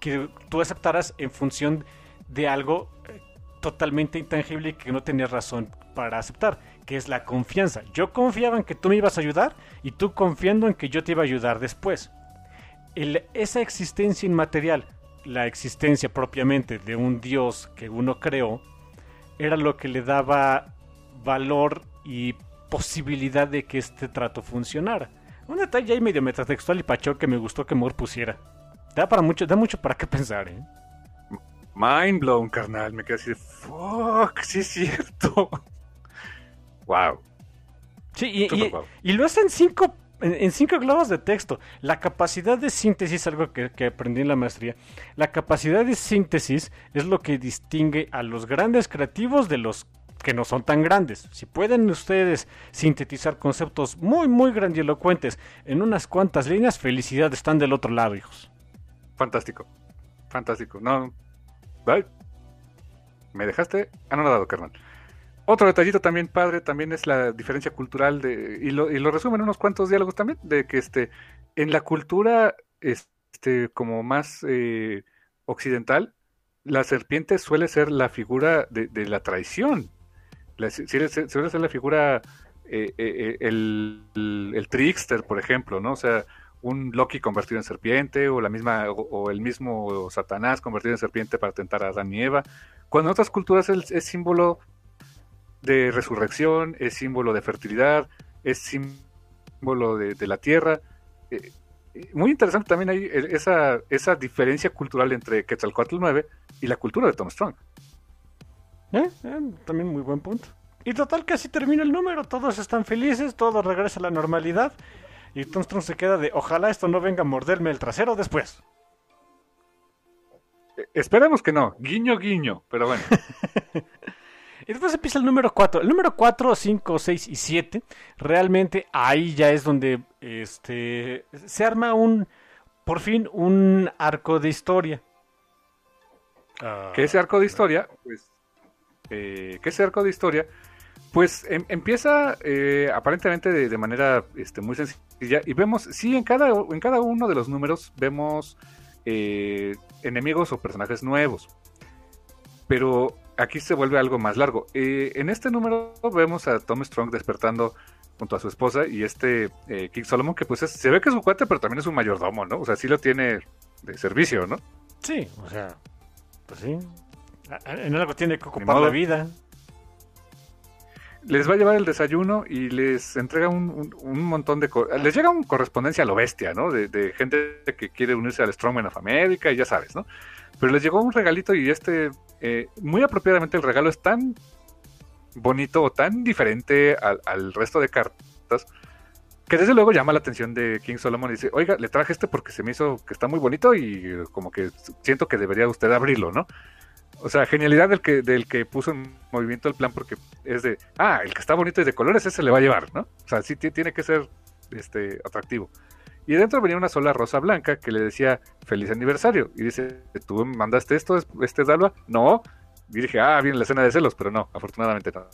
que tú aceptaras en función de algo eh, totalmente intangible y que no tenías razón para aceptar, que es la confianza. Yo confiaba en que tú me ibas a ayudar y tú confiando en que yo te iba a ayudar después. Esa existencia inmaterial, la existencia propiamente de un Dios que uno creó, era lo que le daba valor y posibilidad de que este trato funcionara. Un detalle ahí medio metatextual y pacho que me gustó que Moore pusiera. Da para mucho, da mucho para qué pensar, ¿eh? Mind blown, carnal. Me quedé así de, fuck, sí es cierto. wow. Sí, y, y- guau. y lo hace en cinco, en, en cinco globos de texto. La capacidad de síntesis, algo que, que aprendí en la maestría, la capacidad de síntesis es lo que distingue a los grandes creativos de los que no son tan grandes. Si pueden ustedes sintetizar conceptos muy, muy grandilocuentes en unas cuantas líneas, felicidad, están del otro lado, hijos. Fantástico. Fantástico. No. Bye. Me dejaste anonadado, carnal. Otro detallito también padre también es la diferencia cultural de y lo, resumen unos cuantos diálogos también de que este en la cultura este como más eh, occidental la serpiente suele ser la figura de la traición la, suele ser la figura eh, eh, el, el, el, trickster por ejemplo no o sea un Loki convertido en serpiente o la misma o, el mismo Satanás convertido en serpiente para tentar a Adán y Eva cuando en otras culturas es, es símbolo de resurrección, es símbolo de fertilidad, es símbolo de, la tierra. Eh, muy interesante también ahí esa, esa diferencia cultural entre Quetzalcoatl 9 y la cultura de Tom Strong. ¿Eh? Eh, también muy buen punto. Y total que así termina el número, todos están felices, todo regresa a la normalidad y Tom Strong se queda de ojalá esto no venga a morderme el trasero después. Esperemos que no, guiño guiño, pero bueno. Y después empieza el número 4. El número 4, 5, 6 y 7. Realmente ahí ya es donde este, se arma un, por fin, un arco de historia. Uh, que ese arco de historia, pues, eh, que ese arco de historia, pues em, empieza eh, aparentemente de, manera este, muy sencilla y vemos, sí, en cada, en cada uno de los números vemos eh, enemigos o personajes nuevos. Pero aquí se vuelve algo más largo. Eh, en este número vemos a Tom Strong despertando junto a su esposa y este King Solomon, que pues es, se ve que es un cuate, pero también es un mayordomo, ¿no? O sea, sí lo tiene de servicio, ¿no? Sí, o sea, pues sí. En algo tiene que ocupar la vida. Les va a llevar el desayuno y les entrega un, un, un montón de... Les llega una correspondencia a lo bestia, ¿no? De, de, gente que quiere unirse al Strongman of America y ya sabes, ¿no? Pero les llegó un regalito y este eh, muy apropiadamente el regalo es tan bonito o tan diferente al, al, resto de cartas que desde luego llama la atención de King Solomon y dice, oiga, le traje este porque se me hizo que está muy bonito y como que siento que debería usted abrirlo, ¿no? O sea, genialidad del que, del que puso en movimiento el plan porque es de, ah, el que está bonito y de colores ese le va a llevar, ¿no? O sea, sí tiene que ser este, atractivo. Y dentro venía una sola rosa blanca que le decía feliz aniversario. Y dice, ¿tú mandaste esto, este Dalva? No. Y dije, ah, viene la escena de celos, pero no, afortunadamente no.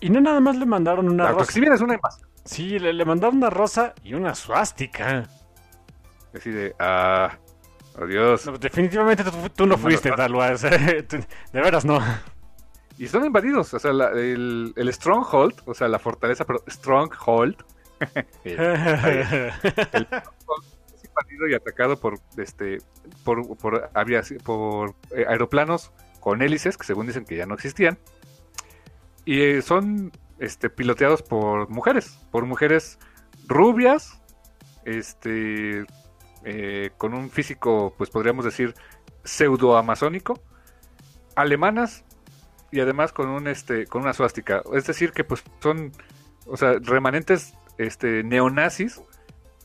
Y no nada más le mandaron una claro, rosa. Si bien es una más. Sí, le, le, mandaron una rosa y una suástica. Así de, ah, adiós. No, definitivamente tú, tú no fuiste, Dalva. O sea, de veras no. Y son invadidos, o sea, la, el, el Stronghold, o sea, la fortaleza, pero Stronghold, el, el es invadido y atacado por este por por, por eh, aeroplanos con hélices que según dicen que ya no existían y eh, son este piloteados por mujeres por mujeres rubias este eh, con un físico pues podríamos decir pseudo amazónico alemanas y además con un este con una suástica es decir que pues son o sea remanentes este, neonazis,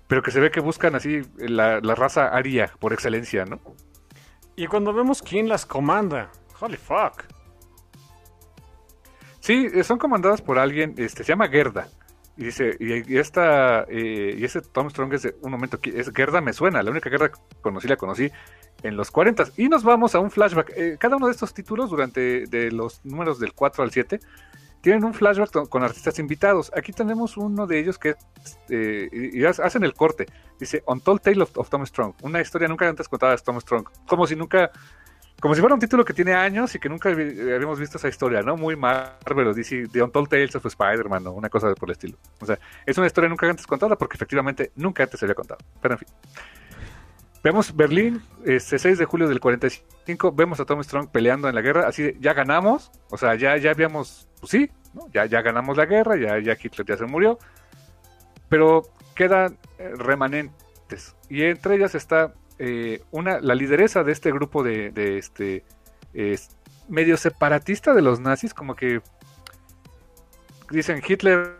pero que se ve que buscan así la, la, raza aria por excelencia, ¿no? Y cuando vemos quién las comanda, holy fuck. Sí, son comandadas por alguien, este, se llama Gerda. Y dice, y, y esta, eh, y ese Tom Strong es de un momento, es Gerda me suena, la única Gerda que conocí la conocí en los 40. Y nos vamos a un flashback. Eh, cada uno de estos títulos, durante de los números del 4 al 7, tienen un flashback con, artistas invitados. Aquí tenemos uno de ellos que eh, hacen el corte. Dice Untold Tale of, of, Tom Strong, una historia nunca antes contada de Tom Strong. Como si nunca, como si fuera un título que tiene años y que nunca habíamos visto esa historia, ¿no? Muy Marvel, dice The Untold Tales of Spider-Man o una cosa por el estilo. O sea, es una historia nunca antes contada porque efectivamente nunca antes se había contado. Pero en fin. Vemos Berlín, este 6 de julio del 45, vemos a Tom Strong peleando en la guerra, así de, ya ganamos, o sea, ya, ya habíamos, pues sí, ¿no? ya, ya ganamos la guerra, ya, ya Hitler ya se murió, pero quedan eh, remanentes, y entre ellas está eh, una, la lideresa de este grupo de, de este, eh, medio separatista de los nazis, como que dicen Hitler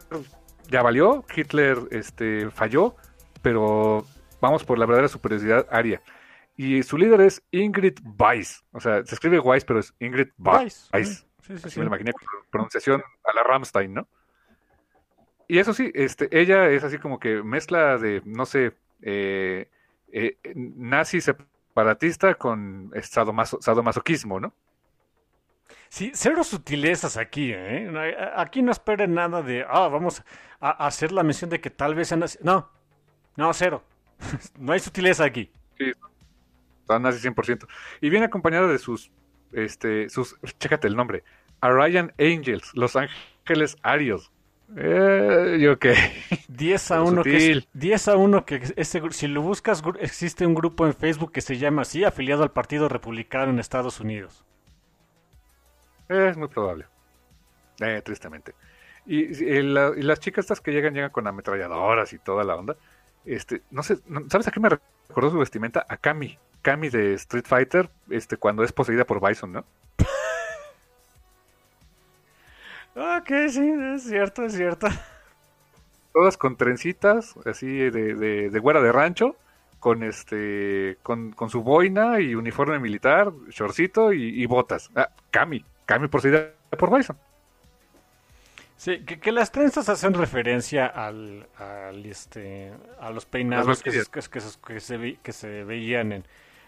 ya valió, Hitler este, falló, pero vamos por la verdadera superioridad aria. Y su líder es Ingrid Weiss. O sea, se escribe Weiss, pero es Ingrid Weiss. Weiss. Sí, sí, sí. Me lo imaginé con pronunciación a la Ramstein, ¿no? Y eso sí, este, ella es así como que mezcla de, no sé, eh, eh, nazi separatista con sadomasoquismo, ¿no? Sí, cero sutilezas aquí, ¿eh? Aquí no esperen nada de, ah, vamos a hacer la mención de que tal vez sean No, no, cero. no hay sutileza aquí. Sí, están nazi 100%. Y viene acompañada de sus, este, sus, chécate el nombre, Arian Angels, Los Ángeles Arios. Eh, yo qué. 10 a 1 que 10 a 1 que ese, si lo buscas existe un grupo en Facebook que se llama así, afiliado al Partido Republicano en Estados Unidos. Es muy probable. Eh, tristemente. Y, las chicas estas que llegan, llegan con ametralladoras y toda la onda. Este, no sé, ¿sabes a qué me recordó su vestimenta? A Kami. Kami de Street Fighter, este, cuando es poseída por Bison, ¿no? Ok, sí, es cierto, es cierto. Todas con trencitas, así de, de, de güera de rancho, con este, con, su boina y uniforme militar, shortcito y, botas. Ah, Cami, Cami por por Bison. Sí, que, las trenzas hacen referencia al, este, a los peinados que, se, que se veían en,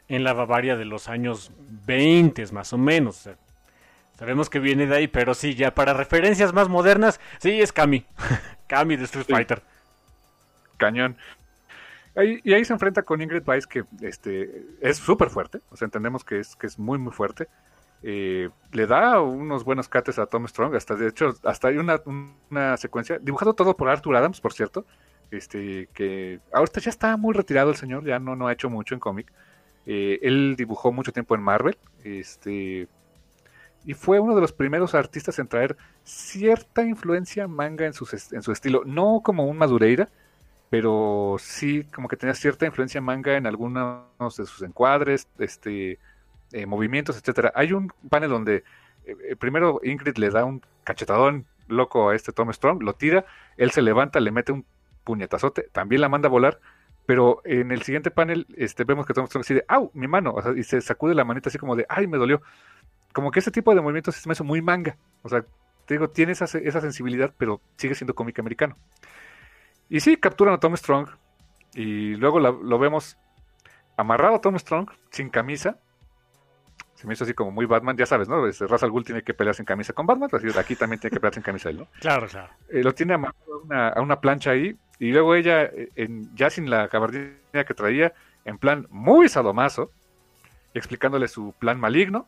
en la Bavaria de los años 20 más o menos. Sabemos que viene de ahí, pero sí, ya para referencias más modernas, sí es Kami. Kami de Street Fighter. Cañón. y ahí se enfrenta con Ingrid Weiss, que este, es súper fuerte. O sea, entendemos que es, que es muy, muy fuerte. Eh, le da unos buenos cates a Tom Strong. Hasta, de hecho, hasta hay una, una secuencia, dibujado todo por Arthur Adams, por cierto. Este, que ahorita ya está muy retirado el señor, ya no, no ha hecho mucho en cómic. Eh, él dibujó mucho tiempo en Marvel. Este, y fue uno de los primeros artistas en traer cierta influencia manga en su, en su estilo. No como un Madureira, pero sí como que tenía cierta influencia manga en algunos de sus encuadres, este, eh, movimientos, etcétera. Hay un panel donde eh, eh, primero Ingrid le da un cachetadón loco a este Tom Strong, lo tira, él se levanta, le mete un puñetazote, también la manda a volar, pero en el siguiente panel este, vemos que Tom Strong decide, ¡au! Mi mano, y se sacude la manita así como de, ¡ay! Me dolió como que ese tipo de movimientos se me hace muy manga. O sea, te digo, tiene esa, sensibilidad, pero sigue siendo cómic americano. Y sí, capturan a Tom Strong. Y luego lo vemos amarrado a Tom Strong, sin camisa. Se me hizo así como muy Batman, ya sabes, ¿no? Este, Ra's al Ghul tiene que pelear sin camisa con Batman, así aquí también tiene que pelear sin camisa él, ¿no? Claro, claro. Eh, lo tiene amarrado a una, plancha ahí, y luego ella, eh, en, ya sin la cabardina que traía, en plan muy sadomaso, explicándole su plan maligno,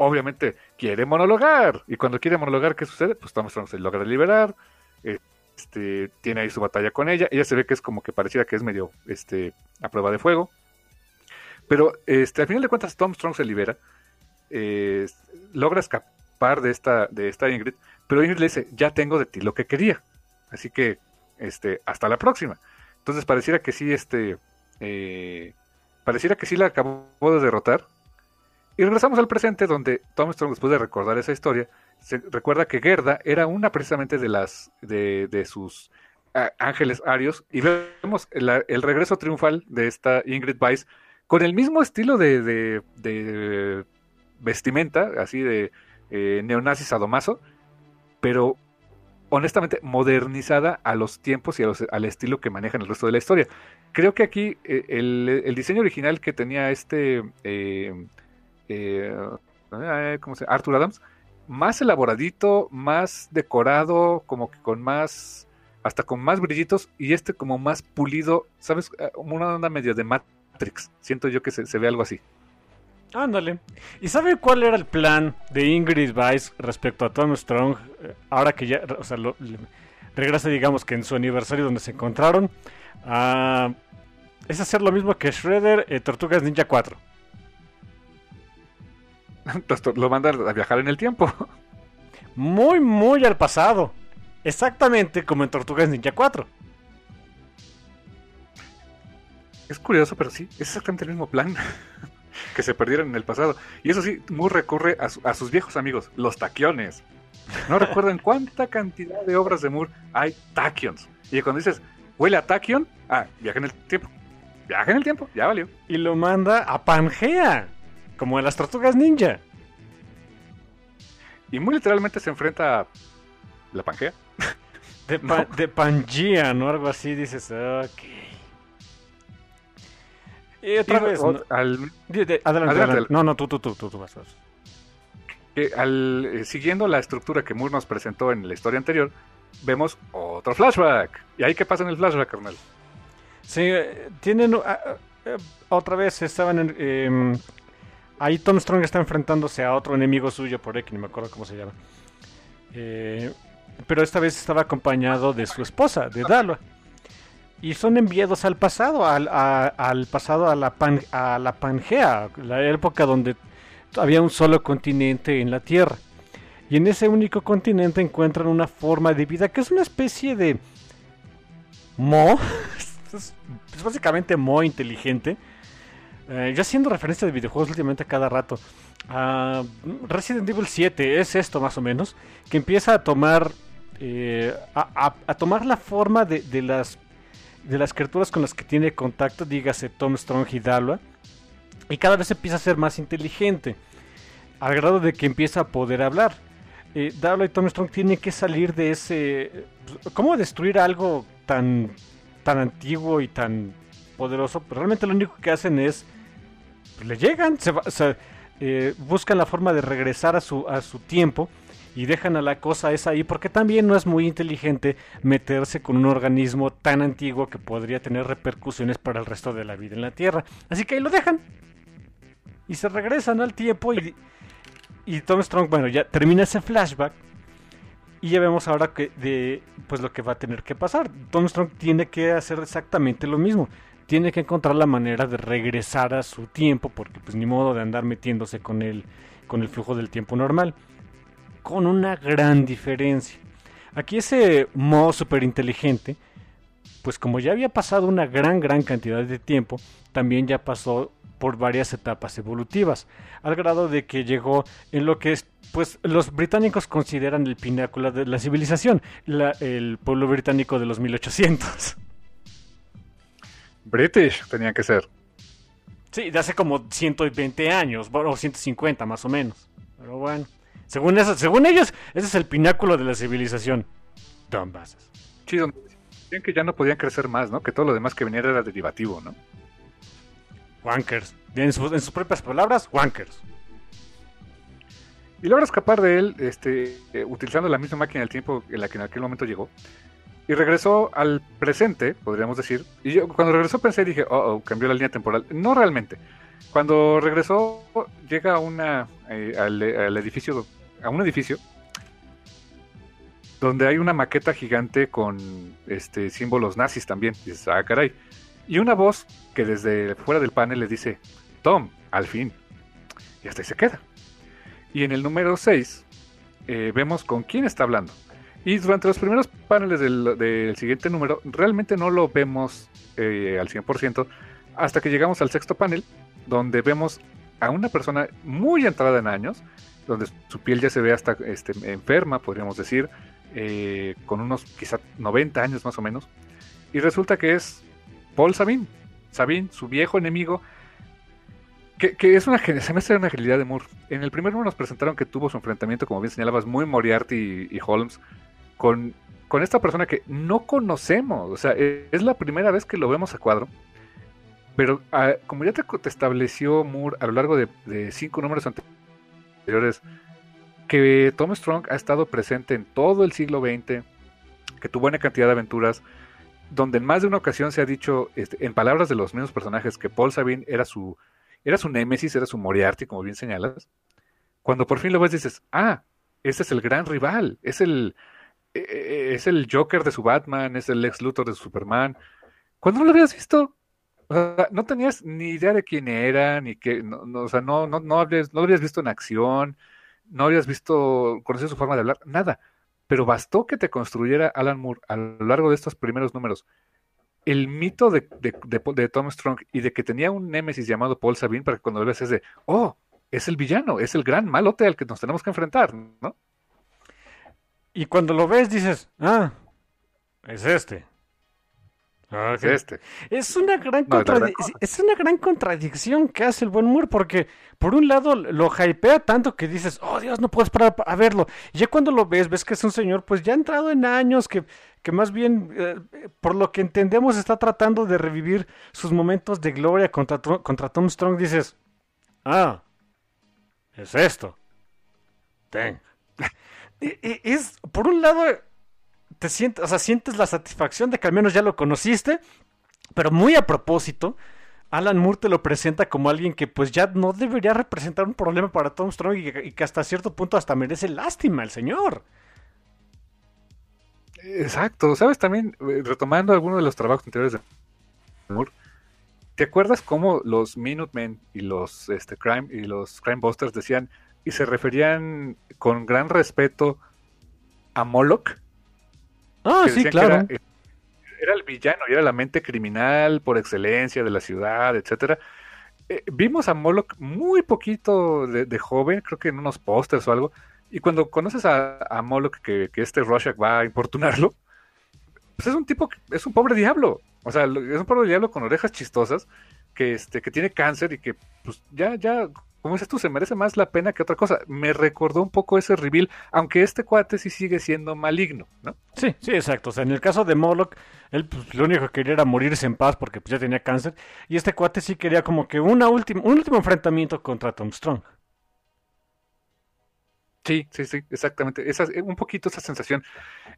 obviamente quiere monologar. Y cuando quiere monologar, ¿qué sucede? Pues Tom Strong se logra liberar. Este, tiene ahí su batalla con ella. Ella se ve que es como que pareciera que es medio este, a prueba de fuego. Pero este, al final de cuentas, Tom Strong se libera. logra escapar de esta, de esta Ingrid. Pero Ingrid le dice: Ya tengo de ti lo que quería. Así que este, hasta la próxima. Entonces pareciera que sí, este. Eh, pareciera que sí la acabó de derrotar y regresamos al presente donde Tom Strong, después de recordar esa historia, se recuerda que Gerda era una precisamente de las de, sus ángeles arios y vemos el, regreso triunfal de esta Ingrid Weiss con el mismo estilo de, vestimenta, así de eh, neonazi pero honestamente modernizada a los tiempos y al estilo que manejan el resto de la historia. Creo que aquí eh, el, diseño original que tenía este eh, eh, ¿cómo se Arthur Adams, más elaboradito, más decorado, como que con más, hasta con más brillitos, y este como más pulido, ¿sabes? Eh, una onda medio de Matrix. Siento yo que se, ve algo así. Ándale. ¿Y sabe cuál era el plan de Ingrid Weiss respecto a Tom Strong? Eh, ahora que ya, regresa, digamos que en su aniversario donde se encontraron. Ah, es hacer lo mismo que Shredder, eh, Tortugas Ninja 4. lo manda a viajar en el tiempo. Muy, muy al pasado. Exactamente como en Tortugas Ninja 4. Es curioso, pero sí, es exactamente el mismo plan que se perdieron en el pasado. Y eso sí, Moore recurre a, sus viejos amigos, los taquiones. No recuerden cuánta cantidad de obras de Moore hay taquions. Y cuando dices, huele a taquion, ah, viaja en el tiempo. Viaja en el tiempo, ya valió. Y lo manda a Pangea como en las tortugas ninja. y muy literalmente se enfrenta a la Pangea. De, pa de Pangea, ¿no? Algo así, dices, ok. Y otra vez. No, al... adelante, adelante, No, no, tú, tú, tú, tú, tú vas. Al, eh, siguiendo la estructura que Moore nos presentó en la historia anterior, vemos otro flashback. ¿Y ahí qué pasa en el flashback, carnal? Sí, eh, tienen. Uh, uh, otra vez estaban en. Eh, ahí Tom Strong está enfrentándose a otro enemigo suyo por X, ni me acuerdo cómo se llama. Eh, pero esta vez estaba acompañado de su esposa, de Dalwa. Y son enviados al pasado, al, al pasado a la, pan, a la Pangea, la época donde había un solo continente en la Tierra. Y en ese único continente encuentran una forma de vida que es una especie de Mo. es, básicamente Mo inteligente. Eh, yo haciendo referencia de videojuegos últimamente a cada rato. Uh, Resident Evil 7 es esto más o menos. Que empieza a tomar eh, a, tomar la forma de, las, de las criaturas con las que tiene contacto, dígase Tom Strong y Dalwa, y cada vez empieza a ser más inteligente, al grado de que empieza a poder hablar. Eh, y Tom Strong tienen que salir de ese... ¿Cómo destruir algo tan, tan antiguo y tan poderoso? Pero realmente lo único que hacen es... Le llegan, se, eh, buscan la forma de regresar a su, a su tiempo y dejan a la cosa esa ahí porque también no es muy inteligente meterse con un organismo tan antiguo que podría tener repercusiones para el resto de la vida en la Tierra. Así que ahí lo dejan. Y se regresan al tiempo y, y Tom Strong, bueno, ya termina ese flashback y ya vemos ahora que de pues lo que va a tener que pasar. Tom Strong tiene que hacer exactamente lo mismo. Tiene que encontrar la manera de regresar a su tiempo porque pues ni modo de andar metiéndose con el con el flujo del tiempo normal con una gran diferencia. Aquí ese modo super inteligente, pues como ya había pasado una gran, gran cantidad de tiempo, también ya pasó por varias etapas evolutivas, al grado de que llegó en lo que es, pues los británicos consideran el pináculo de la civilización, el pueblo británico de los 1800. British tenía que ser. Sí, de hace como 120 años, o 150 más o menos. Pero bueno. Según, eso, según ellos, ese es el pináculo de la civilización. Donbass. Chido. Decían que ya no podían crecer más, ¿no? Que todo lo demás que venía era derivativo, ¿no? Wankers. En, sus propias palabras, wankers. Y logra escapar de él este, eh, utilizando la misma máquina del tiempo en la que en aquel momento llegó. Y regresó al presente, podríamos decir. Y yo cuando regresó pensé, dije, oh, oh cambió la línea temporal. No realmente. Cuando regresó, llega una, eh, al, edificio a un edificio donde hay una maqueta gigante con este símbolos nazis también. Y ah, caray. Y una voz que desde fuera del panel le dice, Tom, al fin. Y hasta ahí se queda. Y en el número 6 eh, vemos con quién está hablando. Y durante los primeros paneles del, siguiente número, realmente no lo vemos eh, al 100%, hasta que llegamos al sexto panel, donde vemos a una persona muy entrada en años, donde su piel ya se ve hasta este, enferma, podríamos decir, eh, con unos quizá 90 años más o menos. Y resulta que es Paul Sabin, Sabin, su viejo enemigo, que, es una, se me una genialidad de Moore. En el primer uno nos presentaron que tuvo su enfrentamiento, como bien señalabas, muy Moriarty y, Holmes, con, con esta persona que no conocemos. O sea, e, es la primera vez que lo vemos a cuadro. Pero ah, como ya te, estableció Moore a lo largo de, de cinco números anteriores, que Tom Strong ha estado presente en todo el siglo XX, que tuvo una cantidad de aventuras, donde en más de una ocasión se ha dicho, este, en palabras de los mismos personajes, que Paul Sabine era su, era su némesis, era su Moriarty, como bien señalas. Cuando por fin lo ves dices, ah, ese es el gran rival, es el, es el Joker de su Batman, es el ex Luthor de su Superman. ¿Cuándo lo habías visto? no tenías ni idea de quién era, ni que, no, o sea, no, no, no, habías, no lo habías visto en acción, no habías visto, conocido su forma de hablar, nada. Pero bastó que te construyera Alan Moore a lo largo de estos primeros números el mito de, de, Tom Strong y de que tenía un némesis llamado Paul Sabine para que cuando lo ves es de, oh, es el villano, es el gran malote al que nos tenemos que enfrentar, ¿no? Y cuando lo ves dices, ah, es este. Es este. Es una gran No, es es una gran contradicción que hace el buen Moore porque por un lado lo hypea tanto que dices, oh Dios, no puedes parar a verlo. Y ya cuando lo ves, ves que es un señor pues ya entrado en años, que, que más bien, eh, por lo que entendemos, está tratando de revivir sus momentos de gloria contra, contra Tom Strong. Dices, ah, es esto. Ten. Y- y es, por un lado, te sientes, o sea, sientes la satisfacción de que al menos ya lo conociste, pero muy a propósito, Alan Moore te lo presenta como alguien que pues ya no debería representar un problema para Tom Strong y que, y que hasta cierto punto hasta merece lástima el señor. Exacto, ¿sabes? También, eh, retomando algunos de los trabajos anteriores de Moore, ¿te acuerdas cómo los Minutemen y los, este, Crime, y los Crime Busters decían y se referían con gran respeto a Moloch? Ah, sí, claro. Era, eh, era el villano y era la mente criminal por excelencia de la ciudad, etcétera. Eh, vimos a Moloch muy poquito de, de joven, creo que en unos pósters o algo. Y cuando conoces a, a Moloch, que, que este Rorschach va a importunarlo, pues es un tipo, que- es un pobre diablo. O sea, es un pobre diablo con orejas chistosas, que, este, que tiene cáncer y que, pues ya, ya, como dices tú, se merece más la pena que otra cosa. Me recordó un poco ese reveal, aunque este cuate sí sigue siendo maligno, ¿no? Sí, sí, exacto. O sea, en el caso de Moloch, él pues, lo único que quería era morirse en paz porque pues, ya tenía cáncer. Y este cuate sí quería como que una última, un último enfrentamiento contra Tom Strong. Sí, sí, sí, exactamente. Esa, eh, un poquito esa sensación.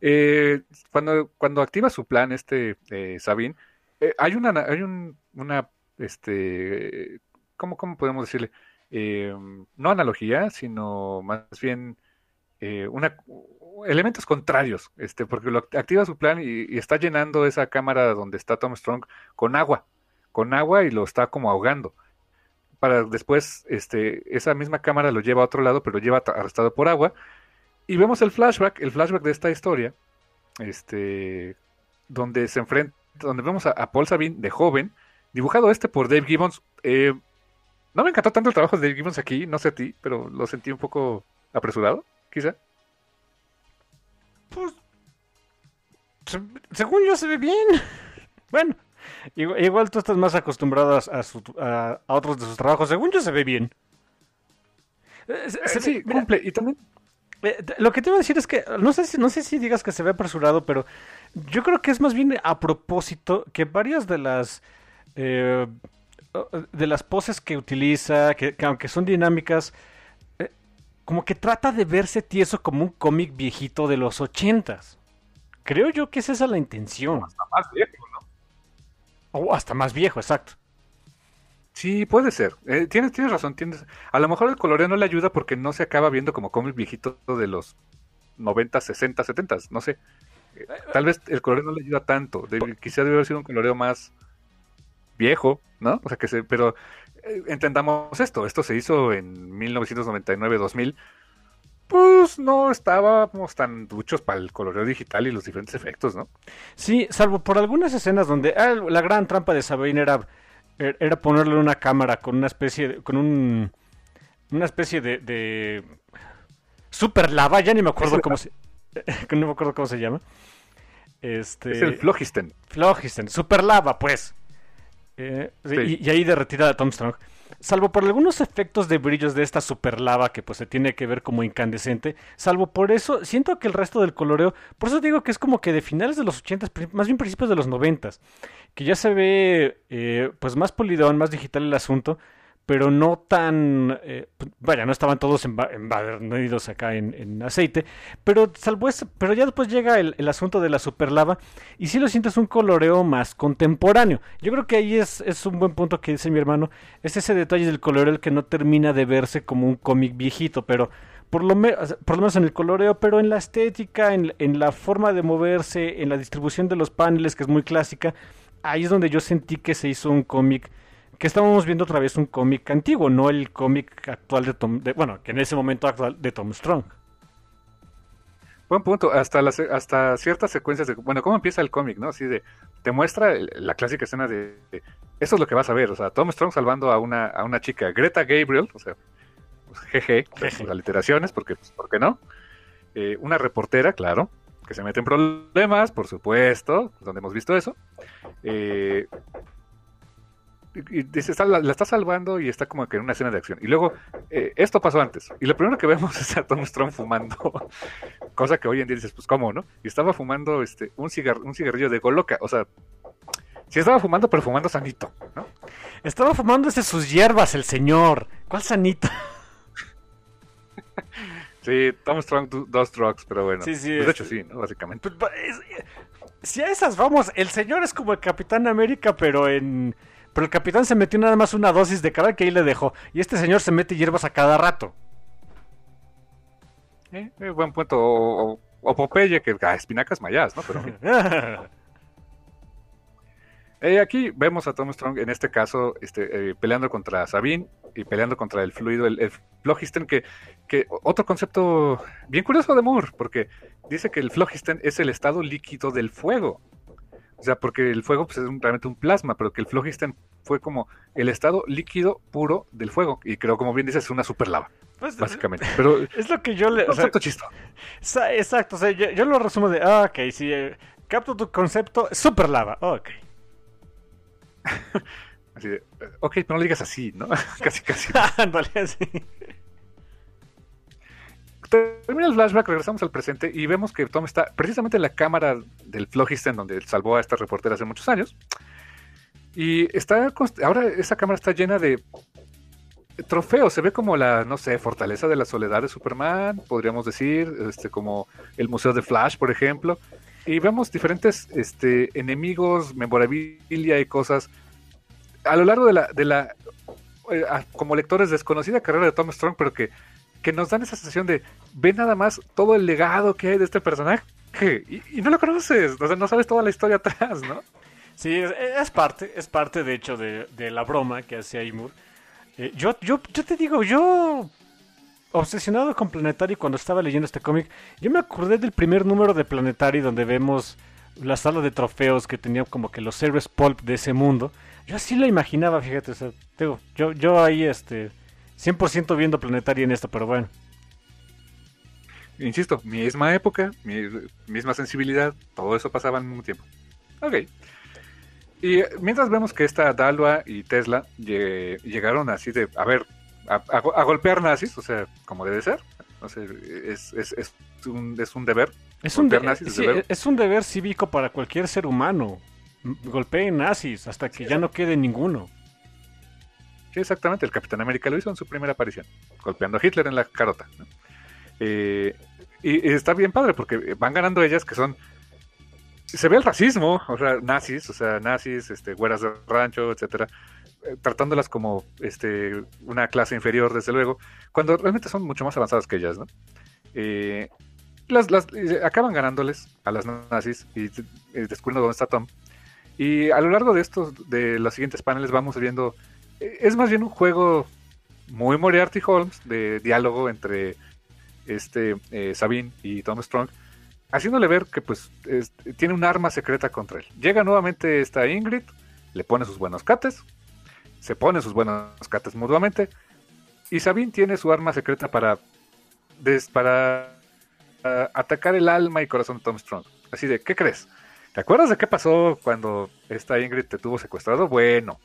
Eh, cuando, cuando activa su plan, este eh, Sabine, eh, hay una, hay un, una, este, ¿cómo, cómo podemos decirle? Eh, no analogía, sino más bien eh, elementos contrarios, este, porque lo act- activa su plan y, está llenando esa cámara donde está Tom Strong con agua, con agua y lo está como ahogando para después este, esa misma cámara lo lleva a otro lado, pero lo lleva arrestado por agua. Y vemos el flashback, el flashback de esta historia, este, donde se enfrenta, donde vemos a, a Paul Sabine de joven, dibujado este por Dave Gibbons. Eh, no me encantó tanto el trabajo de Dave Gibbons aquí, no sé a ti, pero lo sentí un poco apresurado, quizá. Pues, se- según yo se ve bien. Bueno, igual, igual tú estás más acostumbrado a, a su- a- a otros de sus trabajos. Según yo se ve bien. Eh, se- Eh, se ve- sí, mira, cumple. Y también eh, lo que te iba a decir es que no sé si no sé si digas que se ve apresurado, pero yo creo que es más bien a propósito que varias de las eh, de las poses que utiliza, que, que aunque son dinámicas, eh, como que trata de verse tieso como un cómic viejito de los ochentas. Creo yo que es esa la intención. más viejo, ¿no? O hasta más viejo, exacto. Sí, puede ser. Eh, tienes, tienes razón. Tienes... A lo mejor el coloreo no le ayuda porque no se acaba viendo como cómic viejito de los 90, 60, 70, no sé. Eh, Tal vez el coloreo no le ayuda tanto. Debe- quizá debe haber sido un coloreo más viejo, ¿no? O sea que se, pero eh, entendamos esto. Esto se hizo en 1999-2000. Pues no estábamos tan duchos para el coloreo digital y los diferentes efectos, ¿no? Sí, salvo por algunas escenas donde ah, la gran trampa de Sabine era, er- era ponerle una cámara con una especie de, con un una especie de, de super lava, ya ni me acuerdo cómo se no me acuerdo cómo se llama. Este Es el Flogisten. Flogisten, super lava, pues. Eh, sí, y, y ahí derretida de Tom Strong. Salvo por algunos efectos de brillos de esta super lava que pues se tiene que ver como incandescente. Salvo por eso, siento que el resto del coloreo, por eso digo que es como que de finales de los 80, más bien principios de los 90, que ya se ve eh, pues más polidón, más digital el asunto, pero no tan... eh, vaya, no estaban todos emba- embadurnados acá en, en aceite, pero salvo eso, pero ya después llega el, el asunto de la superlava y sí lo sientes un coloreo más contemporáneo. Yo creo que ahí es, es un buen punto que dice mi hermano, es ese detalle del coloreo el que no termina de verse como un cómic viejito, pero por lo, me- por lo menos en el coloreo, pero en la estética, en, en la forma de moverse, en la distribución de los paneles, que es muy clásica, ahí es donde yo sentí que se hizo un cómic que estábamos viendo otra vez un cómic antiguo, no el cómic actual de Tom, de- bueno, que en ese momento actual de Tom Strong. Buen punto, hasta, las, hasta ciertas secuencias de, bueno, ¿cómo empieza el cómic, no? Así de, te muestra la clásica escena de, de- eso es lo que vas a ver, o sea, Tom Strong salvando a una, a una chica, Greta Gabriel, o sea, pues, jeje, Jeje. sus aliteraciones, porque, pues, ¿por qué no? Eh, una reportera, claro, que se mete en problemas, por supuesto, donde hemos visto eso. Eh, y dice, está- la, la está salvando y está como que en una escena de acción. Y luego, eh, esto pasó antes. Y lo primero que vemos es a Tom Strong fumando. Cosa que hoy en día dices, pues, ¿cómo, no? Y estaba fumando este, un, cigar- un cigarrillo de Goloca. O sea, sí estaba fumando, pero fumando sanito, ¿no? Estaba fumándose sus hierbas el señor. ¿Cuál sanita? Sí, Tom Strong do- dos drugs, pero bueno. Sí, sí, Pues, es- de hecho, sí, ¿no? Básicamente. Pues, es- si a esas vamos, el señor es como el Capitán América, pero en... Pero el capitán se metió nada más una dosis de cada que ahí le dejó. Y este señor se mete hierbas a cada rato. Eh, eh, buen punto. O, o- o Popeye, que ah, espinacas mayas, ¿no? Pero. Eh, aquí vemos a Tom Strong, en este caso, este, eh, peleando contra Sabine y peleando contra el fluido, el, el que, que otro concepto bien curioso de Moore, porque dice que el Phlogiston es el estado líquido del fuego. O sea, porque el fuego pues, es un- realmente un plasma, pero que el Phlogiston fue como el estado líquido puro del fuego. Y creo, como bien dices, es una super lava, Pues, básicamente. Pero es lo que yo le... o sea, concepto chistoso. Sa- Exacto, o sea, yo, yo lo resumo de, ah, ok, sí, eh, capto tu concepto, super lava, ok. Así de, eh, ok, pero no lo digas así, ¿no? casi, casi. Ándale, así. Termina el flashback, regresamos al presente y vemos que Tom está precisamente en la cámara del Phlogiston donde salvó a esta reportera hace muchos años. Y está ahora esa cámara está llena de trofeos, se ve como la, no sé, fortaleza de la soledad de Superman, podríamos decir, este como el Museo de Flash, por ejemplo. Y vemos diferentes este, enemigos, memorabilia y cosas a lo largo de la, de la eh, como lectores desconocida carrera de Tom Strong, pero que, que nos dan esa sensación de ve nada más todo el legado que hay de este personaje y, y no lo conoces, o sea, no sabes toda la historia atrás, ¿no? Sí, es, parte, es parte de hecho de, de la broma que hacía Imur. Eh, yo, yo, yo te digo, yo obsesionado con Planetary cuando estaba leyendo este cómic, yo me acordé del primer número de Planetary donde vemos la sala de trofeos que tenía como que los héroes pulp de ese mundo. Yo así lo imaginaba, fíjate, o sea, digo, yo, yo ahí este 100% viendo Planetary en esto, pero bueno. Insisto, misma época, mi- misma sensibilidad, todo eso pasaba al mismo tiempo. Ok. Y eh, mientras vemos que esta Dalva y Tesla lle- llegaron así de, a ver, a, a go- a golpear nazis, o sea, como debe ser. O sea, es, es, es, un, es un deber. Es un, de- Golpear nazis es sí, deber. es un deber cívico para cualquier ser humano. Golpeen nazis hasta que ya no quede ninguno. Sí, exactamente, el Capitán América lo hizo en su primera aparición, golpeando a Hitler en la carota. Eh, y, está bien padre porque van ganando ellas que son... Se ve el racismo, o sea, nazis, o sea, nazis, este, güeras de rancho, etcétera, eh, tratándolas como este, una clase inferior, desde luego, cuando realmente son mucho más avanzadas que ellas, ¿no? Eh, las, las- acaban ganándoles a las nazis y descubriendo dónde está Tom. Y a lo largo de estos, de los siguientes paneles, vamos viendo es más bien un juego muy Moriarty Holmes de diálogo entre este eh, Sabine y Tom Strong, haciéndole ver que pues es- tiene un arma secreta contra él. Llega nuevamente esta Ingrid, le pone sus buenos cates, se pone sus buenos cates mutuamente, y Sabine tiene su arma secreta para para ah, atacar el alma y corazón de Tom Strong. Así de, ¿qué crees? ¿Te acuerdas de qué pasó cuando esta Ingrid te tuvo secuestrado? Bueno,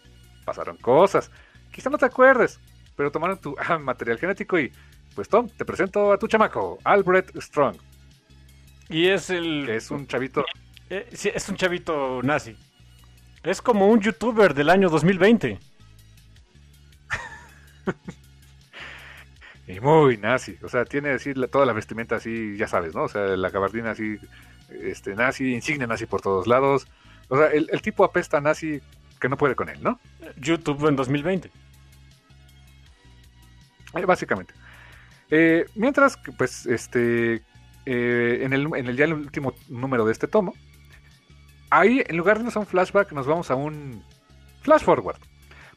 pasaron cosas. Quizá no te acuerdes, pero tomaron tu ah, material genético y, pues Tom, te presento a tu chamaco, Albert Strong, Y es el. es un chavito. eh, sí, es un chavito nazi. Es como un youtuber del año 2020. Y muy nazi, o sea, tiene así toda la vestimenta así, ya sabes, ¿no? O sea, la gabardina así, este, nazi, insignia nazi por todos lados. O sea, el, el tipo apesta nazi que no puede con él, ¿no? YouTube en 2020. Eh, básicamente. Eh, mientras que, pues, este, eh, en, el, en el ya el último número de este tomo, ahí, en lugar de irnos a un flashback, nos vamos a un flash forward.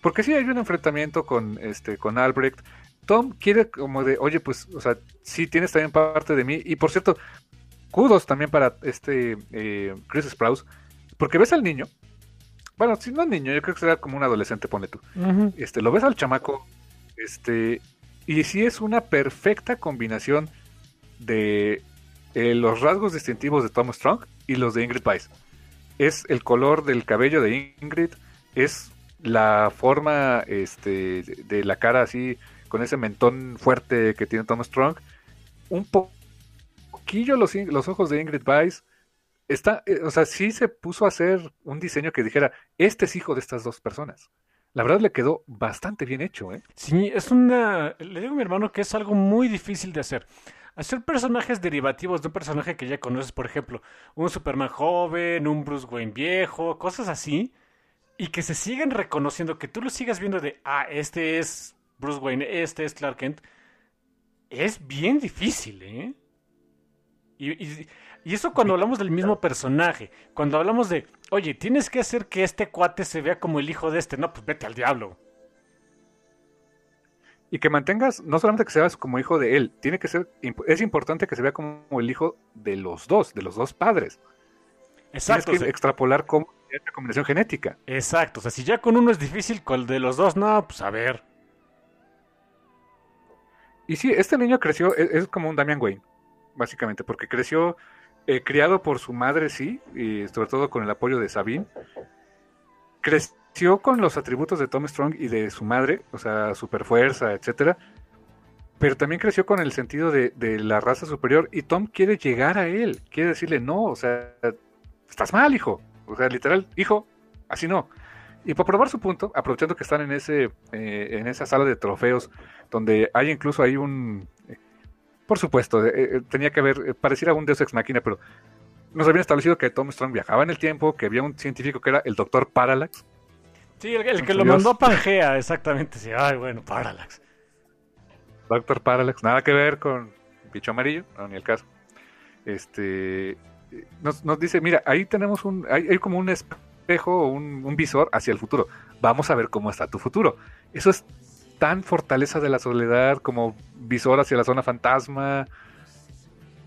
Porque sí hay un enfrentamiento con, este, con Albrecht. Tom quiere como de, oye, pues, o sea, sí tienes también parte de mí. Y por cierto, kudos también para este eh, Chris Sprouse. Porque ves al niño. Bueno, si no niño, yo creo que será como un adolescente, pone tú este, lo ves al chamaco, este, y sí es una perfecta combinación de eh, los rasgos distintivos de Tom Strong y los de Ingrid Weiss. Es el color del cabello de Ingrid, es la forma este, de la cara así, con ese mentón fuerte que tiene Tom Strong. Un poquillo los, los ojos de Ingrid Weiss. Está, eh, o sea, sí se puso a hacer un diseño que dijera, este es hijo de estas dos personas. La verdad le quedó bastante bien hecho, ¿eh? Sí, es una... Le digo a mi hermano que es algo muy difícil de hacer. Hacer personajes derivativos de un personaje que ya conoces, por ejemplo, un Superman joven, un Bruce Wayne viejo, cosas así, y que se siguen reconociendo, que tú lo sigas viendo de, ah, este es Bruce Wayne, este es Clark Kent, es bien difícil, ¿eh? Y eso cuando hablamos del mismo personaje. Cuando hablamos de, oye, tienes que hacer que este cuate se vea como el hijo de este. No, pues vete al diablo. Y que mantengas, no solamente que se veas como hijo de él, tiene que ser, es importante que se vea como el hijo de los dos, de los dos padres. Exacto. Tienes que extrapolar cómo esta combinación genética. Exacto. O sea, si ya con uno es difícil, con el de los dos, no, pues a ver. Y sí, este niño creció, es, es como un Damian Wayne, básicamente, porque creció eh, criado por su madre, sí, y sobre todo con el apoyo de Sabine. Creció con los atributos de Tom Strong y de su madre, o sea, super fuerza, etcétera. Pero también creció con el sentido de, la raza superior y Tom quiere llegar a él, quiere decirle, no, o sea, estás mal, hijo. O sea, literal, hijo, así no. Y para probar su punto, aprovechando que están en ese eh, en esa sala de trofeos, donde hay incluso ahí un por supuesto, eh, eh, tenía que haber, eh, pareciera un Deus Ex Machina, pero nos habían establecido que Tom Strong viajaba en el tiempo, que había un científico que era el doctor Parallax. Sí, el, que lo mandó a Pangea, exactamente. Sí, ay, bueno, Parallax. Doctor Parallax, nada que ver con bicho amarillo, no, ni el caso. Este, nos, dice, mira, ahí tenemos un, hay, como un espejo, un, un visor hacia el futuro. Vamos a ver cómo está tu futuro. Eso es tan fortaleza de la soledad como visor hacia la zona fantasma.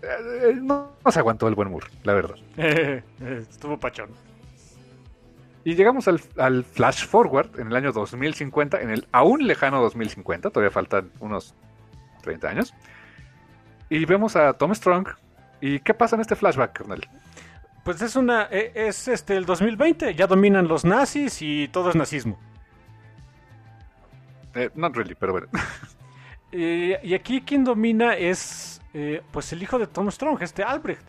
Eh, no, se aguantó el buen Moore, la verdad. Estuvo pachón. Y llegamos al, flash forward en el año 2050, en el aún lejano 2050, todavía faltan unos 30 años. Y vemos a Tom Strong. ¿Y qué pasa en este flashback, Kernel? Pues es una e, es este el 2020, ya dominan los nazis y todo es nazismo. Eh, not really, pero bueno. y aquí quien domina es eh, pues el hijo de Tom Strong, este Albrecht.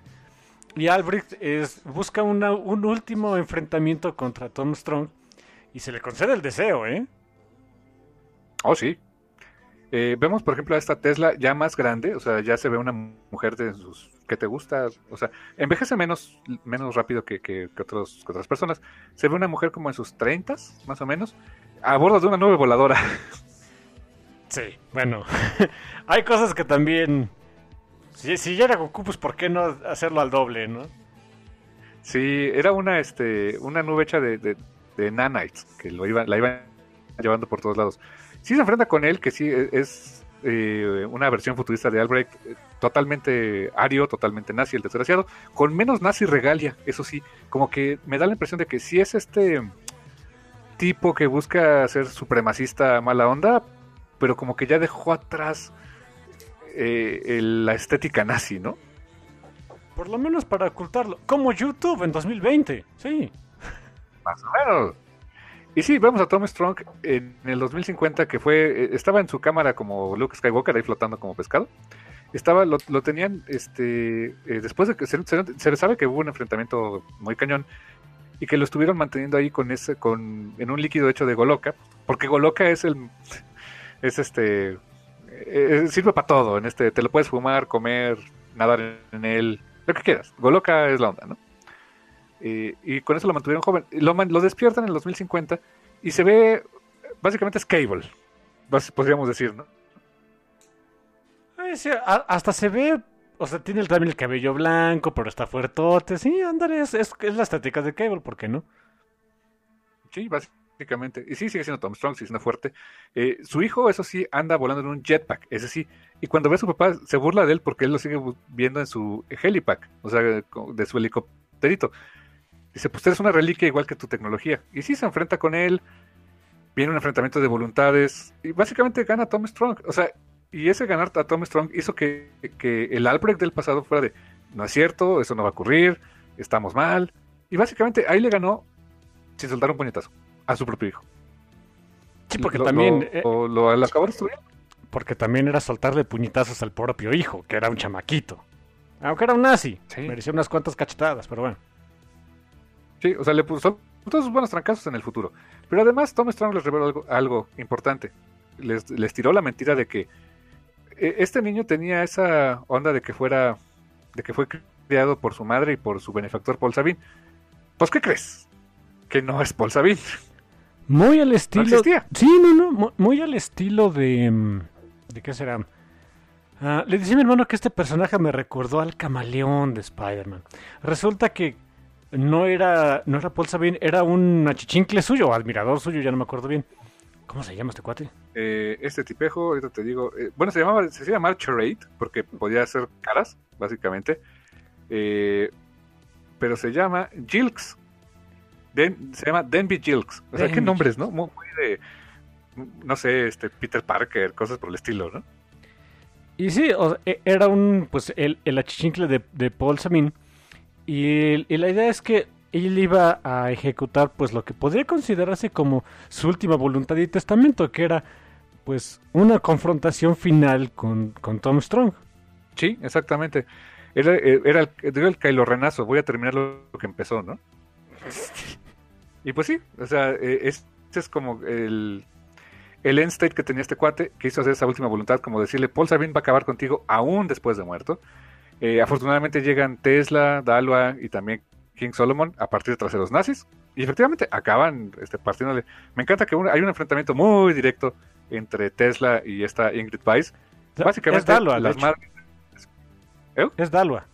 Y Albrecht es, busca un último enfrentamiento contra Tom Strong y se le concede el deseo, ¿eh? Oh, sí. Eh, vemos, por ejemplo, a esta Tesla ya más grande, o sea, ya se ve una mujer de sus que te gusta, o sea, envejece menos, menos rápido que, que, otros, que otras personas. Se ve una mujer como en sus 30, más o menos, a bordo de una nube voladora. Sí, bueno, hay cosas que también... Si, si ya era Goku, pues ¿por qué no hacerlo al doble, no? Sí, era una, este, una nube hecha de, de, nanites, que lo iba, la iban llevando por todos lados. Sí se enfrenta con él, que sí e, es eh, una versión futurista de Albrecht, eh, totalmente ario, totalmente nazi, el desgraciado, con menos nazi regalia, eso sí, como que me da la impresión de que si es este tipo que busca ser supremacista mala onda, pero como que ya dejó atrás eh, la estética nazi, ¿no? Por lo menos para ocultarlo. Como YouTube en 2020, sí. Más o menos. Y sí, vemos a Tom Strong en el 2050 que fue, eh, estaba en su cámara como Luke Skywalker ahí flotando como pescado. Estaba, lo, tenían, este, eh, después de que se, se, sabe que hubo un enfrentamiento muy cañón y que lo estuvieron manteniendo ahí con ese, con, en un líquido hecho de Goloka, porque Goloka es el, es este, eh, sirve para todo, en este, te lo puedes fumar, comer, nadar en él, lo que quieras. Goloka es la onda, ¿no? y con eso lo mantuvieron joven. Lo, despiertan en el 2050 y se ve, básicamente es Cable, podríamos decir, ¿no? hasta se ve o sea, tiene también el cabello blanco, pero está fuertote. Sí, ándale, es, es, la estética de Cable, ¿por qué no? Sí, básicamente. Y sí, sigue siendo Tom Strong, sigue siendo fuerte. Eh, su hijo, eso sí, anda volando en un jetpack, ese sí. Y cuando ve a su papá, se burla de él porque él lo sigue viendo en su helipack, o sea, de su helicópterito. Dice, pues eres una reliquia igual que tu tecnología. Y sí, se enfrenta con él. Viene un enfrentamiento de voluntades. Y básicamente gana Tom Strong. O sea, y ese ganar a Tom Strong hizo que, el Albrecht del pasado fuera de no es cierto, eso no va a ocurrir, estamos mal. Y básicamente ahí le ganó sin soltar un puñetazo a su propio hijo. Sí, porque también... Lo, lo, eh, acabó. Porque también era soltarle puñetazos al propio hijo, que era un chamaquito. Aunque era un nazi. Merecía unas cuantas cachetadas, pero bueno. Sí, o sea, le puso todos sus buenos trancazos en el futuro. Pero además, Tom Strong les reveló algo, algo importante. Les, les, tiró la mentira de que eh, este niño tenía esa onda de que fuera, de que fue criado por su madre y por su benefactor Paul Sabin. Pues, ¿qué crees? Que no es Paul Sabin. Muy al estilo. sí, no, no. Muy al estilo de. Mm, ¿De qué será? Ah, le decía a mi hermano que este personaje me recordó al camaleón de Spider-Man. Resulta que no era, no era Paul Sabin, era un achichincle suyo, admirador suyo, ya no me acuerdo bien. ¿Cómo se llama este cuate? Eh, este tipejo, ahorita te digo. Eh, bueno, se llamaba, se llama Charade, porque podía hacer caras, básicamente. Eh, pero se llama Jilks. se llama Denby Jilks. O sea, qué nombres, ¿no? Muy, de. No sé, este, Peter Parker, cosas por el estilo, ¿no? Y sí, e, era un. Pues el, el achichincle de, de Paul Sabin y, la idea es que él iba a ejecutar pues lo que podría considerarse como su última voluntad y testamento, que era pues una confrontación final con, Tom Strong. Sí, exactamente. Era, eh, era el, el Kylo Renazo, voy a terminar lo que empezó, ¿no? y pues sí, o sea, eh, este es como el, el end state que tenía este cuate, que hizo hacer esa última voluntad, como decirle, Paul Sabin va a acabar contigo aún después de muerto. Eh, afortunadamente llegan Tesla, Dalwa y también King Solomon a partir de traseros nazis. Y efectivamente acaban este, partiéndole. Me encanta que hay un enfrentamiento muy directo entre Tesla y esta Ingrid Weiss. Básicamente, es Dalwa, las. ¿Eh? Es Dalwa.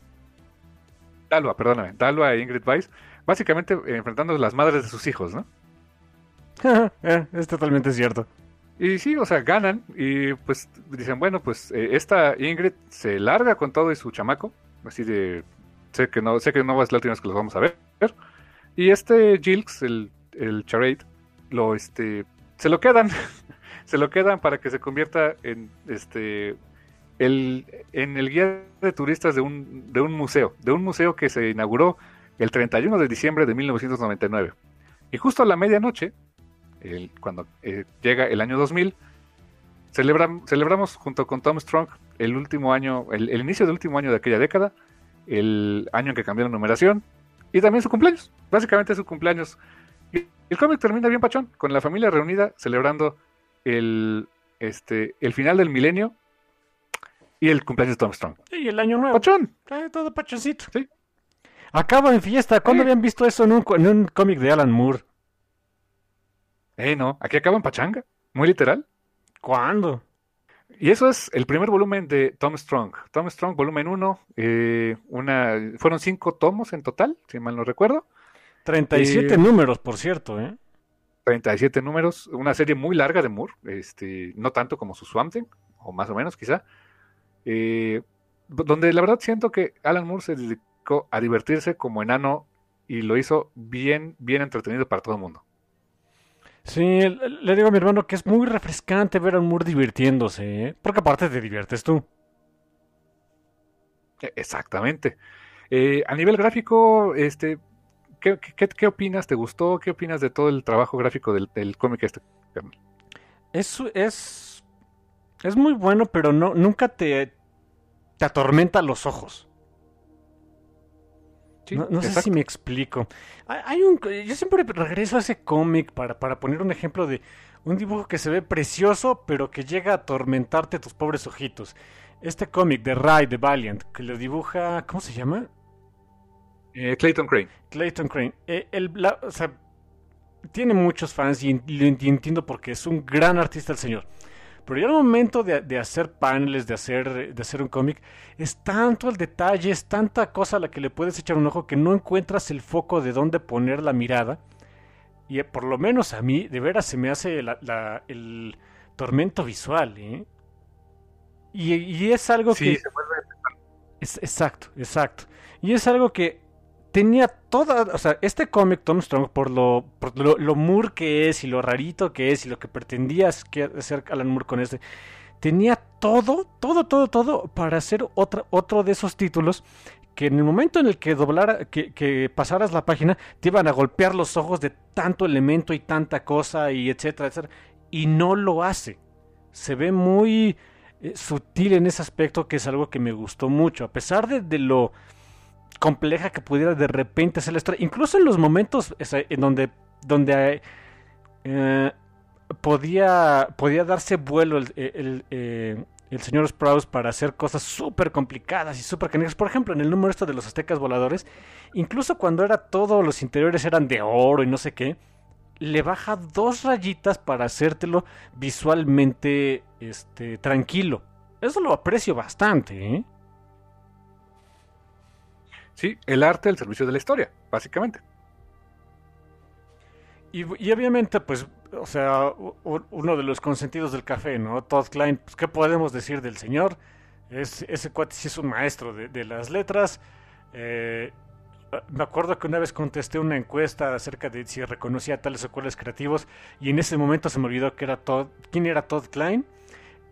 Dalwa, perdóname. Dalwa e Ingrid Weiss. Básicamente eh, enfrentando a las madres de sus hijos, ¿no? es totalmente cierto. Y sí, o sea, ganan y pues dicen, bueno, pues eh, esta Ingrid se larga con todo y su chamaco, así de, sé que no, sé que no es la última vez que los vamos a ver. Y este Jilks, el, el Charade, lo, este, se lo quedan, se lo quedan para que se convierta en, este, el, en el guía de turistas de un, de un museo, de un museo que se inauguró el 31 de diciembre de 1999. Y justo a la medianoche, cuando eh, llega el año 2000, celebramos junto con Tom Strong el último año, el, inicio del último año de aquella década, el año en que cambió la numeración y también su cumpleaños, básicamente su cumpleaños. Y el cómic termina bien pachón, con la familia reunida celebrando el, este, el final del milenio y el cumpleaños de Tom Strong. Y el año nuevo. Pachón. todo pachoncito. Acaba en fiesta. ¿Cuándo habían visto eso en un, en un cómic de Alan Moore? Eh, no, aquí acaba en pachanga, muy literal. ¿Cuándo? Y eso es el primer volumen de Tom Strong. Tom Strong, volumen 1, eh, una, fueron cinco tomos en total, si mal no recuerdo. 37 números, por cierto, ¿eh? 37 números, una serie muy larga de Moore, este, no tanto como su Swamp Thing, o más o menos quizá, eh, donde la verdad siento que Alan Moore se dedicó a divertirse como enano y lo hizo bien, bien entretenido para todo el mundo. Sí, le digo a mi hermano que es muy refrescante ver a un Moore divirtiéndose, ¿eh? porque aparte te diviertes tú. E, exactamente. Eh, a nivel gráfico, este, ¿qué, qué, opinas? ¿Te gustó? ¿Qué opinas de todo el trabajo gráfico del, cómic este? Es, es, es muy bueno, pero no, nunca te, te atormenta los ojos no, sé si me explico. Hay un, yo siempre regreso a ese cómic para, para poner un ejemplo de un dibujo que se ve precioso, pero que llega a atormentarte tus pobres ojitos. Este cómic de Ray de Valiant, que lo dibuja, ¿cómo se llama? Eh, Clayton Crane. Clayton Crane. Eh, el, o sea, tiene muchos fans y, lo entiendo porque es un gran artista el señor. Pero ya el momento de, hacer paneles, de hacer, de hacer un cómic, es tanto el detalle, es tanta cosa a la que le puedes echar un ojo que no encuentras el foco de dónde poner la mirada. Y eh, por lo menos a mí, de veras, se me hace el tormento visual. ¿eh? Y, es algo que... Se Es, exacto, exacto. Y es algo que tenía toda, o sea, este cómic Tom Strong por lo, por lo, lo, Moore que es y lo rarito que es y lo que pretendía hacer Alan Moore con este, tenía todo, todo, todo, todo para hacer otra, otro de esos títulos que en el momento en el que doblara, que, que, pasaras la página, te iban a golpear los ojos de tanto elemento y tanta cosa y etcétera, etcétera. Y no lo hace. Se ve muy eh, sutil en ese aspecto que es algo que me gustó mucho. A pesar de, lo compleja que pudiera de repente ser la historia, incluso en los momentos en donde, donde eh, podía, podía darse vuelo el, el, eh, señor Sprouse para hacer cosas súper complicadas y súper canicas. Por ejemplo, en el número esto de los aztecas voladores, incluso cuando era todos los interiores eran de oro y no sé qué, le baja dos rayitas para hacértelo visualmente este, tranquilo. Eso lo aprecio bastante, ¿eh? Sí, el arte al servicio de la historia, básicamente. Y, obviamente, pues, o sea, uno de los consentidos del café, ¿no? Todd Klein, pues, ¿qué podemos decir del señor? Es, ese cuate sí es un maestro de, las letras. Eh, me acuerdo que una vez contesté una encuesta acerca de si reconocía tales o cuales creativos y en ese momento se me olvidó que era Todd, quién era Todd Klein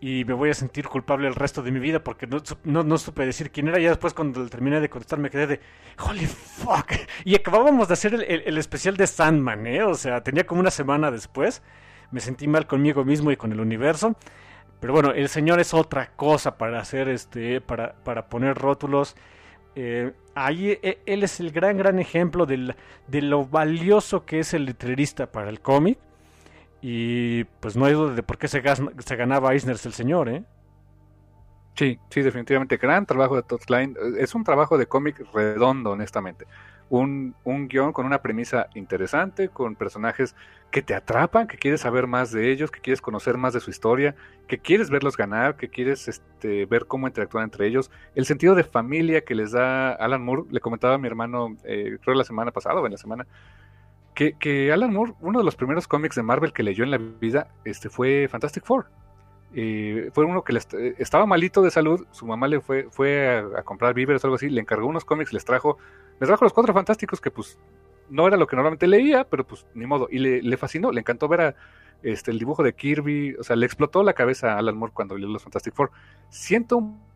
y me voy a sentir culpable el resto de mi vida porque no, no, supe decir quién era. Ya después cuando terminé de contestar me quedé de, holy fuck. Y acabábamos de hacer el, especial de Sandman, ¿eh? O sea, tenía como una semana después. Me sentí mal conmigo mismo y con el universo. Pero bueno, el señor es otra cosa para hacer este, para, para poner rótulos. Eh, ahí e, él es el gran, gran ejemplo de lo valioso que es el letrerista para el cómic y pues no hay duda de por qué se, se ganaba Eisner el señor, ¿eh? Sí, sí, definitivamente. Gran trabajo de Todd Klein. Es un trabajo de cómic redondo, honestamente. Un, un guion con una premisa interesante, con personajes que te atrapan, que quieres saber más de ellos, que quieres conocer más de su historia, que quieres verlos ganar, que quieres este, ver cómo interactúan entre ellos. El sentido de familia que les da Alan Moore, le comentaba a mi hermano, eh, creo la semana pasada o en la semana, que, Alan Moore, uno de los primeros cómics de Marvel que leyó en la vida, este fue Fantastic Four. Eh, fue uno que estaba malito de salud, su mamá le fue, fue a, comprar víveres o algo así, le encargó unos cómics, les trajo, les trajo los cuatro fantásticos que pues no era lo que normalmente leía, pero pues ni modo, y le, fascinó, le encantó ver este, el dibujo de Kirby, o sea, le explotó la cabeza a Alan Moore cuando leyó los Fantastic Four. Siento un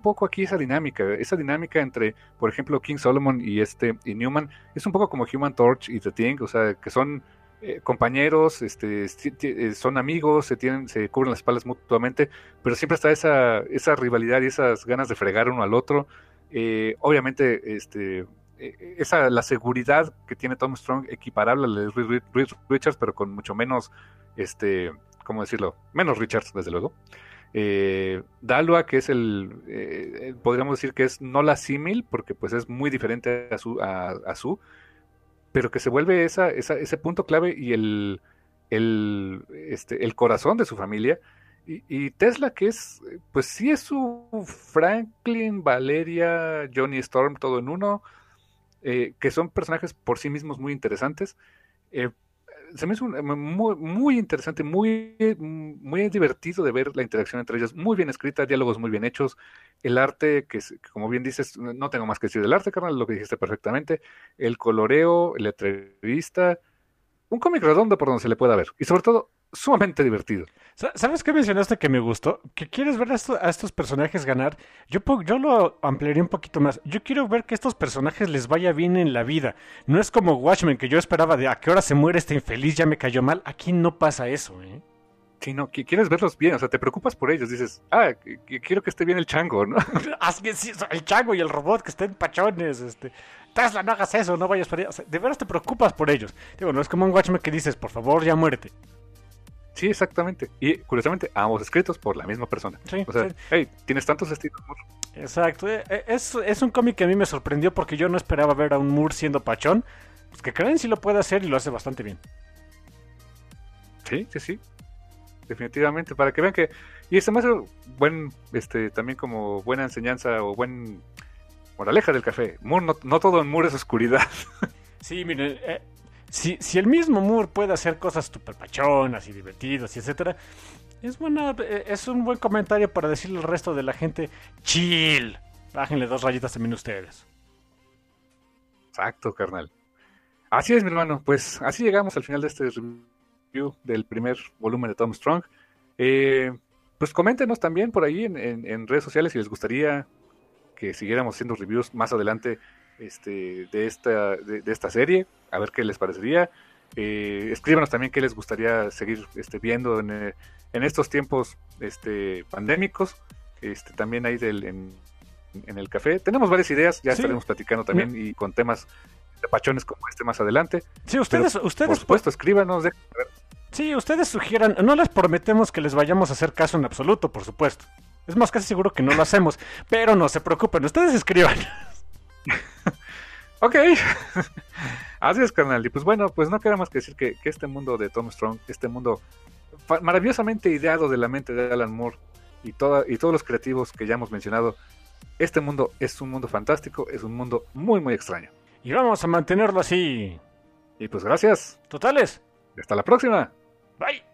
poco aquí esa dinámica, esa dinámica entre, por ejemplo, King Solomon y este y Newman, es un poco como Human Torch y The Thing, o sea, que son eh, compañeros, este, eh, son amigos, se tienen, se cubren las espaldas mutuamente, pero siempre está esa, esa rivalidad y esas ganas de fregar uno al otro. Eh, obviamente, este, esa la seguridad que tiene Tom Strong equiparable a la de Richards, pero con mucho menos, este, ¿cómo decirlo? Menos Richards, desde luego. Eh, que es el, eh, podríamos decir que es no la símil, porque pues es muy diferente a su, a, su pero que se vuelve esa, ese punto clave y el, el, este, el corazón de su familia. Y, Tesla, que es, pues sí es su Franklin, Valeria, Johnny Storm, todo en uno, eh, que son personajes por sí mismos muy interesantes. Eh, se me hizo muy, muy interesante, muy, muy divertido de ver la interacción entre ellos, muy bien escrita, diálogos muy bien hechos, el arte, que, como bien dices, no tengo más que decir del arte, carnal, lo que dijiste perfectamente, el coloreo, la entrevista, un cómic redondo por donde se le pueda ver, y sobre todo, sumamente divertido. ¿Sabes qué mencionaste que me gustó? Que quieres ver a, estos personajes ganar. Yo, yo lo ampliaría un poquito más. Yo quiero ver que estos personajes les vaya bien en la vida. No es como Watchmen, que yo esperaba de a qué hora se muere este infeliz, ya me cayó mal. Aquí no pasa eso, ¿eh? Sí, no, quieres verlos bien, o sea, te preocupas por ellos, dices, ah, quiero que esté bien el chango, ¿no? Que el chango y el robot que estén pachones, este, Tesla, no hagas eso, no vayas por allá. de veras te preocupas por ellos. Digo, no es como un Watchmen que dices, por favor, ya muérete. Sí, exactamente. Y curiosamente, ambos escritos por la misma persona. o sea, hey, tienes tantos estilos, Moore. Exacto. Eh, eh, es, es un cómic que a mí me sorprendió porque yo no esperaba ver a un Moore siendo pachón. Pues que creen si lo puede hacer y lo hace bastante bien. Sí, sí, sí. Definitivamente. Para que vean que. Y este más buen, este, también como buena enseñanza o buen moraleja del café. Moore, no, no todo en Moore es oscuridad. Sí, miren, eh, si, el mismo Moore puede hacer cosas super pachonas y divertidas y etcétera, es buena, eh, es un buen comentario para decirle al resto de la gente, chill, bájenle dos rayitas también ustedes. Exacto, carnal. Así es, mi hermano. Pues así llegamos al final de este review del primer volumen de Tom Strong. Eh, pues coméntenos también por ahí en, en, redes sociales si les gustaría que siguiéramos haciendo reviews más adelante este, de, esta, de, esta serie, a ver qué les parecería. Eh, escríbanos también qué les gustaría seguir este, viendo en, eh, en, estos tiempos este, pandémicos. Este, también hay del, en, en el café. Tenemos varias ideas, ya estaremos platicando también y con temas de pachones como este más adelante. Sí, ustedes, ustedes por supuesto, escríbanos. Sí, ustedes sugieran, no les prometemos que les vayamos a hacer caso en absoluto, por supuesto. Es más, casi seguro que no lo hacemos, pero no se preocupen, ustedes escriban. ok. Así es, carnal. Y pues bueno, pues no queda más que decir que, este mundo de Tom Strong, este mundo maravillosamente ideado de la mente de Alan Moore y, toda, y todos los creativos que ya hemos mencionado, este mundo es un mundo fantástico, es un mundo muy, muy extraño. Y vamos a mantenerlo así. Y pues gracias. Totales. Hasta la próxima. Bye.